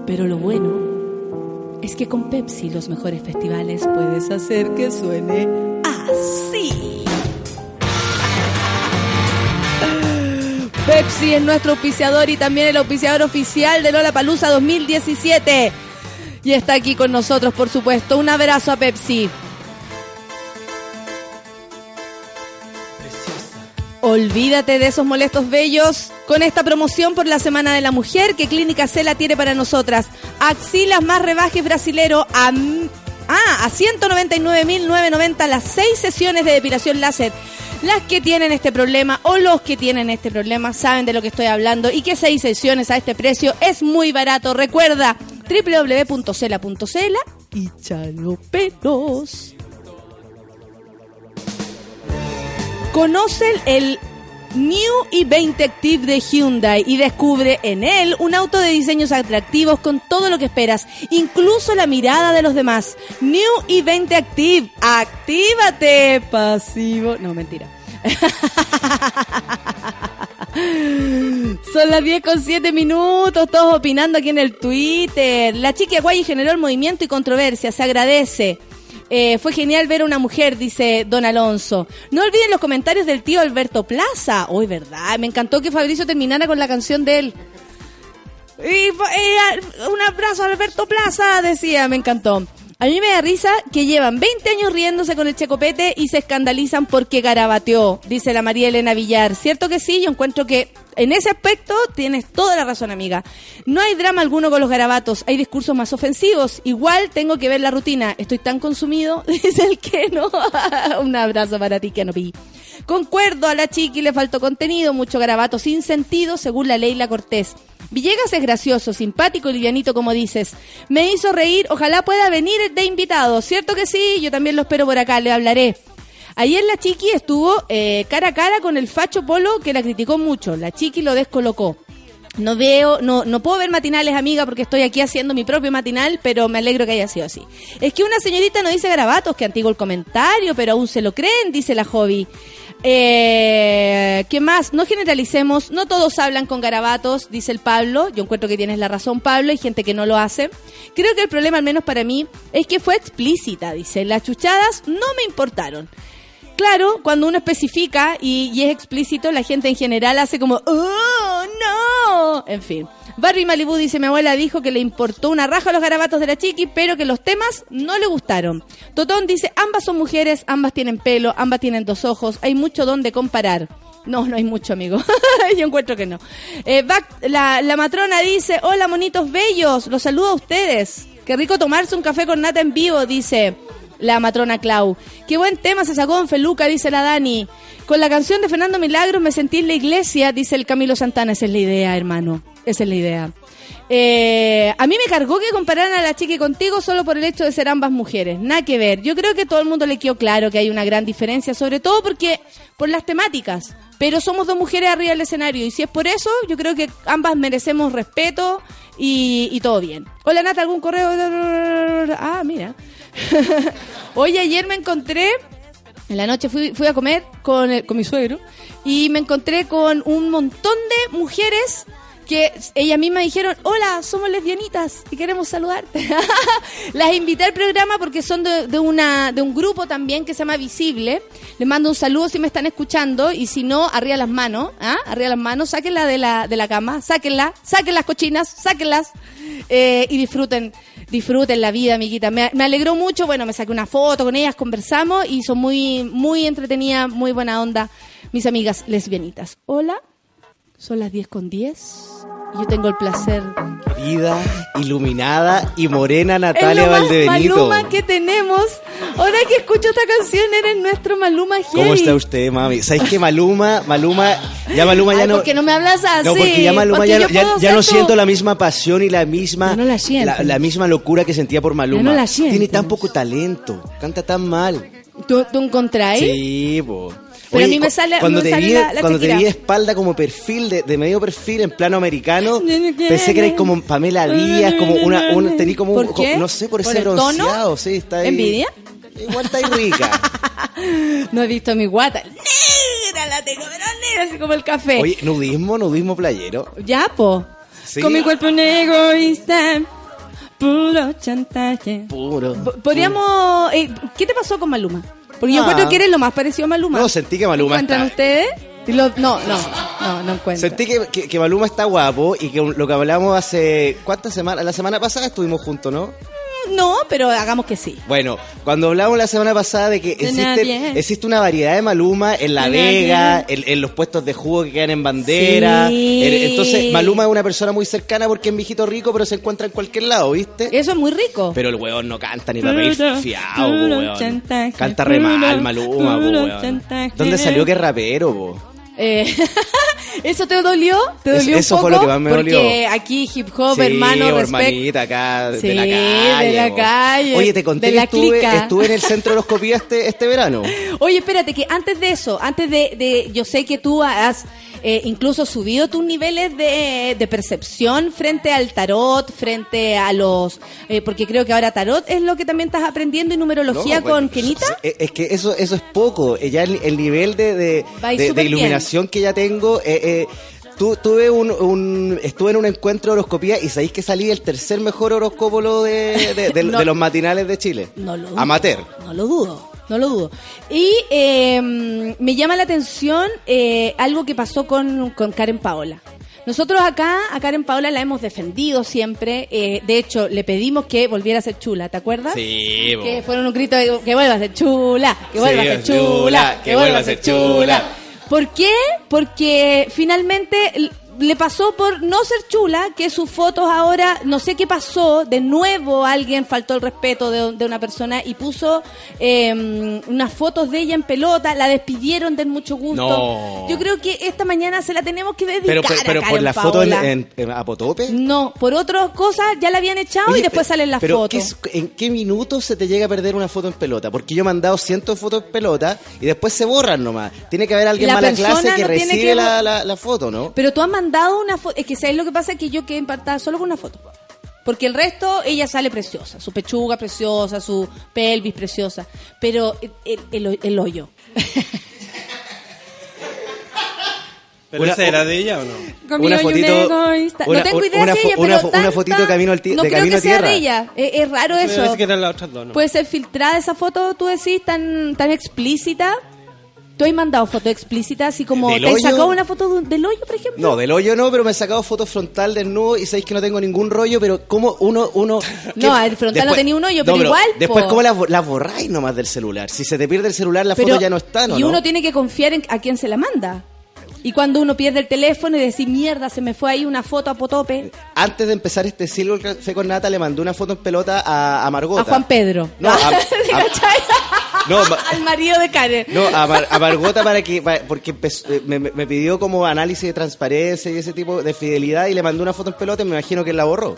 Pero lo bueno es que con Pepsi los mejores festivales puedes hacer que suene así. Pepsi es nuestro auspiciador y también el auspiciador oficial de Lola Palusa 2017. Y está aquí con nosotros, por supuesto. Un abrazo a Pepsi. Olvídate de esos molestos bellos con esta promoción por la Semana de la Mujer que Clínica Cela tiene para nosotras. Axilas más rebajes brasilero a, ah, a 199.990 las seis sesiones de depilación láser. Las que tienen este problema o los que tienen este problema saben de lo que estoy hablando y que seis sesiones a este precio es muy barato. Recuerda www.cela.cela y chalo pelos. Conoce el New i20 Active de Hyundai y descubre en él un auto de diseños atractivos con todo lo que esperas, incluso la mirada de los demás. New i20 Active, actívate, pasivo. No, mentira. Son las 10 con 7 minutos, todos opinando aquí en el Twitter. La chica guay generó el movimiento y controversia, se agradece. Eh, fue genial ver a una mujer, dice Don Alonso. No olviden los comentarios del tío Alberto Plaza. Hoy, verdad, me encantó que Fabricio terminara con la canción de él. Eh, un abrazo a Alberto Plaza, decía, me encantó. A mí me da risa que llevan 20 años riéndose con el checopete y se escandalizan porque garabateó, dice la María Elena Villar. Cierto que sí, yo encuentro que en ese aspecto tienes toda la razón, amiga. No hay drama alguno con los garabatos, hay discursos más ofensivos. Igual tengo que ver la rutina. Estoy tan consumido, dice el que no. Un abrazo para ti, que no. Concuerdo, a la chiqui le faltó contenido, mucho garabato sin sentido, según la Leila Cortés. Villegas es gracioso, simpático y livianito, como dices. Me hizo reír, ojalá pueda venir de invitado. ¿Cierto que sí? Yo también lo espero por acá, le hablaré. Ayer la Chiqui estuvo eh, cara a cara con el Facho Polo que la criticó mucho. La Chiqui lo descolocó. No veo, no, no puedo ver matinales, amiga, porque estoy aquí haciendo mi propio matinal, pero me alegro que haya sido así. Es que una señorita no dice garabatos, que antiguo el comentario, pero aún se lo creen, dice la hobby. Eh, ¿Qué más? No generalicemos, no todos hablan con garabatos, dice el Pablo. Yo encuentro que tienes la razón, Pablo, hay gente que no lo hace. Creo que el problema, al menos para mí, es que fue explícita, dice. Las chuchadas no me importaron. Claro, cuando uno especifica y, y es explícito, la gente en general hace como, ¡Oh, no! En fin. Barry Malibu dice, mi abuela dijo que le importó una raja a los garabatos de la chiqui, pero que los temas no le gustaron. Totón dice, ambas son mujeres, ambas tienen pelo, ambas tienen dos ojos, hay mucho donde comparar. No, no hay mucho, amigo. Yo encuentro que no. Eh, la matrona dice, hola, monitos bellos, los saludo a ustedes. Qué rico tomarse un café con nata en vivo, dice la matrona Clau. Qué buen tema se sacó en Feluca, dice la Dani. Con la canción de Fernando Milagros me sentí en la iglesia, dice el Camilo Santana. Esa es la idea, hermano. Esa es la idea. Eh, a mí me cargó que compararan a la chica contigo solo por el hecho de ser ambas mujeres. Nada que ver. Yo creo que todo el mundo le quedó claro que hay una gran diferencia, sobre todo porque por las temáticas. Pero somos dos mujeres arriba del escenario y si es por eso, yo creo que ambas merecemos respeto y, y todo bien. Hola Nata, ¿algún correo? Ah, mira. Oye, ayer me encontré, en la noche fui, fui a comer con, el- con mi suegro y me encontré con un montón de mujeres que ellas mismas dijeron, hola, somos lesbianitas y queremos saludarte. Las invité al programa porque son de, una, de un grupo también que se llama Visible. Les mando un saludo si me están escuchando y si no, arriba las manos, ¿ah? arriba las manos, sáquenla de la, de la cama, sáquenla, saquen las cochinas, sáquenlas eh, y disfruten. Disfruten la vida, amiguita. Me, me alegró mucho. Bueno, me saqué una foto con ellas, conversamos y son muy, muy entretenidas, muy buena onda, mis amigas lesbianitas. Hola, son las 10 con 10 y yo tengo el placer. Vida iluminada y morena Es Natalia lo más Valdebenito. Maluma que tenemos. Ahora que escucho esta canción, eres nuestro Maluma Heavy. ¿Cómo está usted, mami? ¿Sabes que Maluma, Maluma, ya Maluma ya Ay, no... ¿por qué no me hablas así? No, porque ya Maluma Porque ya, no- ya, ya no siento la misma pasión y la misma Ya no la sientes. la, misma locura que sentía por Maluma. Ya no la sientes. Tiene tan poco talento, canta tan mal. ¿Tú, tú encontráis? Sí, po. Pero a mí me sale- cuando me te sale vi, la- la cuando te Shakira. vi espalda como perfil de, de medio perfil en plano americano, pensé que eras como Pamela Díaz, como una, una tenía como un- no sé por, ¿Por ese tono? bronceado, sí, está ahí. ¿Envidia? Igual está ahí rica. No he visto mi guata. Negra la tengo, pero negra, así como el café. Oye, nudismo, nudismo playero. Ya, po. Sí. Con mi cuerpo un egoísta. Puro chantaje. Puro. Po- Podríamos. eh, ¿Qué te pasó con Maluma? Porque yo Ah. encuentro que eres lo más parecido a Maluma. No, sentí que Maluma ¿Encuentran está- ustedes? Lo- no, no, no, no encuentro. Sentí que, que, que Maluma está guapo y que lo que hablamos hace... ¿Cuántas semanas? La semana pasada estuvimos juntos, ¿no? No, pero hagamos que sí. Bueno, cuando hablamos la semana pasada de que existe, existe una variedad de Maluma en La Vega, en, en los puestos de jugo que quedan en bandera. Sí. En- entonces, Maluma es una persona muy cercana porque es viejito rico, pero se encuentra en cualquier lado, ¿viste? Eso es muy rico. Pero el weón no canta ni para reír Puro, weón. chantaje, Canta re mal, Maluma, po, puro weón. chantaje. ¿Dónde salió que rapero, po? Eh, ¿Eso te dolió? ¿Te Eso- dolió un eso fue poco? lo que más me Porque dolió. aquí hip hop, Sí, hermano, respect. acá de Sí, la calle. de la calle, Oye, te conté de que estuve, estuve en el centro de los copias este, este verano. Oye, espérate, que antes de eso, antes de, de- yo sé que tú has eh, incluso subido tus niveles de, de percepción frente al tarot, frente a los, eh, porque creo que ahora tarot es lo que también estás aprendiendo y numerología No, con Kenita. Es que eso eso es poco. Eh, Ya el, el nivel de, de, iluminación que ya tengo. Eh, eh, tu- tuve un, un- estuve en un encuentro de horoscopía y sabéis que salí el tercer mejor horóscopo de, de, de- No. de los matinales de Chile. No lo dudo. Amateur. No lo dudo, no lo dudo. Y eh, me llama la atención eh, algo que pasó con, con Karen Paola. Nosotros acá a Karen Paola la hemos defendido siempre. eh, de hecho, le pedimos que volviera a ser chula, ¿te acuerdas? Sí, po. Que fueron un grito de que vuelva a ser chula, que vuelva Sí, a ser chula, que vuelva a ser chula. ¿Por qué? Porque finalmente le pasó por no ser chula, que sus fotos ahora, no sé qué pasó, de nuevo alguien faltó el respeto de, de una persona y puso eh, unas fotos de ella en pelota, la despidieron de mucho gusto. No. Yo creo que esta mañana se la tenemos que dedicar Pero, pero, a pero por Karen la foto en, Paola. en- en Apotope. No, por otras cosas ya la habían echado Oye, y después pe- salen las pero fotos. ¿qué es- ¿En qué minuto se te llega a perder una foto en pelota? Porque yo me han dado cientos de fotos en pelota y después se borran nomás. Tiene que haber alguien La mala clase que no recibe que- la, la- la foto, ¿no? Pero tú has mandado una foto. Es que ¿sabes lo que pasa? Que yo quedé impactada solo con una foto. Porque el resto, ella sale preciosa. Su pechuga preciosa, su pelvis preciosa. Pero el, el- el hoyo. ¿Pero Una- esa era de ella o no? Una fotito- una- no tengo idea una si fo- ella, una pero fo- una tanta- fotito de camino al No de creo camino que sea tierra. de ella. Es, es raro eso. pensé que eran las otras dos, ¿no? Puede ser filtrada esa foto, tú decís, tan, tan explícita. Tú has mandado fotos explícitas, así como ¿Del te has sacado una foto de un- del hoyo, por ejemplo. No, del hoyo no, pero me he sacado fotos frontal desnudo y sabéis que no tengo ningún rollo, pero como uno... uno No, el frontal no tenía un hoyo, pero no, igual, Después, po. ¿cómo las, las borráis nomás del celular? Si se te pierde el celular, la Pero- foto ya no está, ¿no? Y no? uno tiene que confiar en a quién se la manda. Y cuando uno pierde el teléfono y decir, mierda, se me fue ahí una foto a Potope, Antes de empezar este siglo Café con Nata, le mandé una foto en pelota a, a Margota. a Juan Pedro. No, a- ¿Te a-? No, Al marido de Karen. no, a, Mar- a Margota para que, porque empezó- eh, me, pidió como análisis de transparencia y ese tipo de fidelidad y le mandó una foto en pelota y me imagino que él la borró.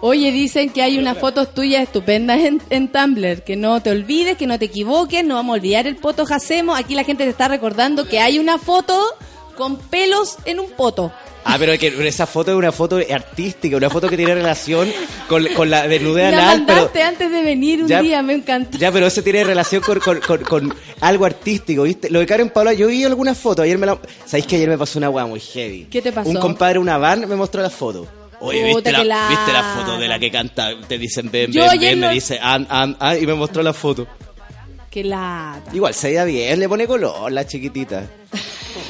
Oye, dicen que hay unas fotos tuyas estupendas en, en Tumblr. Que no te olvides, que no te equivoques, no vamos a olvidar el poto Hacemos. Aquí la gente te está recordando que hay una foto con pelos en un poto. Ah, pero es que esa foto es una foto artística, una foto que tiene relación con, con la desnudez La anal, pero mandaste antes de venir un Ya- día, me encantó. Ya, pero eso tiene relación con, con- con- con algo artístico, ¿viste? Lo de Karen Paula, yo vi algunas fotos, ayer me la... ¿Sabéis que ayer me pasó una weá muy heavy? ¿Qué te pasó? Un compadre, una van, me mostró la foto. Oye, ¿viste la. ¿viste la foto de la que canta? Te dicen ven, ven, ven, no- me dice an, an, an, y me mostró la foto. Qué lata. Igual se veía bien, le pone color la chiquitita.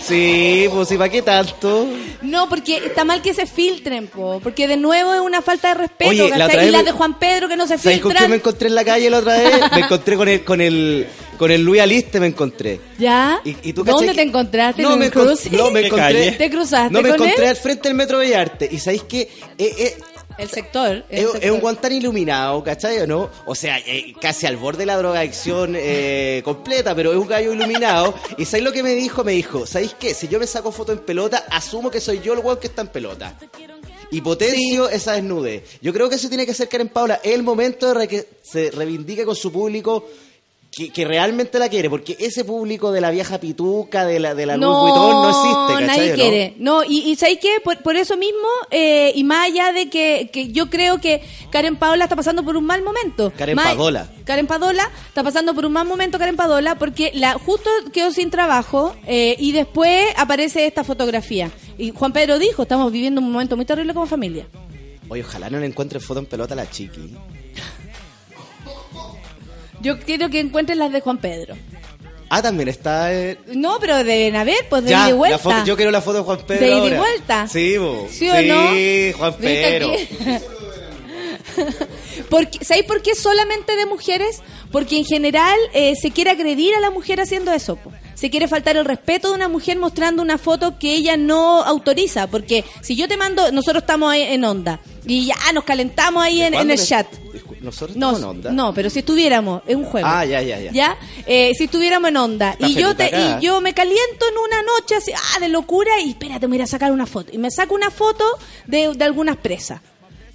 Sí, pues ¿y para qué tanto? No, porque está mal que se filtren, po, porque de nuevo es una falta de respeto, Oye, la otra Y vez las me- de Juan Pedro que no se ¿Sabes con filtran. me encontré en la calle la otra vez? Me encontré con el, con el, con el Luis Aliste, me encontré. ¿Ya? ¿Y, y tú ¿Dónde te encontraste? No, ¿En me, encon- no, me ¿Qué encontré. calle? ¿Te cruzaste No, me con encontré él? al frente del Metro Bellarte. ¿Y sabéis que El sector. el es, es sector. un guantán iluminado, ¿cachai o no? O sea, eh, casi al borde de la drogadicción eh, completa, pero es un gallo iluminado. ¿Y sabéis lo que me dijo? Me dijo, ¿sabéis qué? Si yo me saco foto en pelota, asumo que soy yo el weón que está en pelota. Y potencio esa desnudez. Yo creo que eso tiene que ser Karen Paula. Es el momento de que se reivindique con su público que, que realmente la quiere. Porque ese público de la vieja pituca, de la, de la Louis Vuitton, no existe, ¿cachai? nadie no? quiere. No, y, y ¿sabes qué? Por, por eso mismo, eh, y más allá de que, que yo creo que Karen Paola está pasando por un mal momento. Karen Más- Padola. Karen Padola está pasando por un mal momento, Karen Padola, porque la justo quedó sin trabajo eh, y después aparece esta fotografía. Y Juan Pedro dijo, estamos viviendo un momento muy terrible como familia. Oye, ojalá no le encuentre foto en pelota a la chiqui. Yo quiero que encuentren las de Juan Pedro. Ah, también está... eh, No, pero deben haber, pues de Ya, ida y la vuelta. foto- yo quiero la foto de Juan Pedro De ida y vuelta. Sí, bo. ¿Sí o no? Juan ¿Viste Pedro. Porque, ¿Sabéis por qué solamente de mujeres? Porque en general eh, se quiere agredir a la mujer haciendo eso. po. Se quiere faltar el respeto de una mujer mostrando una foto que ella no autoriza. Porque si yo te mando, nosotros estamos ahí en onda y ya nos calentamos ahí en, en ¿Cuándo el chat. Nosotros No, estamos en onda. no, pero si estuviéramos, es un juego. Ah, ya, ya, ya. Eh, si estuviéramos en onda Está y yo te, acá. y yo me caliento en una noche así, ah, de locura y espérate, me voy a sacar una foto y me saco una foto de, de algunas presas.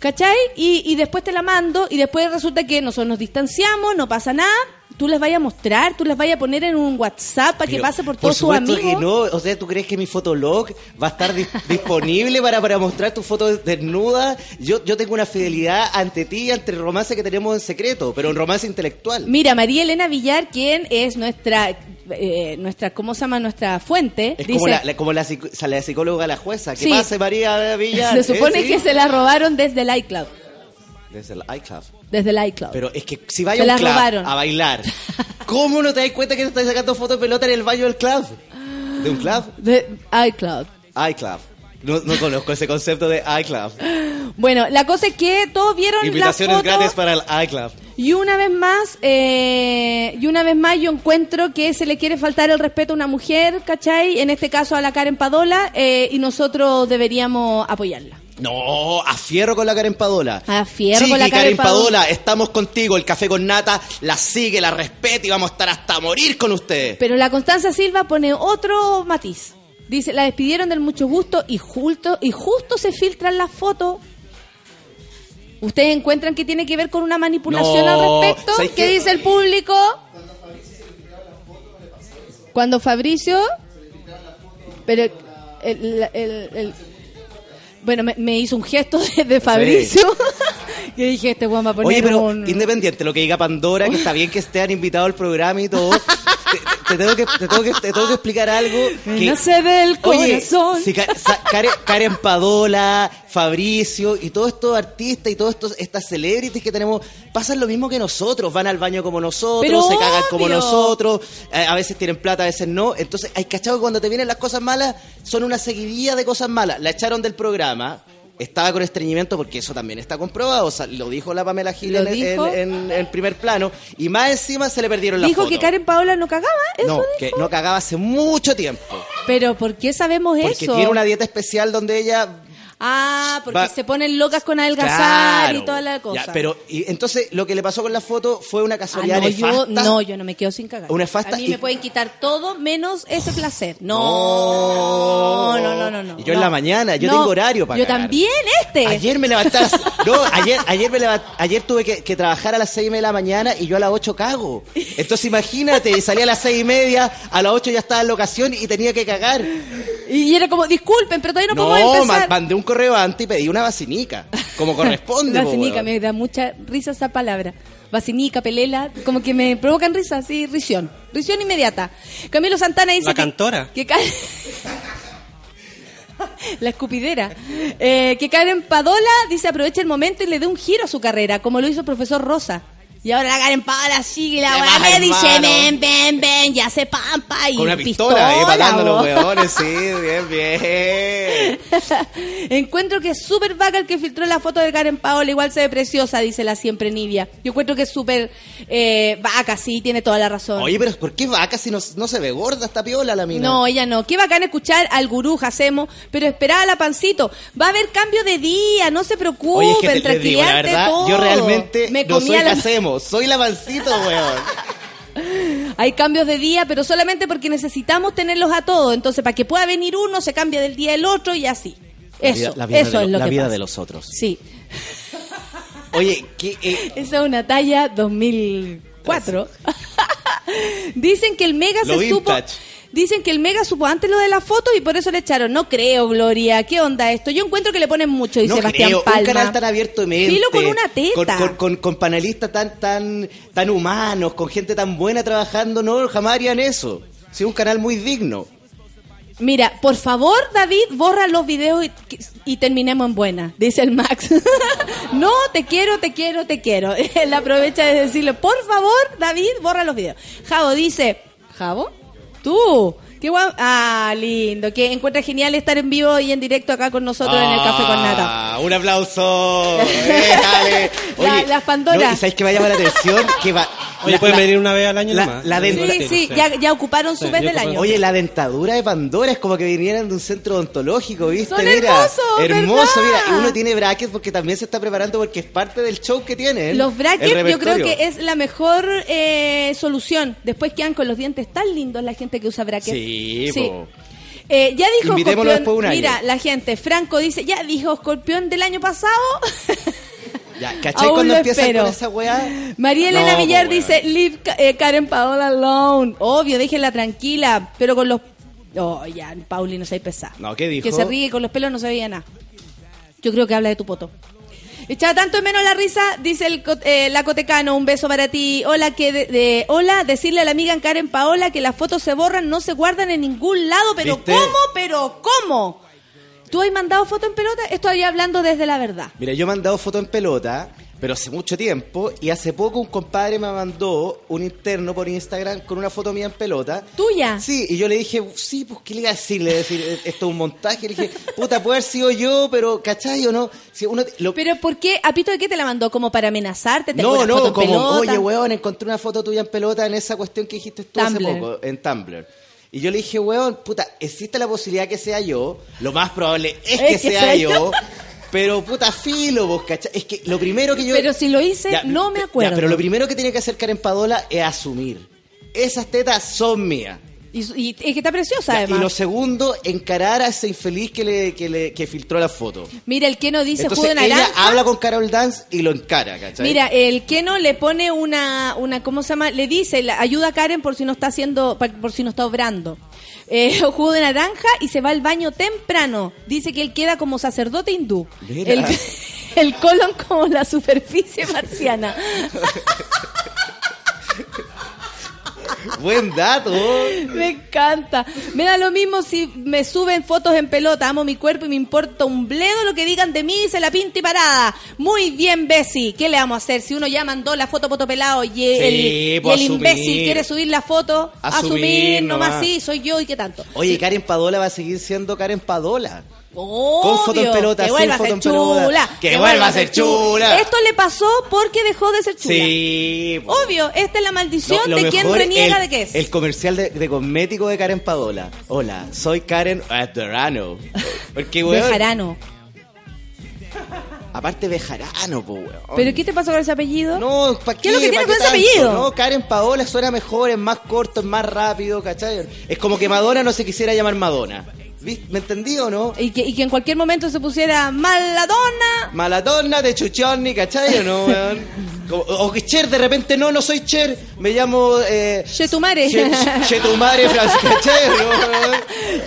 ¿Cachai? Y, y después te la mando y después resulta que nosotros nos distanciamos, no pasa nada, tú les vayas a mostrar, tú les vayas a poner en un WhatsApp para que pase por todos sus supuesto amigos. que no. O sea, ¿tú crees que mi fotolog va a estar dis- disponible para, para mostrar tu foto desnuda? Yo, yo tengo una fidelidad ante ti, ante el romance que tenemos en secreto, pero un romance intelectual. Mira, María Elena Villar, quien es nuestra, eh, nuestra ¿cómo se llama? Nuestra fuente, Es dice... como, la, la- como la, psicóloga la jueza. ¿Qué Sí. pasa, María Villar? Se supone. Sí. que se la robaron desde el iCloud. Desde el iCloud. Desde el iCloud. Pero es que si vaya a un club robaron. a bailar, ¿cómo no te das cuenta que te estás sacando fotos de pelota en el baño del club? ¿De un club? De iCloud. iCloud. No, no conozco ese concepto de iCloud. Bueno, la cosa es que todos vieron Invitaciones la foto gratis para el iCloud. y una vez más, eh, y una vez más yo encuentro que se le quiere faltar el respeto a una mujer, ¿cachai? En este caso a la Karen Padola, eh, y nosotros deberíamos apoyarla. No, a fierro con la Karen Padola. A fierro Chiqui, con la Karen Padola, estamos contigo. El café con nata la sigue, la respeta y vamos a estar hasta morir con usted. Pero la Constanza Silva pone otro matiz. Dice, la despidieron del mucho gusto y justo, y justo se filtran las fotos. ¿Ustedes encuentran que tiene que ver con una manipulación No, al respecto? ¿sabes ¿Qué dice el público? Cuando Fabricio... Pero el, el- el- bueno, me, me hizo un gesto de, de Fabricio. que dije, este weón va a poner Oye, pero un... independiente, lo que diga Pandora, que está bien que estén invitados al programa y todo, te, te tengo, que, te, tengo que, te tengo que explicar algo. Que, nace del Oye, corazón. si Ka- sa- Karen, Karen Padola, Fabricio y todos estos artistas y todas estos, estas celebrities que tenemos pasan lo mismo que nosotros, van al baño como nosotros, Pero se cagan como nosotros, eh, a veces tienen plata, a veces no. Entonces, hay cachado que cuando te vienen las cosas malas, son una seguidilla de cosas malas. La echaron del programa. Estaba con estreñimiento porque eso también está comprobado, o sea, lo dijo la Pamela Gil ¿Lo en, en- dijo? en- en primer plano y más encima se le perdieron las Dijo fotos. que Karen Paola no cagaba, eso no, dijo. que no cagaba hace mucho tiempo. Pero ¿por qué sabemos Porque eso? tiene una dieta especial donde ella Ah, porque Va- se ponen locas con adelgazar Claro. y toda la cosa. Ya, pero y entonces lo que le pasó con la foto fue una Ah, casualidad no, yo, no, yo no me quedo sin cagar. Una nefasta A mí y- me pueden quitar todo menos ese placer. No, no, no, no. no Y yo en no. la mañana, yo No, tengo horario para Yo cagar. también, este. Ayer me las- No, ayer, ayer, me levant- ayer tuve que, que trabajar a las seis y media de la mañana y yo a las 8 cago. Entonces imagínate, salí a las seis y media, a las 8 ya estaba en la ocasión y tenía que cagar. Y era como, disculpen, pero todavía no, podemos empezar. mandé un correo antes y pedí una vacinica, como corresponde. po, Vacinica, weón. me da mucha risa esa palabra. Vacinica, pelela, como que me provocan risa, así, risión. Risión inmediata. Camilo Santana dice La cantora. Que, La escupidera. Eh, que Karen Padola dice aprovecha el momento y le dé un giro a su carrera, como lo hizo el profesor Rosa. Y ahora la Karen Padola sigue la le dice ven, ven, ven, ya se pampa y Con una pistola, eh, patando los weones, sí, bien, bien. Encuentro que es súper vaca el que filtró la foto de Karen Paola, igual se ve preciosa, dice la siempre Nivia. Yo encuentro que es súper eh, vaca, sí, tiene toda la razón. Oye, pero ¿por qué vaca si no, no se ve gorda esta piola la mina? No, ella no. Qué bacán escuchar al gurú Jacemo, pero esperaba la pancito. Va a haber cambio de día, no se preocupen, Oye, es que te, digo, la verdad, todo. yo realmente Me no soy la- Soy la mancito, weón. Hay cambios de día, pero solamente porque necesitamos tenerlos a todos. Entonces, para que pueda venir uno, se cambia del día del otro y así. Eso, La vida- la vida eso de es lo- la que vida pasa. de los otros. Sí, Oye, ¿qué, eh, esa es una talla 2004. Dicen que el Mega Lo se supo... Dicen que el Mega supo antes lo de la foto y por eso le echaron. No creo, Gloria. ¿Qué onda esto? Yo encuentro que le ponen mucho, dice no Sebastián creo, Palma. un canal tan abierto de mente. Filo con una teta. Con, con- con- con panelistas tan, tan, tan humanos, con gente tan buena trabajando, no, jamás harían eso. Sí, un canal muy digno. Mira, por favor, David, borra los videos y, y terminemos en buena, dice el Max. no, te quiero, te quiero, te quiero. Él aprovecha de decirle, por favor, David, borra los videos. Javo dice, ¿Javo? ¿Tú? Qué guau- Ah, lindo. Que encuentra genial estar en vivo y en directo acá con nosotros en el Café con Nata. Ah, un aplauso. Eh, dale. La- Oye, las Pandora. no, ¿y sabes qué me llama la atención? Que va, Oye, la- pueden la- venir una vez al año la- nomás. la Sí, sí, sé. ya, ya ocuparon su Sí, vez del año. Oye, la dentadura de Pandora es como que vinieran de un centro odontológico, ¿viste? Son mira, hermosos, hermoso, ¿verdad? mira. Y uno tiene brackets porque también se está preparando porque es parte del show que tienen. Los brackets yo creo que es la mejor eh, solución. Después quedan con los dientes tan lindos la gente que usa brackets. Sí, po. Eh, ya dijo año. mira, la gente, Franco dice, ya dijo Escorpión del año pasado. Ya, ¿cachai Aún cuando empiezan con esa weá? María Elena No, Villar dice, leave eh, Karen Paola alone. Obvio, déjenla tranquila, pero con los... Oh, ya, Pauli, no seas pesada. No, ¿qué dijo? Que se ríe con los pelos no se veía nada. Yo creo que habla de tu poto. Echaba tanto de menos la risa, dice el, eh, la Cotecano, un beso para ti. Hola, que de, de- hola, decirle a la amiga Karen Paola que las fotos se borran, no se guardan en ningún lado, pero ¿Viste? ¿cómo? Pero ¿cómo? ¿Tú has mandado foto en pelota? Estoy hablando desde la verdad. Mira, yo he mandado foto en pelota, pero hace mucho tiempo, y hace poco un compadre me mandó un interno por Instagram con una foto mía en pelota. ¿Tuya? Sí, y yo le dije, sí, pues, ¿qué le iba a decir? Le iba a decir, esto es un montaje. Le dije, puta, puede haber sido yo, pero, ¿cachai o no? Si uno, lo- Pero ¿por qué? ¿A Pito de qué te la mandó? ¿Como para amenazarte? ¿Te no, no, foto en como, pelota? oye, weón, encontré una foto tuya en pelota en esa cuestión que dijiste tú Tumblr. hace poco, en Tumblr. Y yo le dije, weón, puta, existe la posibilidad que sea yo. Lo más probable es, que, sea, yo. Pero, puta, filo, vos, ¿cachai? Es que lo primero que yo... Pero si lo hice, Ya, no me ya, acuerdo. pero lo primero que tiene que hacer Karen Padola es asumir. Esas tetas son mías. Y, y- y que está preciosa, Ya, y además. lo segundo, encarar a ese infeliz que le, que le que filtró la foto. Mira, el Keno dice Entonces jugo de ella habla con Carol Dance y lo encara, ¿cachai? Mira, el Keno le pone una, una, ¿cómo se llama? Le dice, ayuda a Karen por si no está haciendo, por si no está obrando. Eh, jugo de naranja y se va al baño temprano. Dice que él queda como sacerdote hindú. El, el colon como la superficie marciana. Buen dato. Me encanta. Me da lo mismo si me suben fotos en pelota. Amo mi cuerpo y me importa un bledo lo que digan de mí. Se la pinta y parada. Muy bien, Bessie. ¿Qué le vamos a hacer? Si uno ya mandó la foto potopelado y el, pues, el imbécil quiere subir la foto, Asumir asumir, nomás nomás. sí, soy yo y qué tanto. Oye, Karen Padola va a seguir siendo Karen Padola. Obvio, Con foto en pelota, que sin vuelva a foto ser en pelota. chula. Que vuelva a ser chula. Esto le pasó porque dejó de ser chula. Sí. po. Obvio, esta es la maldición No, de quien reniega el, de qué es. El comercial de, de cosmético de Karen Padola. Hola, soy Karen Adorano. Porque, weón, Bejarano. Aparte Bejarano, po, weón. ¿Pero qué te pasó con ese apellido? No, ¿para qué? ¿Qué es lo que tiene ¿Pa' con ese tanto? apellido? No, Karen Paola suena mejor, es más corto, es más rápido, ¿cachai? Es como que Madonna no se quisiera llamar Madonna. ¿Viste? ¿Me entendí o no? Y que, y que en cualquier momento se pusiera Maladona. Maladonna de Chuchoni, ¿cachai o no, weón? Como- O que Cher, de repente, no, no soy Cher, me llamo... Eh, Chetumare. Che- Chetumare, ¿cachai o no, weón?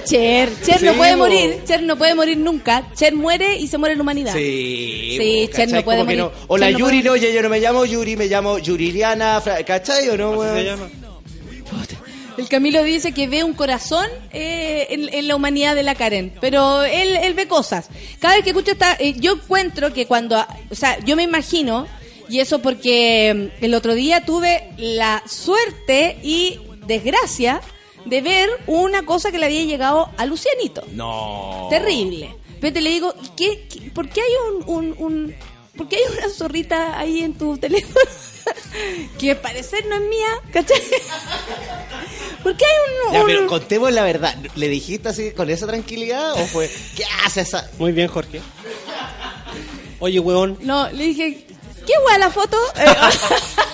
Cher, Cher no puede morir, Cher no puede morir nunca. Cher muere y se muere la humanidad. Sí, Sí, Cher no puede morir. no. O la no Yuri, puede no, yo, yo no me llamo Yuri, me llamo Yuriliana, ¿cachai o no, weón? se llama? El Camilo dice que ve un corazón eh, en, en la humanidad de la Karen, pero él, él ve cosas. Cada vez que escucho esta, eh, yo encuentro que cuando, o sea, yo me imagino, y eso porque mm, el otro día tuve la suerte y desgracia de ver una cosa que le había llegado a Lucianito. No. Terrible. Pero te le digo, ¿qué, qué- por qué hay un, un, un- por qué hay una zorrita ahí en tu teléfono? que al parecer no es mía, ¿cachai? ¿Por qué hay un, Ya, un- pero contemos la verdad. ¿Le dijiste así con esa tranquilidad o fue, ¿qué hace esa? Muy bien, Jorge. Oye, weón. No, le dije, ¿qué guay la foto?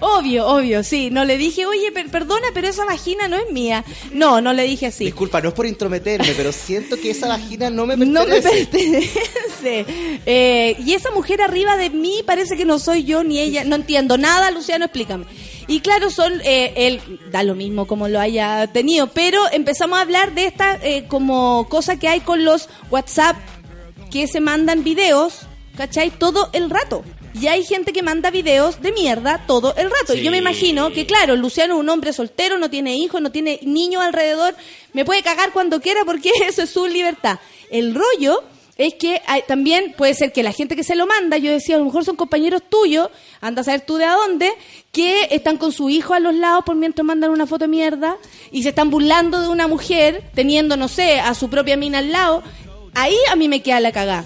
Obvio, obvio, sí. No le dije, oye, per- perdona, pero esa vagina no es mía. No, no le dije así. Disculpa, no es por intrometerme, pero siento que esa vagina no me No me pertenece. pertenece. Eh, y esa mujer arriba de mí parece que no soy yo ni ella. No entiendo nada, Luciano, explícame. Y claro, son, eh, él da lo mismo como lo haya tenido, pero empezamos a hablar de esta eh, como cosa que hay con los WhatsApp que se mandan videos, ¿cachai? Todo el rato. Y hay gente que manda videos de mierda todo el rato. Y yo me imagino que, claro, Luciano es un hombre soltero, no tiene hijos, no tiene niños alrededor, me puede cagar cuando quiera porque eso es su libertad. El rollo es que hay- también puede ser que la gente que se lo manda, yo decía, a lo mejor son compañeros tuyos, anda a saber tú de a dónde, que están con su hijo a los lados por mientras mandan una foto de mierda y se están burlando de una mujer teniendo, no sé, a su propia mina al lado. Ahí a mí me queda la cagada.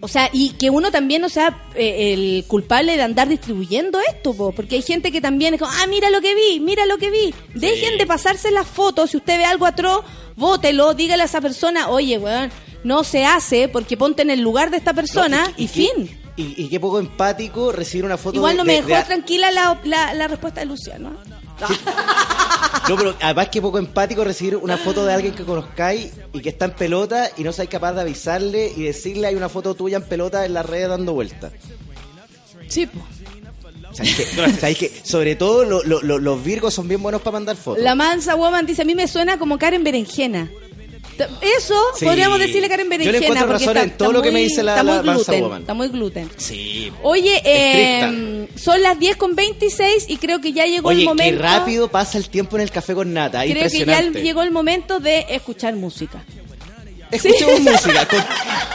O sea, y que uno también no sea eh, el culpable de andar distribuyendo esto, po, porque hay gente que también es como, ah, mira lo que vi, mira lo que vi. Dejen de pasarse las fotos, si usted ve algo atroz, bótelo, dígale a esa persona, oye, weón, no se hace porque ponte en el lugar de esta persona y, fin. Y, y qué poco empático recibir una foto Igual de- no me de- dejó de- tranquila la, la, la respuesta de Luciano. No, pero además que poco empático recibir una foto de alguien que conozcáis y que está en pelota y no seáis capaz de avisarle y decirle hay una foto tuya en pelota en las redes dando vueltas. Sí, po. ¿Sabéis que, sobre todo lo- lo- lo- los virgos son bien buenos para mandar fotos? La mansa woman dice, a mí me suena como Karen Berenjena. Eso Sí. podríamos decirle Karen Yo le Berenjena. encuentro porque razón está- en todo lo que me muy- dice la- está muy la gluten, woman. Está muy gluten. Sí. Oye, eh, son las 10 con 26 y creo que ya llegó Oye, el qué momento. rápido pasa el tiempo en el café con nata. Creo que ya llegó el momento de escuchar música. Escuchemos música. ¿Con,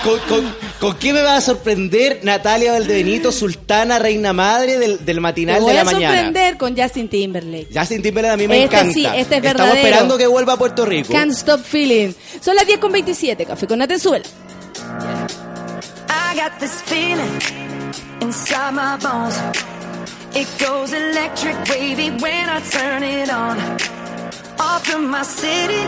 con, con- con qué me va a sorprender Natalia Valdebenito, sultana, reina madre del, del Te matinal voy de la a mañana? sorprender con Justin Timberlake. Justin Timberlake a mí me Este encanta. sí, este es Estamos verdadero. esperando que vuelva a Puerto Rico. Can't Stop Feeling. Son las 10 con 27. Café con Nata en suela. I got this feeling inside my bones. It goes electric wavy when I turn it on. Off from my city,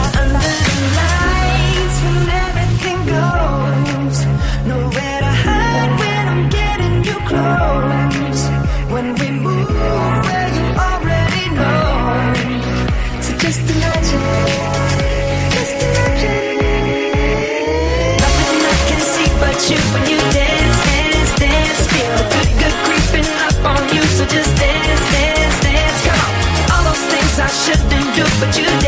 Shouldn't do, but you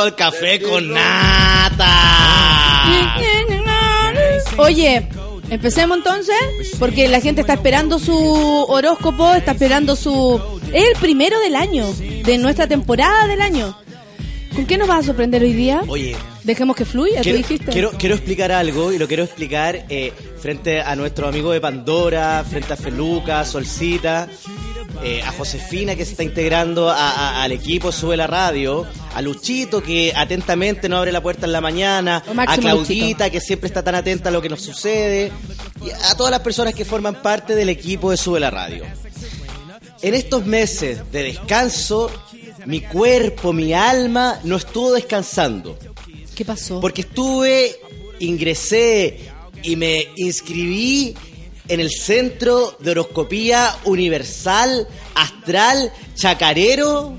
Al café con nata. Oye, empecemos entonces, porque la gente está esperando su horóscopo, está esperando su... Es el primero del año, de nuestra temporada del año. ¿Con qué nos vas a sorprender hoy día? Oye, Dejemos que fluya, tú quiero, dijiste. quiero, quiero explicar algo y lo quiero explicar eh, frente a nuestro amigo de Pandora, frente a Feluca, Solcita, eh, a Josefina que se está integrando a- a- al equipo Sube la Radio, a Luchito que atentamente nos abre la puerta en la mañana, a Claudita que siempre está tan atenta a lo que nos sucede, y a todas las personas que forman parte del equipo de Sube la Radio. En estos meses de descanso, mi cuerpo, mi alma no estuvo descansando. ¿Qué pasó? Porque estuve, ingresé y me inscribí en el Centro de Horoscopía Universal Astral Chacarero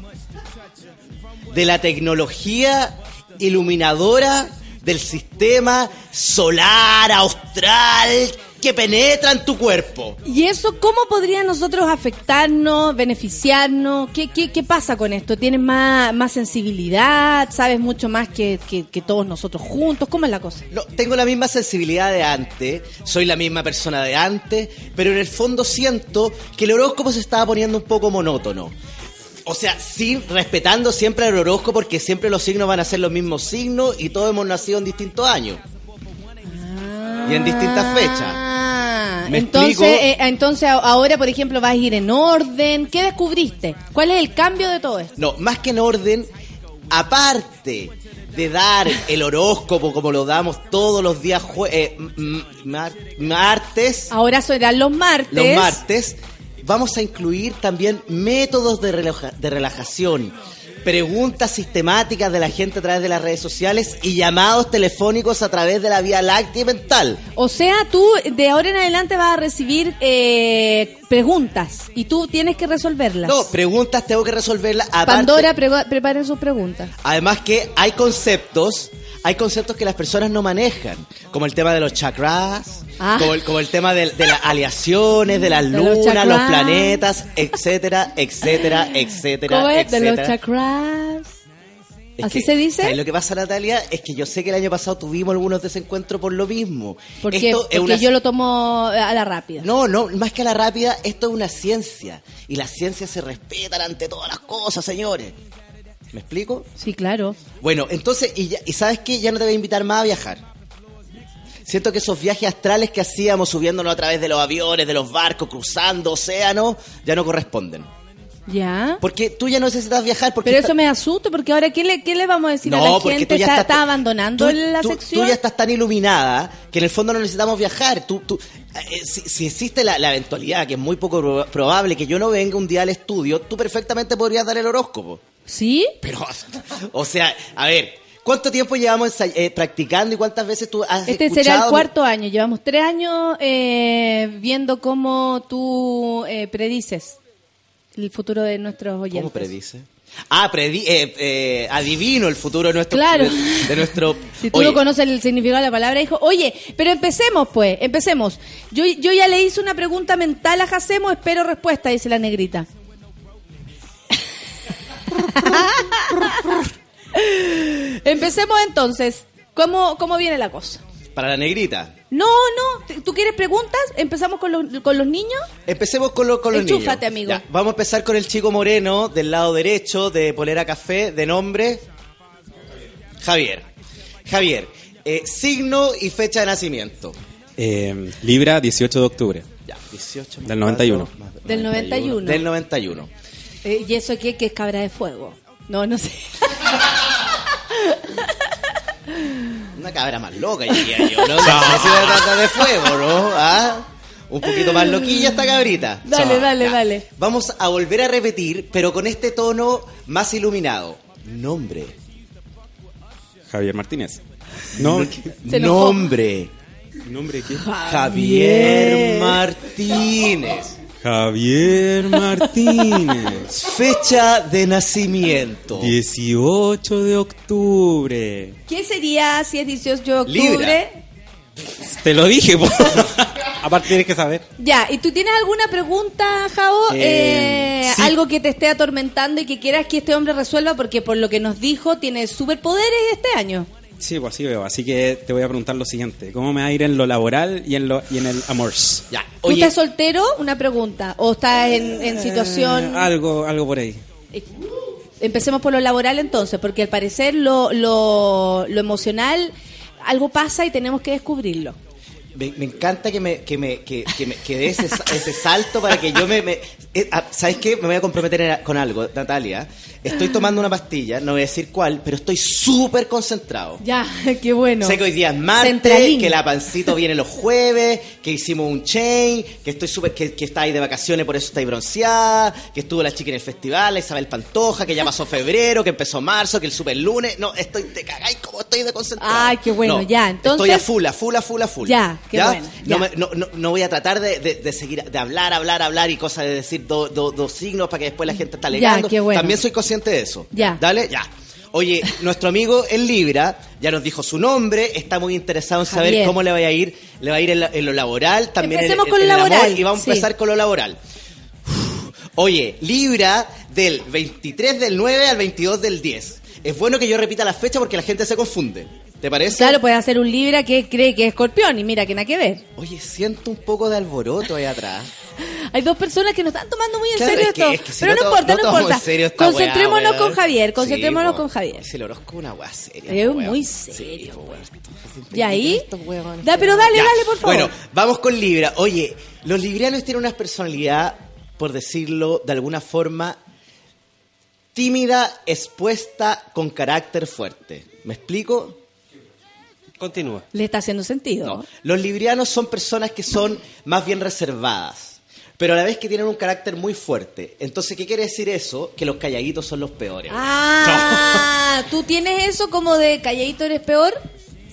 de la tecnología iluminadora del sistema solar austral que penetra en tu cuerpo. ¿Y eso cómo podría nosotros afectarnos, beneficiarnos? ¿Qué, qué, qué pasa con esto? ¿Tienes más, más sensibilidad? ¿Sabes mucho más que, que- que todos nosotros juntos? ¿Cómo es la cosa? No, tengo la misma sensibilidad de antes, soy la misma persona de antes, pero en el fondo siento que el horóscopo se estaba poniendo un poco monótono. O sea, sin respetando siempre el horóscopo porque siempre los signos van a ser los mismos signos y todos hemos nacido en distintos años. Y en distintas fechas. Ah, ¿Me entonces, eh, entonces a- ahora, por ejemplo, vas a ir en orden. ¿Qué descubriste? ¿Cuál es el cambio de todo esto? No, más que en orden, aparte de dar el horóscopo como lo damos todos los días eh, mar- martes, Ahora serán los martes. los martes, vamos a incluir también métodos de, relaja- de relajación, preguntas sistemáticas de la gente a través de las redes sociales y llamados telefónicos a través de la vía láctea mental. O sea, tú de ahora en adelante vas a recibir eh, preguntas y tú tienes que resolverlas. No, preguntas tengo que resolverlas. aparte- Pandora, prego- preparen sus preguntas. Además que hay conceptos, hay conceptos que las personas no manejan, como el tema de los chakras, Ah. como, el, como el tema de, de las aleaciones, de las los lunas, los, planetas, etcétera, etcétera, etcétera, ¿Cómo es? De los etcétera. chakras. Es ¿Así que, se dice? ¿sabes lo que pasa, Natalia? Es que yo sé que el año pasado tuvimos algunos desencuentros por lo mismo. Porque, Esto es porque una- yo lo tomo a la rápida. No, no, más que a la rápida, esto es una ciencia. Y las ciencias se respetan ante todas las cosas, señores. ¿Me explico? Sí, claro. Bueno, entonces, y, ya- y ¿sabes qué? Ya no te voy a invitar más a viajar. Siento que esos viajes astrales que hacíamos subiéndonos a través de los aviones, de los barcos, cruzando océanos, ya no corresponden. Ya. Porque tú ya no necesitas viajar porque... Pero eso me asusta porque ahora ¿qué le, qué le vamos a decir a No, la porque gente? tú ya ¿Está, estás- está abandonando tú, la tú- sección? tú ya estás tan iluminada que en el fondo no necesitamos viajar. Tú, tú, eh, si, si existe la, la eventualidad, que es muy poco pro- probable, que yo no venga un día al estudio, tú perfectamente podrías dar el horóscopo. ¿Sí? Pero, o sea, a ver, ¿cuánto tiempo llevamos eh, practicando y cuántas veces tú has Este escuchado? será el cuarto año. Llevamos tres años eh, viendo cómo tú eh, predices el futuro de nuestros oyentes. ¿Cómo predice? Ah, predi eh, eh, adivino el futuro de nuestro... Claro. De, de nuestro Si tú Oye, no conoces el significado de la palabra, dijo, oye, pero empecemos pues, empecemos. Yo, yo ya le hice una pregunta mental a Jacemo, espero respuesta, dice la negrita. empecemos entonces. ¿Cómo, ¿Cómo viene la cosa? Para la negrita. No, no, ¿t- ¿tú quieres preguntas? ¿Empezamos con los, con los niños? Empecemos con, lo- con los niños. Enchúfate, amigo. Ya, vamos a empezar con el chico moreno del lado derecho de polera café de nombre Javier. Javier, eh, signo y fecha de nacimiento. Eh, Libra, 18 de octubre. Ya, 18 más Del 91. cuatro, más Del 91. Del 91. Eh, ¿Y eso qué? ¿Que es cabra de fuego? No, no sé. Una cabra más loca, diría yo, ¿no? No sé si se trata de fuego, ¿no? ¿Ah? Un poquito más loquilla esta cabrita. Dale, dale, Ya. dale. Vamos a volver a repetir, pero con este tono más iluminado. Nombre. Javier Martínez. No. Nombre. ¿Nombre qué? Javier Martínez. Javier Martínez. Fecha de nacimiento. 18 de octubre. ¿Qué sería si es 18 de octubre? Libra. Te lo dije, po. Aparte tienes que saber. Ya, ¿y tú tienes alguna pregunta, Javo? Eh, Eh, sí. Algo que te esté atormentando y que quieras que este hombre resuelva porque por lo que nos dijo tiene superpoderes este año. Sí, pues así veo. Así que te voy a preguntar lo siguiente. ¿Cómo me va a ir en lo laboral y en, lo, y en el amor? Ya. ¿Tú estás soltero? Una pregunta. ¿O estás en, en situación...? algo, algo por ahí. Empecemos por lo laboral entonces, porque al parecer lo, lo, lo emocional, algo pasa y tenemos que descubrirlo. Me, me encanta que me, que me, que, que me que dé ese, ese salto para que yo me... me- eh, ah, ¿Sabes qué? Me voy a comprometer con algo, Natalia. Estoy tomando una pastilla, no voy a decir cuál, pero estoy súper concentrado. Ya, qué bueno. Sé que hoy día es martes, Centralín. que la pancito viene los jueves, que hicimos un chain, que estoy súper, que, que estáis de vacaciones, por eso estáis bronceada, que estuvo la chica en el festival, la Isabel Pantoja, que ya pasó febrero, que empezó marzo, que el super lunes. No, estoy, te cagáis como estoy de concentrado. Ay, qué bueno, No, ya, entonces- Estoy a full, a full, a full, a full. Ya, qué bueno, ya. No, me- no, no, no voy a tratar de, de- de seguir, de hablar, hablar, hablar y cosas de decir do- do- dos signos para que después la gente está alegando. bueno. También soy consciente de eso. Ya. Dale, ya. Oye, nuestro amigo en Libra ya nos dijo su nombre, está muy interesado en saber Javier. cómo le va a ir, le va a ir en, la- en lo laboral, también Empecemos en- con lo amor, laboral, y vamos sí. a empezar con lo laboral. Oye, Libra del 23 del 9 al 22 del 10. Es bueno que yo repita la fecha porque la gente se confunde. ¿Te parece? Claro, puede hacer un Libra que cree que es escorpión y mira que nada que ver. Oye, siento un poco de alboroto ahí atrás. Hay dos personas que nos están tomando muy en Claro, serio es que- esto. es que si Pero no importa, no importa. en serio esta Concentrémonos weá, con. Javier, concentrémonos Sí, con. Javier. El horóscopo es una weá seria. Es muy serio, Sí. Y ahí. Da, pero dale, Ya. dale, por favor. Bueno, vamos con Libra. Oye, los librianos tienen una personalidad, por decirlo de alguna forma, tímida, expuesta, con carácter fuerte. ¿Me explico? Continúa. Le está haciendo sentido. No. Los librianos son personas que son más bien reservadas, pero a la vez que tienen un carácter muy fuerte. Entonces, ¿qué quiere decir eso? Que los calladitos son los peores. Ah, ¿tú tienes eso como de calladito eres peor?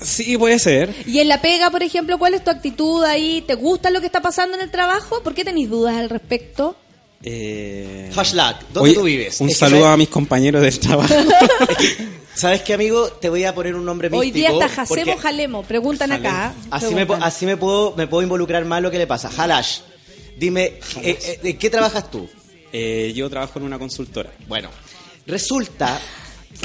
Sí, puede ser. Y en la pega, por ejemplo, ¿cuál es tu actitud ahí? ¿Te gusta lo que está pasando en el trabajo? ¿Por qué tenéis dudas al respecto? Eh... Hashtag, ¿dónde Oye, tú vives? Un Es saludo a mis compañeros del trabajo. ¿Sabes qué, amigo? Te voy a poner un nombre místico. Hoy día está Jacemo porque Jalemo. Preguntan acá. Así, me, Preguntan. así me, puedo, me puedo involucrar más lo que le pasa. Halash, dime, eh, eh, ¿en qué trabajas tú? Eh, yo trabajo en una consultora. Bueno, resulta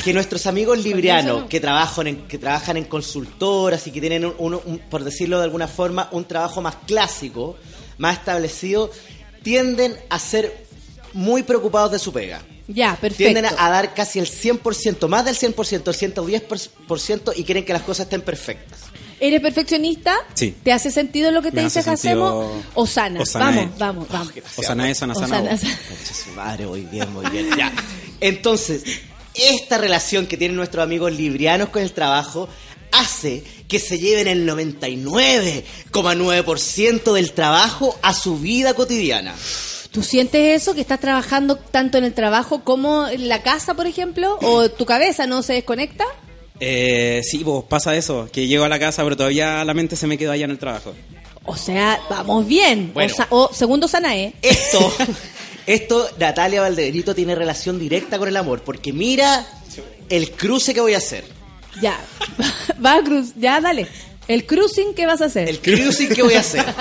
que nuestros amigos librianos que trabajan en, que trabajan en consultoras y que tienen, un, un- un- por decirlo de alguna forma, un trabajo más clásico, más establecido, tienden a ser muy preocupados de su pega. Ya, perfecto. Tienden a, dar casi el 100%, más del 100%, el 110% y quieren que las cosas estén perfectas. ¿Eres perfeccionista? Sí. ¿Te hace sentido lo que te Me dice hace sentido- Osana? Osana. Osanae. Vamos, vamos, vamos. Osanae, sana, sana, Osana, sana. Su madre, muy bien, muy bien. Ya. Entonces, esta relación que tienen nuestros amigos librianos con el trabajo hace que se lleven el 99,9% del trabajo a su vida cotidiana. ¿Tú sientes eso? ¿Que estás trabajando tanto en el trabajo como en la casa, por ejemplo? ¿O tu cabeza no se desconecta? Eh, sí, pues pasa eso, que llego a la casa pero todavía la mente se me quedó allá en el trabajo. O sea, vamos bien. Bueno. O, o segundo Sanae. Esto, esto, Natalia Valdebenito tiene relación directa con el amor, porque mira el cruce que voy a hacer. Ya. Va a cruz. Ya, dale. El cruising, ¿qué vas a hacer? El cruising que voy a hacer.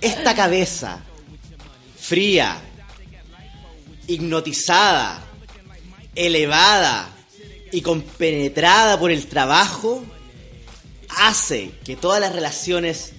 Esta cabeza fría, hipnotizada, elevada y compenetrada por el trabajo hace que todas las relaciones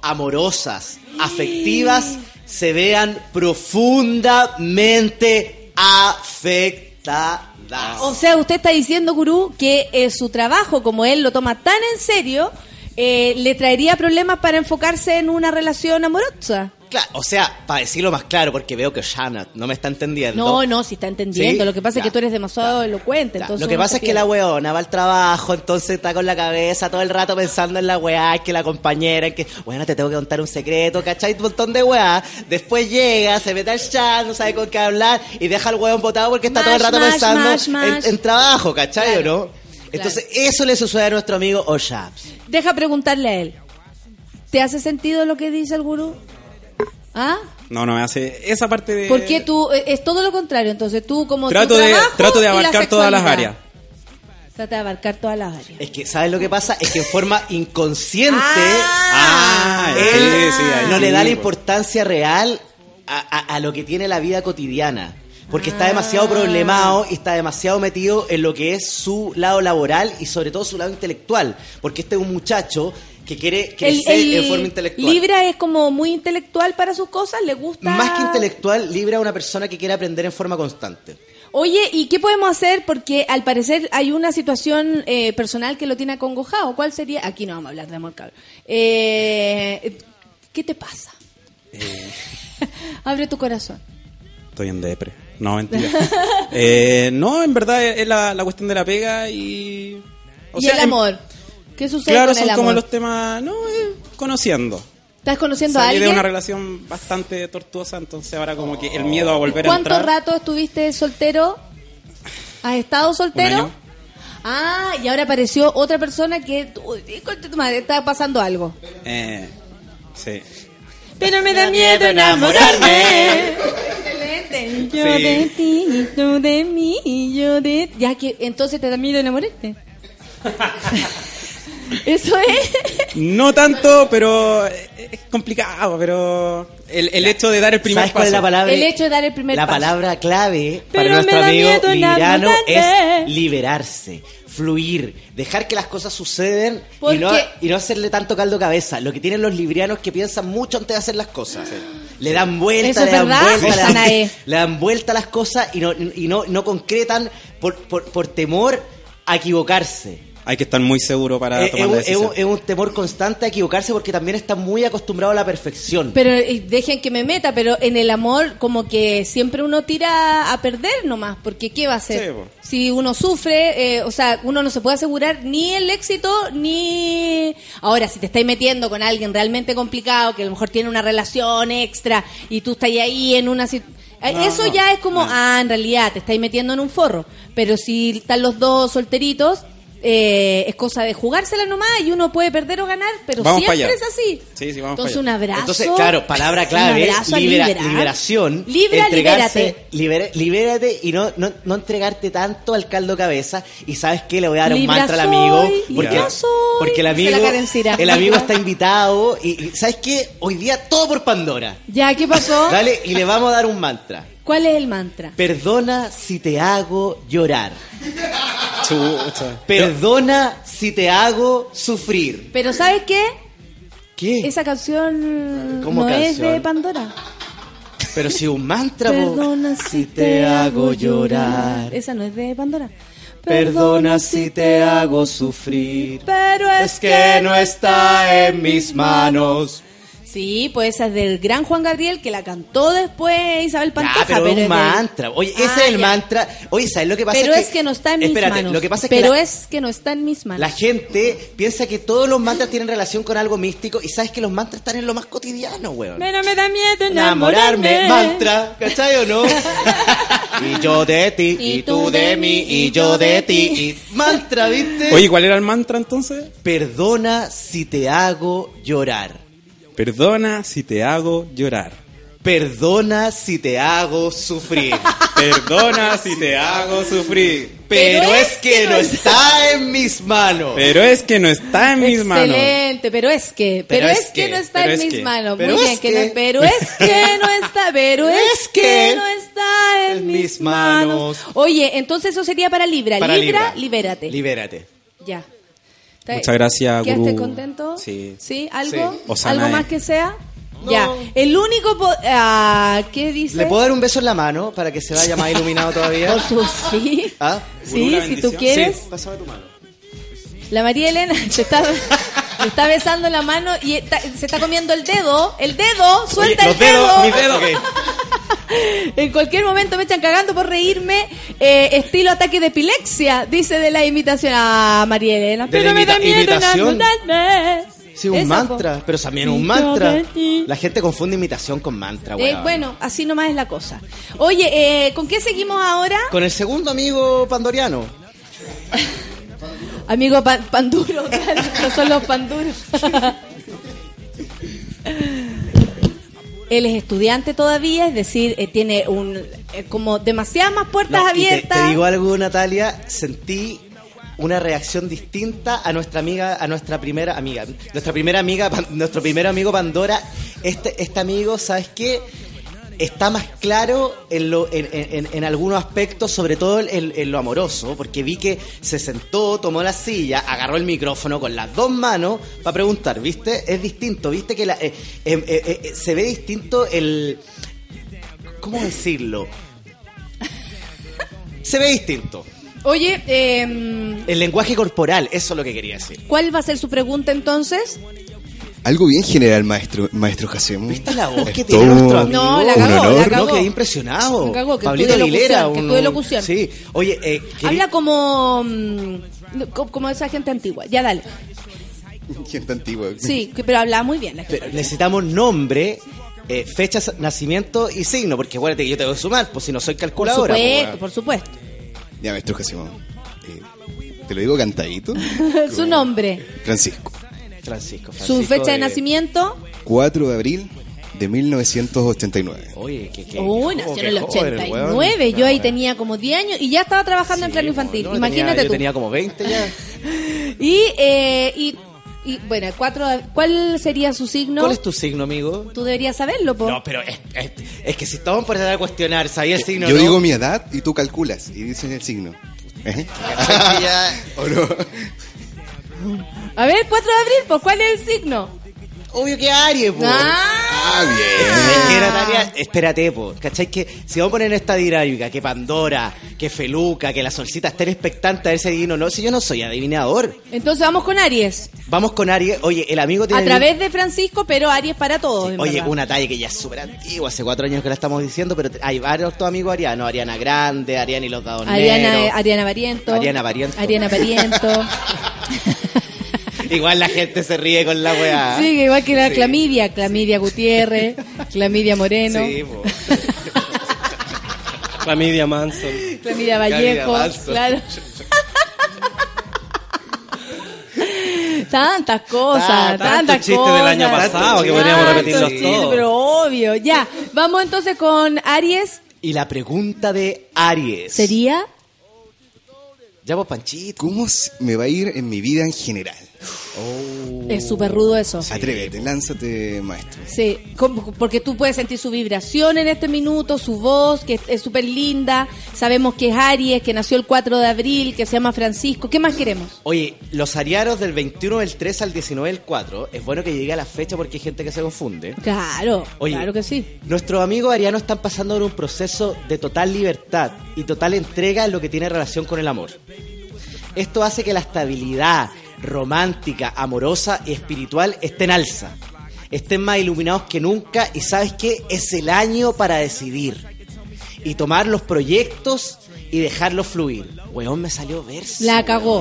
amorosas, afectivas, se vean profundamente afectadas. O sea, usted está diciendo, Gurú, que eh, su trabajo, como él lo toma tan en serio, eh, le traería problemas para enfocarse en una relación amorosa. Claro, o sea, para decirlo más claro, porque veo que Shanna no me está entendiendo. No, no, si está entendiendo. Sí, Lo que pasa es ya, que tú eres demasiado elocuente. entonces Lo que pasa es que la weona va al trabajo, entonces está con la cabeza todo el rato pensando en la weá, que la compañera, que, bueno, te tengo que contar un secreto, ¿cachai? Un montón de weá. Después llega, se mete al chat, no sabe con qué hablar y deja al weón botado porque está todo el rato mash, pensando mash, en-. En, trabajo, ¿cachai o no? Entonces, eso le sucede a nuestro amigo Oshaps. Deja preguntarle a él. ¿Te hace sentido lo que dice el gurú? ¿Ah? No, no me hace esa parte de... ¿Por qué tú? eh, Es todo lo contrario. Entonces tú como tu Trato de, trabajo trato de y la abarcar todas las áreas. Trata de abarcar todas las áreas. Es que, ¿sabes lo que pasa? Es que en forma inconsciente, Ah, él sí, sí, no sí, le da la pues. importancia real a, a- a lo que tiene la vida cotidiana. Porque está demasiado problemado y está demasiado metido en lo que es su lado laboral y sobre todo su lado intelectual. Porque este es un muchacho que quiere El, crecer el en forma intelectual. Libra es como muy intelectual para sus cosas, le gusta. Más que intelectual, Libra es una persona que quiere aprender en forma constante. Oye, ¿y qué podemos hacer? Porque al parecer hay una situación eh, personal que lo tiene acongojado. ¿Cuál sería? Aquí no vamos a hablar de amor, cabrón. Eh, ¿Qué te pasa? Abre tu corazón. Estoy en depre. No, mentira. Eh, no, en verdad es la, la cuestión de la pega y... o y sea, el en- amor. ¿Qué sucede Claro, con son el amor? como los temas... No, eh, conociendo. ¿Estás conociendo a Salí de alguien? una relación bastante tortuosa, entonces ahora como que el miedo a volver a ¿Cuánto entrar... rato estuviste soltero? ¿Has estado soltero? Un año. Ah, y ahora apareció otra persona que, uy, tu madre, está pasando algo. Eh, sí. Pero me da miedo enamorarme. Excelente. Yo Sí. de ti, tú de mí, yo de... Ya que entonces te da miedo enamorarte. Eso es. No tanto, pero es complicado, pero el, el hecho de dar el primer ¿Sabes cuál paso. es la palabra? El hecho de dar el primer la paso. palabra clave Pero para nuestro amigo enamorarte. es liberarse, fluir, dejar que las cosas suceden y ¿Por no, y no hacerle tanto caldo cabeza. Lo que tienen los librianos que piensan mucho antes de hacer las cosas. Le dan vuelta, le dan vuelta, le dan, le dan vuelta a las cosas y no, y no, no concretan por, por, por temor a equivocarse. Hay que estar muy seguro para Es, tomar es es es un temor constante a equivocarse porque también están muy acostumbrados a la perfección. Pero eh, dejen que me meta, pero en el amor como que siempre uno tira a perder nomás, porque ¿qué va a hacer? Sí, si uno sufre, eh, o sea, uno no se puede asegurar ni el éxito ni... Ahora, si te estáis metiendo con alguien realmente complicado, que a lo mejor tiene una relación extra y tú estás ahí en una... sit- eh, No, Eso no, ya es como, ah, en realidad te estáis metiendo en un forro. Pero si están los dos solteritos, eh, es cosa de jugársela nomás y uno puede perder o ganar, pero Vamos siempre es así. Sí, sí, vamos Entonces un abrazo. Entonces, claro, palabra Un clave, libera- liberación. Libra, entregarse, libérate. libérate y no, no, no entregarte tanto al caldo cabeza. Y sabes qué, le voy a dar un Libra mantra al amigo. Porque, Libra soy. porque el amigo, el amigo está invitado. Y, y ¿sabes qué? Hoy día todo por Pandora. Ya, ¿qué pasó? Dale, y le vamos a dar un mantra. ¿Cuál es el mantra? Perdona si te hago llorar. Chucha. Perdona si te hago sufrir. Pero ¿sabes qué? ¿Qué? Esa canción ¿Cómo no es de Pandora. Pero si un mantra. Perdona si te hago llorar. Esa no es de Pandora. Perdona si te hago sufrir. Pero es, Es que no está en mis manos. Sí, pues esa es del gran Juan Gabriel que la cantó después Isabel Pantoja. Ah, pero, es de- un mantra. Oye, ese Ah, es el ya. mantra. Oye, ¿sabes lo que pasa? Pero es que no está en mis Espérate, manos. lo que pasa es que pero la- es que no está en mis manos. La gente piensa que todos los mantras tienen relación con algo místico y sabes que los mantras están en lo más cotidiano, weón. Pero me da miedo Enamorarme, enamorarme. mantra, ¿cachai o no? y yo de ti, y, tú de mí, y yo de ti, y mantra, ¿viste? Oye, ¿cuál era el mantra entonces? Perdona si te hago llorar. Perdona si te hago llorar. Perdona si te hago sufrir. Perdona si te hago sufrir. Pero, es que no está en mis manos. Pero es que no está en mis manos. Excelente, pero es que, pero, es, que, no está en es mis que, manos. pero Muy es bien, que que. no- pero es que no está, pero es que no está en en mis mis manos. manos. Oye, entonces eso sería para Libra. Para Libra, Libra. libérate. Libérate. ya. Muchas gracias, ¿Quedaste gurú. contento? Sí. ¿Sí? ¿Algo? Sí. ¿Algo más que sea? Ya. El único... po- ah, ¿Qué dice? ¿Le puedo dar un beso en la mano para que se vaya más iluminado todavía? Por su- sí. ¿Ah? Sí, si tú quieres. Sí, pásame tu mano. La María Elena se está, le está besando la mano y está- se está comiendo el dedo. El dedo, suelta Oye, el dedo. mis dedos. En cualquier momento me echan cagando por reírme. eh, estilo ataque de epilepsia, dice de la imitación a María Elena. ¿De la Pero me imitación? Sí, un Esa, mantra, pero también un mantra. La gente confunde imitación con mantra, Eh, bueno, así nomás es la cosa. Oye, eh, ¿con qué seguimos ahora? Con el segundo amigo pandoriano. Amigo pan, panduro, claro, no son los panduros. Él es estudiante todavía, es decir, eh, tiene un eh, como demasiadas más puertas No, y te- abiertas. Te, digo algo, Natalia, sentí una reacción distinta a nuestra amiga, a nuestra primera amiga, nuestra primera amiga, Pan- nuestro primer amigo Pandora. Este, este amigo, ¿sabes qué? Está más claro en, lo, en, en- en algunos aspectos, sobre todo en, lo amoroso, porque vi que se sentó, tomó la silla, agarró el micrófono con las dos manos para preguntar, ¿viste? Es distinto, ¿viste? Que la, eh, eh, eh, eh, se ve distinto el... ¿Cómo decirlo? Se ve distinto. Oye, eh, El lenguaje corporal, eso es lo que quería decir. ¿cuál va a ser su pregunta entonces? Algo bien general, maestro, maestro Jacemo. ¿Viste la voz que tiene todo nuestro amigo? No, la cagó, la cagó. No, quedé impresionado. La cagó, que Pablito Aguilera, locución, que un- estudie locución. Sí. Oye, eh, Habla como mm, co- como esa gente antigua. Ya dale. Gente antigua. Sí, que- pero habla muy bien. la gente. pero necesitamos nombre, eh, fecha, nacimiento y signo, porque acuérdate que yo tengo que sumar, pues si no soy Por calculadora. pues, supuesto, por supuesto. Ya, maestro Jacemo. eh, te lo digo cantadito. su nombre, Francisco. Francisco, su fecha de nacimiento. 4 de abril de 1989. Oye, que, que Uy, que- nació en el joven, 89. weón. Yo ahí tenía como 10 años y ya estaba trabajando en plano infantil. No, Imagínate tenía, tú. Yo tenía como 20 ya. Y, eh, y, y, bueno, el cuatro, ¿cuál sería su signo? ¿Cuál es tu signo, amigo? Tú deberías saberlo, po. No, pero es, es- es que si estamos por a cuestionar, ¿sabía el signo Yo no? digo mi edad y tú calculas y dices el signo. ¿Eh? ¿O no? A ver, 4 de abril, pues ¿cuál es el signo? Obvio que Aries, po. Ah, bien. Es que Natalia, espérate, po. ¿Cachai? Que si vamos a poner en esta dinámica, que Pandora, que Feluca, que la solcita estén expectantes a ver si adivino o no, si yo no soy adivinador. Entonces vamos con Aries. Vamos con Aries. Oye, el amigo tiene. A través de Francisco, pero Aries para todos. en Oye, verdad. una talla que ya es súper antigua, hace cuatro años que la estamos diciendo, pero hay varios tus amigos arianos. Ariana Grande, Ariana y los dados Ariana, negros. Ariana Variento. Ariana Variento. Ariana Variento. Igual la gente se ríe con la weá. sí, que igual que la Sí. Clamidia. Clamidia Gutiérrez, Clamidia Moreno, Sí. Clamidia Manson. Clamidia Vallejo. Claro. Tantas cosas, Ta- tantos tantas chistes cosas. del año pasado que podríamos repetirlos chistes, todos. Pero obvio, ya. Vamos entonces con Aries. Y la pregunta de Aries. ¿Sería? Ya vos, Panchito. ¿Cómo me va a ir en mi vida en general? Es súper rudo eso. Atrévete, lánzate, maestro. Sí, porque tú puedes sentir su vibración en este minuto, su voz, que es- súper linda. Sabemos que es Aries, que nació el 4 de abril, que se llama Francisco. ¿Qué más queremos? Oye, los arianos del 21 del 3 al 19 del 4, es bueno que llegue a la fecha porque hay gente que se confunde. Claro, Oye, claro que sí. Nuestros amigos arianos están pasando por un proceso de total libertad y total entrega en lo que tiene relación con el amor. Esto hace que la estabilidad romántica, amorosa y espiritual esté en alza. Estén más iluminados que nunca y sabes qué? Es el año para decidir y tomar los proyectos y dejarlos fluir. Weón, me salió verso.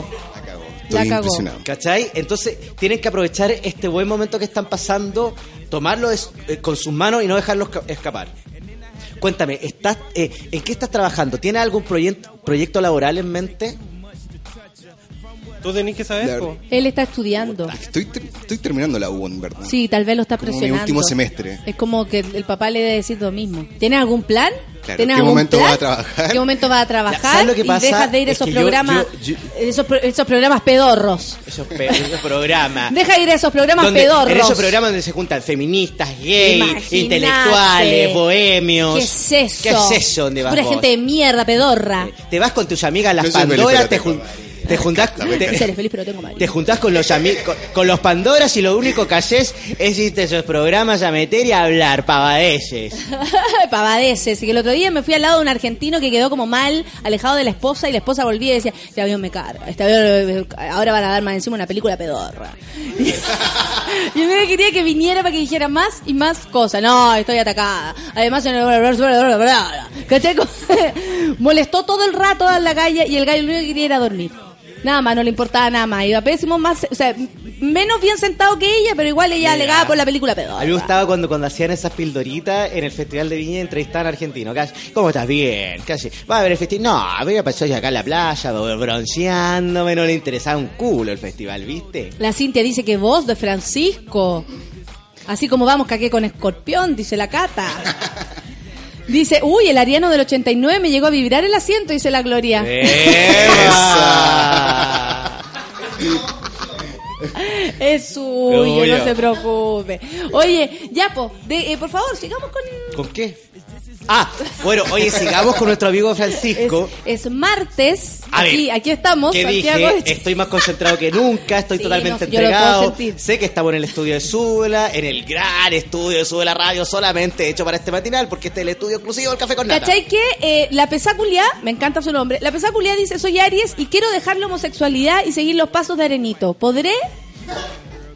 La cagó. La cagó. ¿Cachai? Entonces tienen que aprovechar este buen momento que están pasando, tomarlo es- eh, con sus manos y no dejarlos ca- escapar. Cuéntame, ¿estás, eh, ¿en qué estás trabajando? ¿Tienes algún proyecto, proyecto laboral en mente? Tú tenés que saber, po. Él está estudiando. Estoy, estoy terminando la U, en verdad. Sí, tal vez lo está Como mi presionando. último semestre. Es como que el papá le debe decir lo mismo. ¿Tienes algún plan? Claro, ¿Tienes ¿qué algún momento plan? va a trabajar? ¿Qué momento vas a trabajar? ¿Sabes lo que y pasa? dejas de ir a Es esos yo- programas, yo- Esos, pro- esos programas pedorros. Esos, pe- esos programas. Deja de ir a esos programas Donde- pedorros. En esos programas donde se juntan feministas, gays, intelectuales, bohemios. ¿Qué es eso? ¿Qué es eso? ¿Dónde vas Pura vos? gente de mierda, pedorra. Te vas con tus amigas las Pandoras, te, te juntás te, Seré feliz, pero tengo marido. te juntás con los con, con los Pandoras y lo único que haces es irte a esos programas a meter y a hablar pavadeces. Pavadeces. Y que el otro día me fui al lado de un argentino que quedó como mal, alejado de la esposa, y la esposa volvía y decía, este avión me carga, este avión, ahora van a dar más encima una película pedorra. Y él quería que viniera para que dijera más y más cosas. No, estoy atacada. Además, ¿cachai? molestó todo el rato en la calle y el gallo lo único que quería era dormir. Nada más, no le importaba nada más. Iba pésimo, más, o sea, menos bien sentado que ella, pero igual ella Mira. alegaba por la película A mí me gustaba cuando, cuando hacían esas pildoritas en el Festival de Viña entrevistaban a argentinos. Casi, ¿Cómo estás? Bien. Casi. ¿Va a ver el festival? No, a pasar acá en la playa, bronceándome. No le interesaba un culo el festival, ¿viste? La Cintia dice que voz de Francisco. Así como vamos, caqué con escorpión, dice la Cata. Dice, uy, el ariano del 89 me llegó a vibrar el asiento, dice la Gloria. Es suyo, no se preocupe. Oye, ya, po, de- eh, por favor, sigamos con... ¿Con qué? Ah, bueno, oye, sigamos con nuestro amigo Francisco. Es martes, A ver, aquí, aquí estamos, Santiago. dije, estoy más concentrado que nunca, estoy Sí, totalmente no, entregado. Sé que estamos en el estudio de Súbela, en el gran estudio de Súbela Radio, solamente hecho para este matinal, porque este es el estudio exclusivo del Café con Nata. ¿Cachai que eh, la pesaculia, me encanta su nombre, la pesaculia dice, soy Aries y quiero dejar la homosexualidad y seguir los pasos de Arenito. ¿Podré?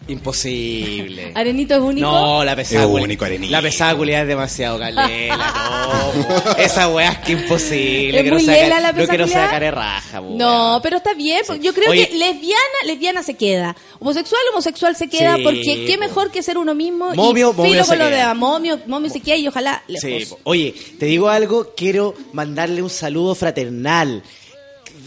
Imposible. ¿Arenito es único? No, la pesada Es único, Arenito. La pesada culiada es demasiado calela, no. Esa weá es que imposible. ¿Es que muy no lela la No quiero culiada? care raja, po, No, pero está bien. porque Yo creo Oye. que lesbiana, lesbiana se queda. Homosexual, homosexual se queda. Sí, porque qué po. mejor que ser uno mismo. Momio, y momio filo se con lo queda. de momio, momio se queda y ojalá lejos. Sí, po. oye, te digo algo, quiero mandarle un saludo fraternal.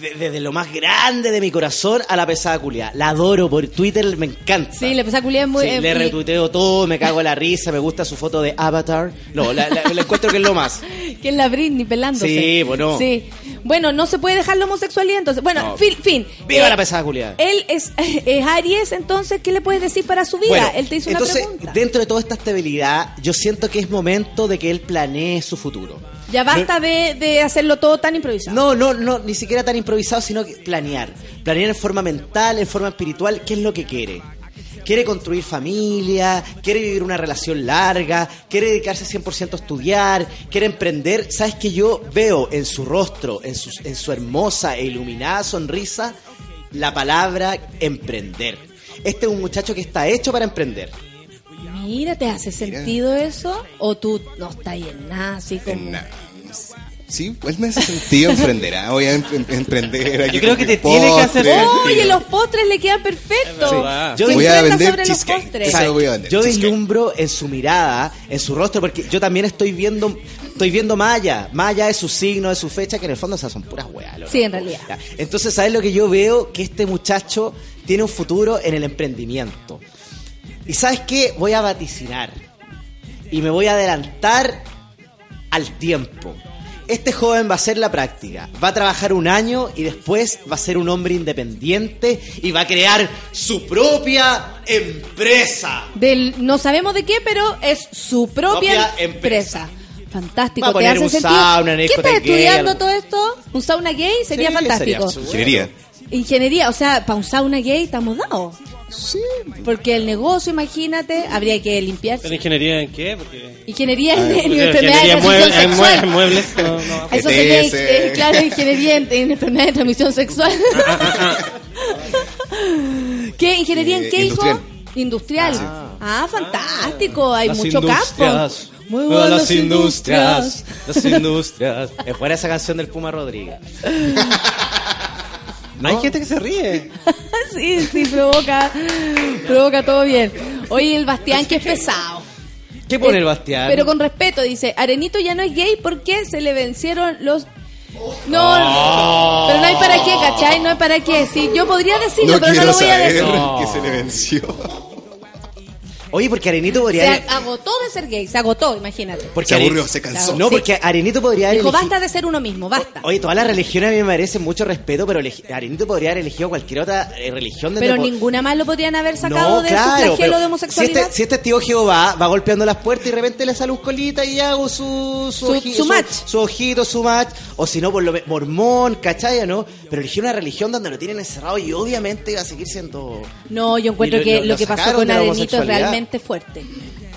De- Desde lo más grande de mi corazón a la pesada culia. La adoro por Twitter, me encanta. Sí, la pesaculia es muy... Sí, eh, le retuiteo todo, me cago en la risa, me gusta su foto de Avatar. No, la, la- la encuentro que es lo más. que es la Britney pelándose. Sí, bueno. Sí. Bueno, no se puede dejar la homosexualidad, entonces. Bueno, No. fin. fin. ¡Viva Eh, la pesada culia! Él es, es Aries, entonces, ¿qué le puedes decir para su vida? Bueno, él te hizo entonces, una pregunta. dentro de toda esta estabilidad, yo siento que es momento de que él planee su futuro. Ya basta de, de hacerlo todo tan improvisado. No, no, no, ni siquiera tan improvisado, sino que planear. Planear en forma mental, en forma espiritual, qué es lo que quiere. Quiere construir familia, quiere vivir una relación larga, quiere dedicarse 100% a estudiar, quiere emprender. ¿Sabes que yo veo en su rostro, en su, en su hermosa e iluminada sonrisa, la palabra emprender? Este es un muchacho que está hecho para emprender. Mira, ¿te hace sentido eso? ¿O tú no estás ahí en nada, así como... Sí, pues me hace sentido emprender. ah, Voy a em- em- emprender. aquí Yo creo que te tiene que hacer. Oye, los postres le quedan perfectos. Yo voy a vender sobre los cheesecake. postres. Eso lo voy a vender. Yo cheesecake. vislumbro en su mirada, en su rostro, porque yo también estoy viendo, estoy viendo Maya. Maya es su signo, es su fecha, que en el fondo esas son puras weas. Sí, en realidad. Entonces, ¿sabes lo que yo veo? Que este muchacho tiene un futuro en el emprendimiento. Y ¿sabes qué? Voy a vaticinar. Y me voy a adelantar al tiempo. Este joven va a hacer la práctica, va a trabajar un año y después va a ser un hombre independiente y va a crear su propia empresa. Del, no sabemos de qué, pero es su propia, Propia empresa. empresa. Fantástico, Va a te poner hace un sentido. sauna, una ¿Qué estás discoteca gay, estudiando algo. todo esto? ¿Un sauna gay? Sería Sí, fantástico. sería Ingeniería. Ingeniería, o sea, para un sauna gay estamos dados. Sí. Porque el negocio, imagínate, habría que limpiarse. ¿En ingeniería en qué? Porque... Ingeniería en, Ah, en porque enfermedades de en transmisión muebles- en sexual. mue- muebles, no, no. Eso sería, eh, claro, ingeniería en, en enfermedades de transmisión sexual. ¿Qué? ¿Ingeniería en Eh, qué, hijo? industrial. Industrial. Ah, fantástico, hay mucho industrias. campo. Muy buenas las industrias. Las industrias. Es buena esa canción del Puma Rodríguez. Hay gente que se ríe. sí, sí, provoca, provoca todo bien. Oye, el Bastián, que es pesado. ¿Qué pone Eh, el Bastián? Pero con respeto, dice, Arenito ya no es gay porque se le vencieron los... No, Oh. pero no hay para qué, ¿cachai? No hay para qué. Sí, yo podría decirlo, No pero no lo voy a saber decir. que se le venció. Oye, porque Arenito Se podría... ag- agotó de ser gay, se agotó, imagínate. Porque Se aburrió, se cansó. No, porque Arenito podría haber Dijo, elegido... basta de ser uno mismo, basta. Oye, todas las religiones a mí me merecen mucho respeto, pero Arenito podría haber elegido cualquier otra eh, religión. donde Pero po- ninguna más lo podrían haber sacado No, de claro, su flagelo de si homosexualidad. este, si este tío Jehová va golpeando las puertas y de repente le sale un colita y hago su su, Su- oji- su match. su ojito, su match, o si no, por lo mormón, ¿cachai? ¿no? Pero eligió una religión donde lo tienen encerrado y obviamente va a seguir siendo... No, yo encuentro lo- que lo- que pasó con de Arenito homosexualidad. Fuerte.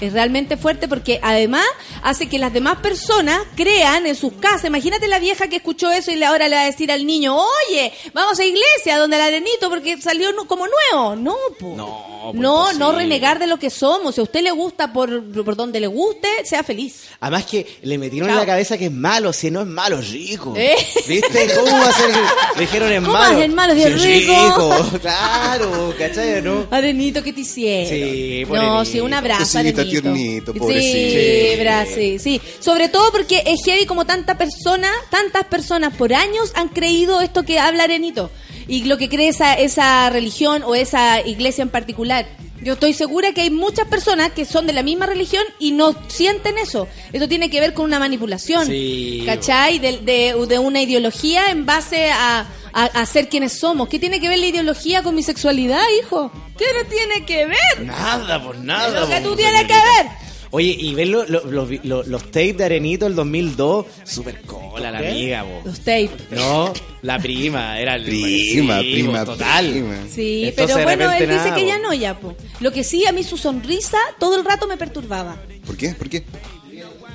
Es realmente fuerte porque además hace que las demás personas crean en sus casas. Imagínate la vieja que escuchó eso y ahora le va a decir al niño, oye, vamos a iglesia donde el Arenito porque salió como nuevo. No, po. No, no, no renegar de lo que somos. Si a usted le gusta por, por donde le guste, sea feliz. Además que le metieron en la cabeza que es malo, si no es malo, es rico. ¿Eh? ¿Viste? ¿Cómo va a ser? que Le dijeron es ¿Cómo malo. ser malo si es rico? rico? Claro, ¿cachai? ¿No? Arenito, ¿qué te hicieron? Sí, No, pobrecito. sí, un abrazo, Arenito. Tiernito, Sí, pobrecito. bra- sí, sí. Sobre todo porque es heavy como tanta persona, tantas personas por años han creído esto que habla Arenito. Y lo que cree esa, esa religión o esa iglesia en particular. Yo estoy segura que hay muchas personas que son de la misma religión y no sienten eso. Esto tiene que ver con una manipulación. Sí. ¿Cachai? De, de- de una ideología en base a, a, a ser quienes somos. ¿Qué tiene que ver la ideología con mi sexualidad, hijo? ¿Qué no tiene que ver? Nada, pues Es nada. lo que pues, tú tienes que ver. Oye, y ven lo- lo- lo- lo- los tapes de Arenito del 2002, super cola la ¿Qué? amiga, po. Los tapes. No, la prima, era el Prima, sí, prima, total. prima. Sí, Entonces, pero bueno, él dice que ya no, ya, po. Lo que sí, a mí su sonrisa todo el rato me perturbaba. ¿Por qué? ¿Por qué?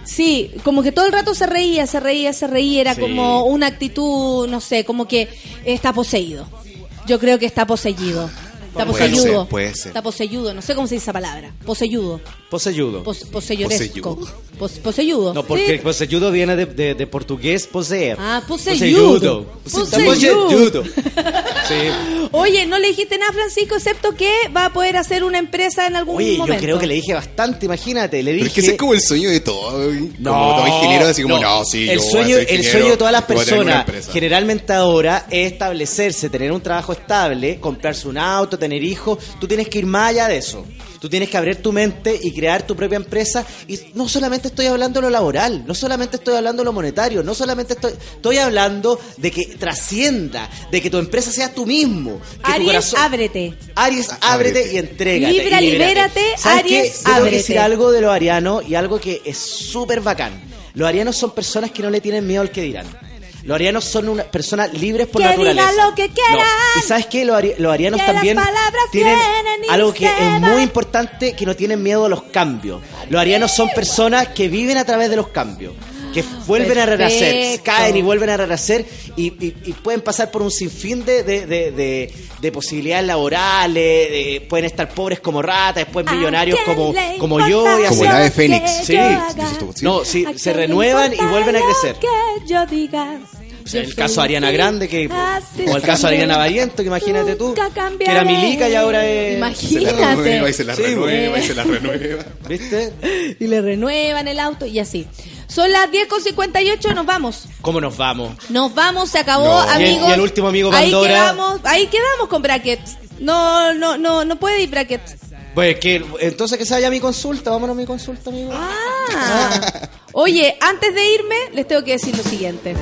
Sí, como que todo el rato se reía, se reía, se reía. Era Sí. como una actitud, no sé, como que está poseído. Yo creo que está poseído. Está ser, puede ser. Está poseído. No sé cómo se dice esa palabra. Poseído. Poseyudo. Pos, poseyoresco. Pos, poseyudo. No, porque Sí. poseyudo viene de, de- de portugués poseer. Ah, poseyudo. Poseyudo. Poseyudo. Sí. Oye, no le dijiste nada, Francisco, excepto que va a poder hacer una empresa en algún Oye, momento. yo creo que le dije bastante, imagínate, le Pero dije... es que ese es como el sueño de todo. No, como todo ingeniero, así como, no, sí, el yo voy a sueño, ser el sueño de todas las personas, generalmente ahora, es establecerse, tener un trabajo estable, comprarse un auto, tener hijos. Tú tienes que ir más allá de eso. Tú tienes que abrir tu mente y crear tu propia empresa. Y no solamente estoy hablando de lo laboral, no solamente estoy hablando de lo monetario, no solamente estoy, estoy hablando de que trascienda, de que tu empresa sea tú mismo. Que tu Aries, corazón- ábrete. Aries, ábrete y entrégate. Libra, y libérate, ¿Sabes Aries, qué? Yo tengo que ábrete. decir algo de los arianos y algo que es súper bacán. Los arianos son personas que no le tienen miedo al que dirán. Los arianos son una, personas libres por Que naturaleza. digan lo que quieran. No. Y sabes qué, los, ari- los arianos Que también tienen algo que es van. muy importante, que no tienen miedo a los cambios. Los arianos son personas que viven a través de los cambios. Que vuelven a renacer, caen y vuelven a renacer y, y- y pueden pasar por un sinfín de, de, de- de- de posibilidades laborales, de- pueden estar pobres como ratas, después millonarios como, como yo. Y Como así. el ave fénix. Sí. No, sí, ¿A se renuevan y vuelven a crecer. Que yo diga. O sea, Yo el caso de Ariana Grande, que, o el caso de. Ariana Variento, que imagínate tú, que era milica y ahora es... Se la Imagínate. renueva y se la Sí, renueva y se la renueva. ¿Viste? Y le renuevan el auto y así. Son las 10.58, nos vamos. ¿Cómo nos vamos? Nos vamos, se acabó, No. ¿Y el- amigos. y el último amigo ahí Pandora? quedamos, ahí quedamos con brackets. No, no, no, no puede ir brackets. Pues que, entonces que se vaya a mi consulta, vámonos a mi consulta, amigo. Ah. Oye, antes de irme, les tengo que decir lo siguiente.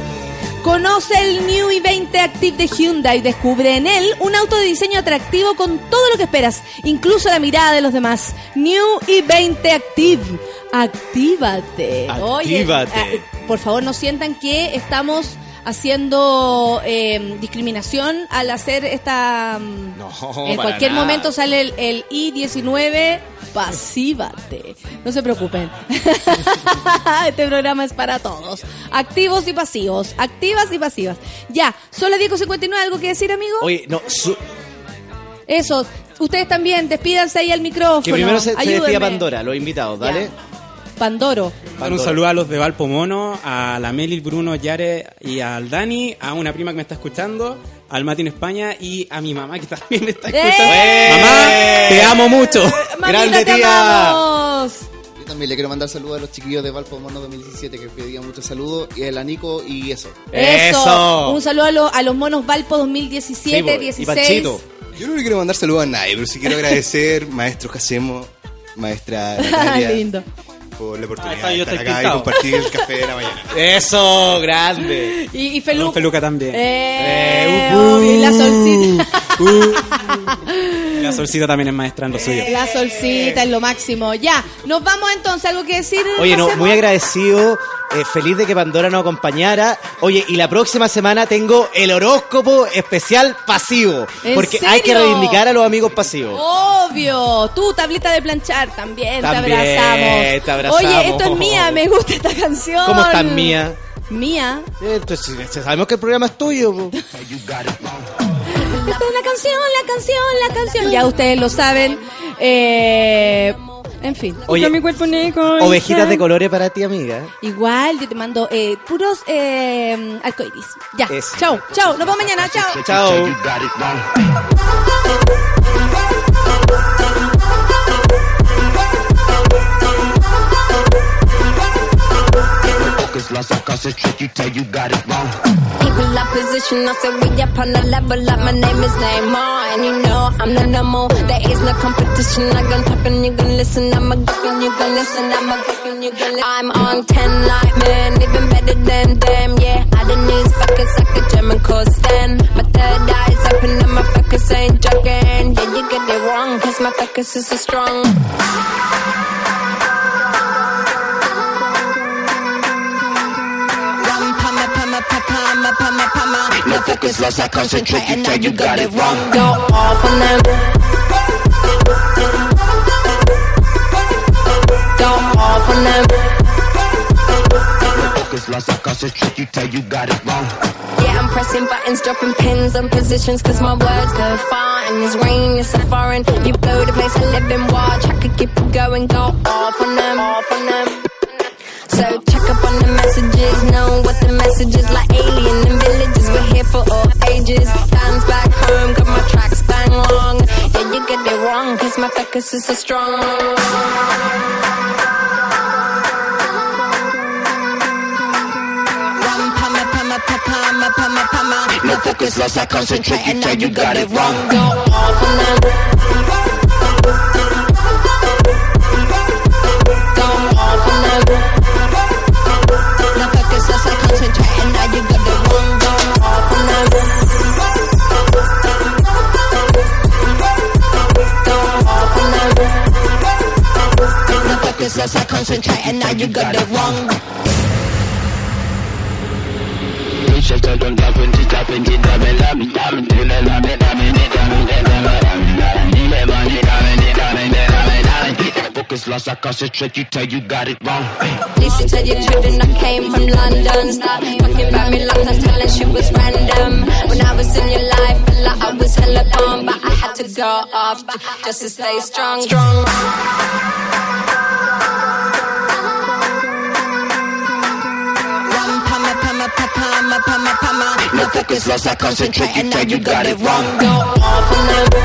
Conoce el New i20 Active de Hyundai. Descubre en él un auto de diseño atractivo con todo lo que esperas, incluso la mirada de los demás. New i20 Active. Actívate. Oye, Actívate. eh, por favor, no sientan que estamos haciendo eh, discriminación al hacer esta... mm, No, en cualquier nada. momento sale el, el I-19, pasívate. No se preocupen. este programa es para todos. Activos y pasivos. Activas y pasivas. Ya, son las 10.59. ¿Algo que decir, amigo? Oye, no, su- Eso. Ustedes también, despídanse ahí al micrófono. que primero se, se despida. Pandora, los invitados, ¿vale? Pandoro. Dar un saludo a los de Valpo Mono, a la Meli, Bruno, Yare y al Dani, a una prima que me está escuchando, al Mati en España y a mi mamá que también está escuchando. ¡Eh! Mamá, te amo mucho. Mamita, te amamos. Yo también le quiero mandar saludos a los chiquillos de Valpo Mono 2017 que pedían muchos saludos. Y a la Nico y eso. Eso. Un saludo a, los- a los monos Valpo 2017, Sí, po, y 16. Yo no le quiero mandar saludos a nadie, pero sí quiero agradecer, maestro Jacemo, maestra Natalia, Lindo. por la oportunidad está, de estar acá y compartir el café de la mañana. Eso, grande. Y, Feluca también. Eh, Eh, uh, y la solcita. La solcita también es maestra en lo suyo. La solcita es lo máximo. Ya, nos vamos entonces. ¿Algo que decir? Oye, no, muy agradecido, eh, feliz de que Pandora nos acompañara. Oye, y la próxima semana tengo el horóscopo especial pasivo. ¿En Porque hay que reivindicar a los amigos pasivos. Obvio, tú, tablita de planchar, también, También, te abrazamos. te abrazamos. Oye, esto es mía, me gusta esta canción. ¿Cómo estás, mía? Mía. Entonces, sabemos que el programa es tuyo. Esta es la canción, la canción, la canción. Ya ustedes lo saben. Eh, en fin. Oye, mi cuerpo negro. Ovejitas de colores para ti, amiga. Igual, yo te mando eh, puros eh, arcoiris. Ya, chao, chao. Nos vemos mañana, chao. Chao. Focus lost, I concentrate, you tell you got it wrong. People opposition, I say we up on the level up. My name is Neymar, and you know I'm the number. There is no competition. I gon' top and you gon' listen. I'm a and you gon' listen. I'm a and you gon' listen. I'm on ten like man, even better than them. Yeah, I done these fuckers like a German course then. My third eye's open and my focus ain't joking. Yeah, you get it wrong, cause my focus is so strong. Focus lost, I concentrate, you tell you got it wrong. Go off on them. Go off on them. Focus lost, I concentrate, you tell you got it wrong. Yeah, I'm pressing buttons, dropping pins on positions, cause my words go far. And this rain is so foreign. You blow the place I live in, watch. I could keep it going, go off on them, off on them. So check up on the messages, know what the message is like alien in villages. We're here for all ages. Fans back home, got my tracks bang long. Yeah, you get it wrong, cause my focus is so strong. No focus lost, I concentrate, you tell you got it wrong. Go off on them. Focus lost, I concentrate, and now you got it wrong. Go off on them. Go off on them. No focus lost, I concentrate, and now you got it wrong. Focus lost, I concentrate, you tell you got it wrong. Listen to your children, I came from London. Stop talking about me long time, telling she was random. When I was in your life, I like I was hella bomb, but I had to go off just to stay strong. Strong. No focus lost, I concentrate, you tell you got it wrong. Go off on them.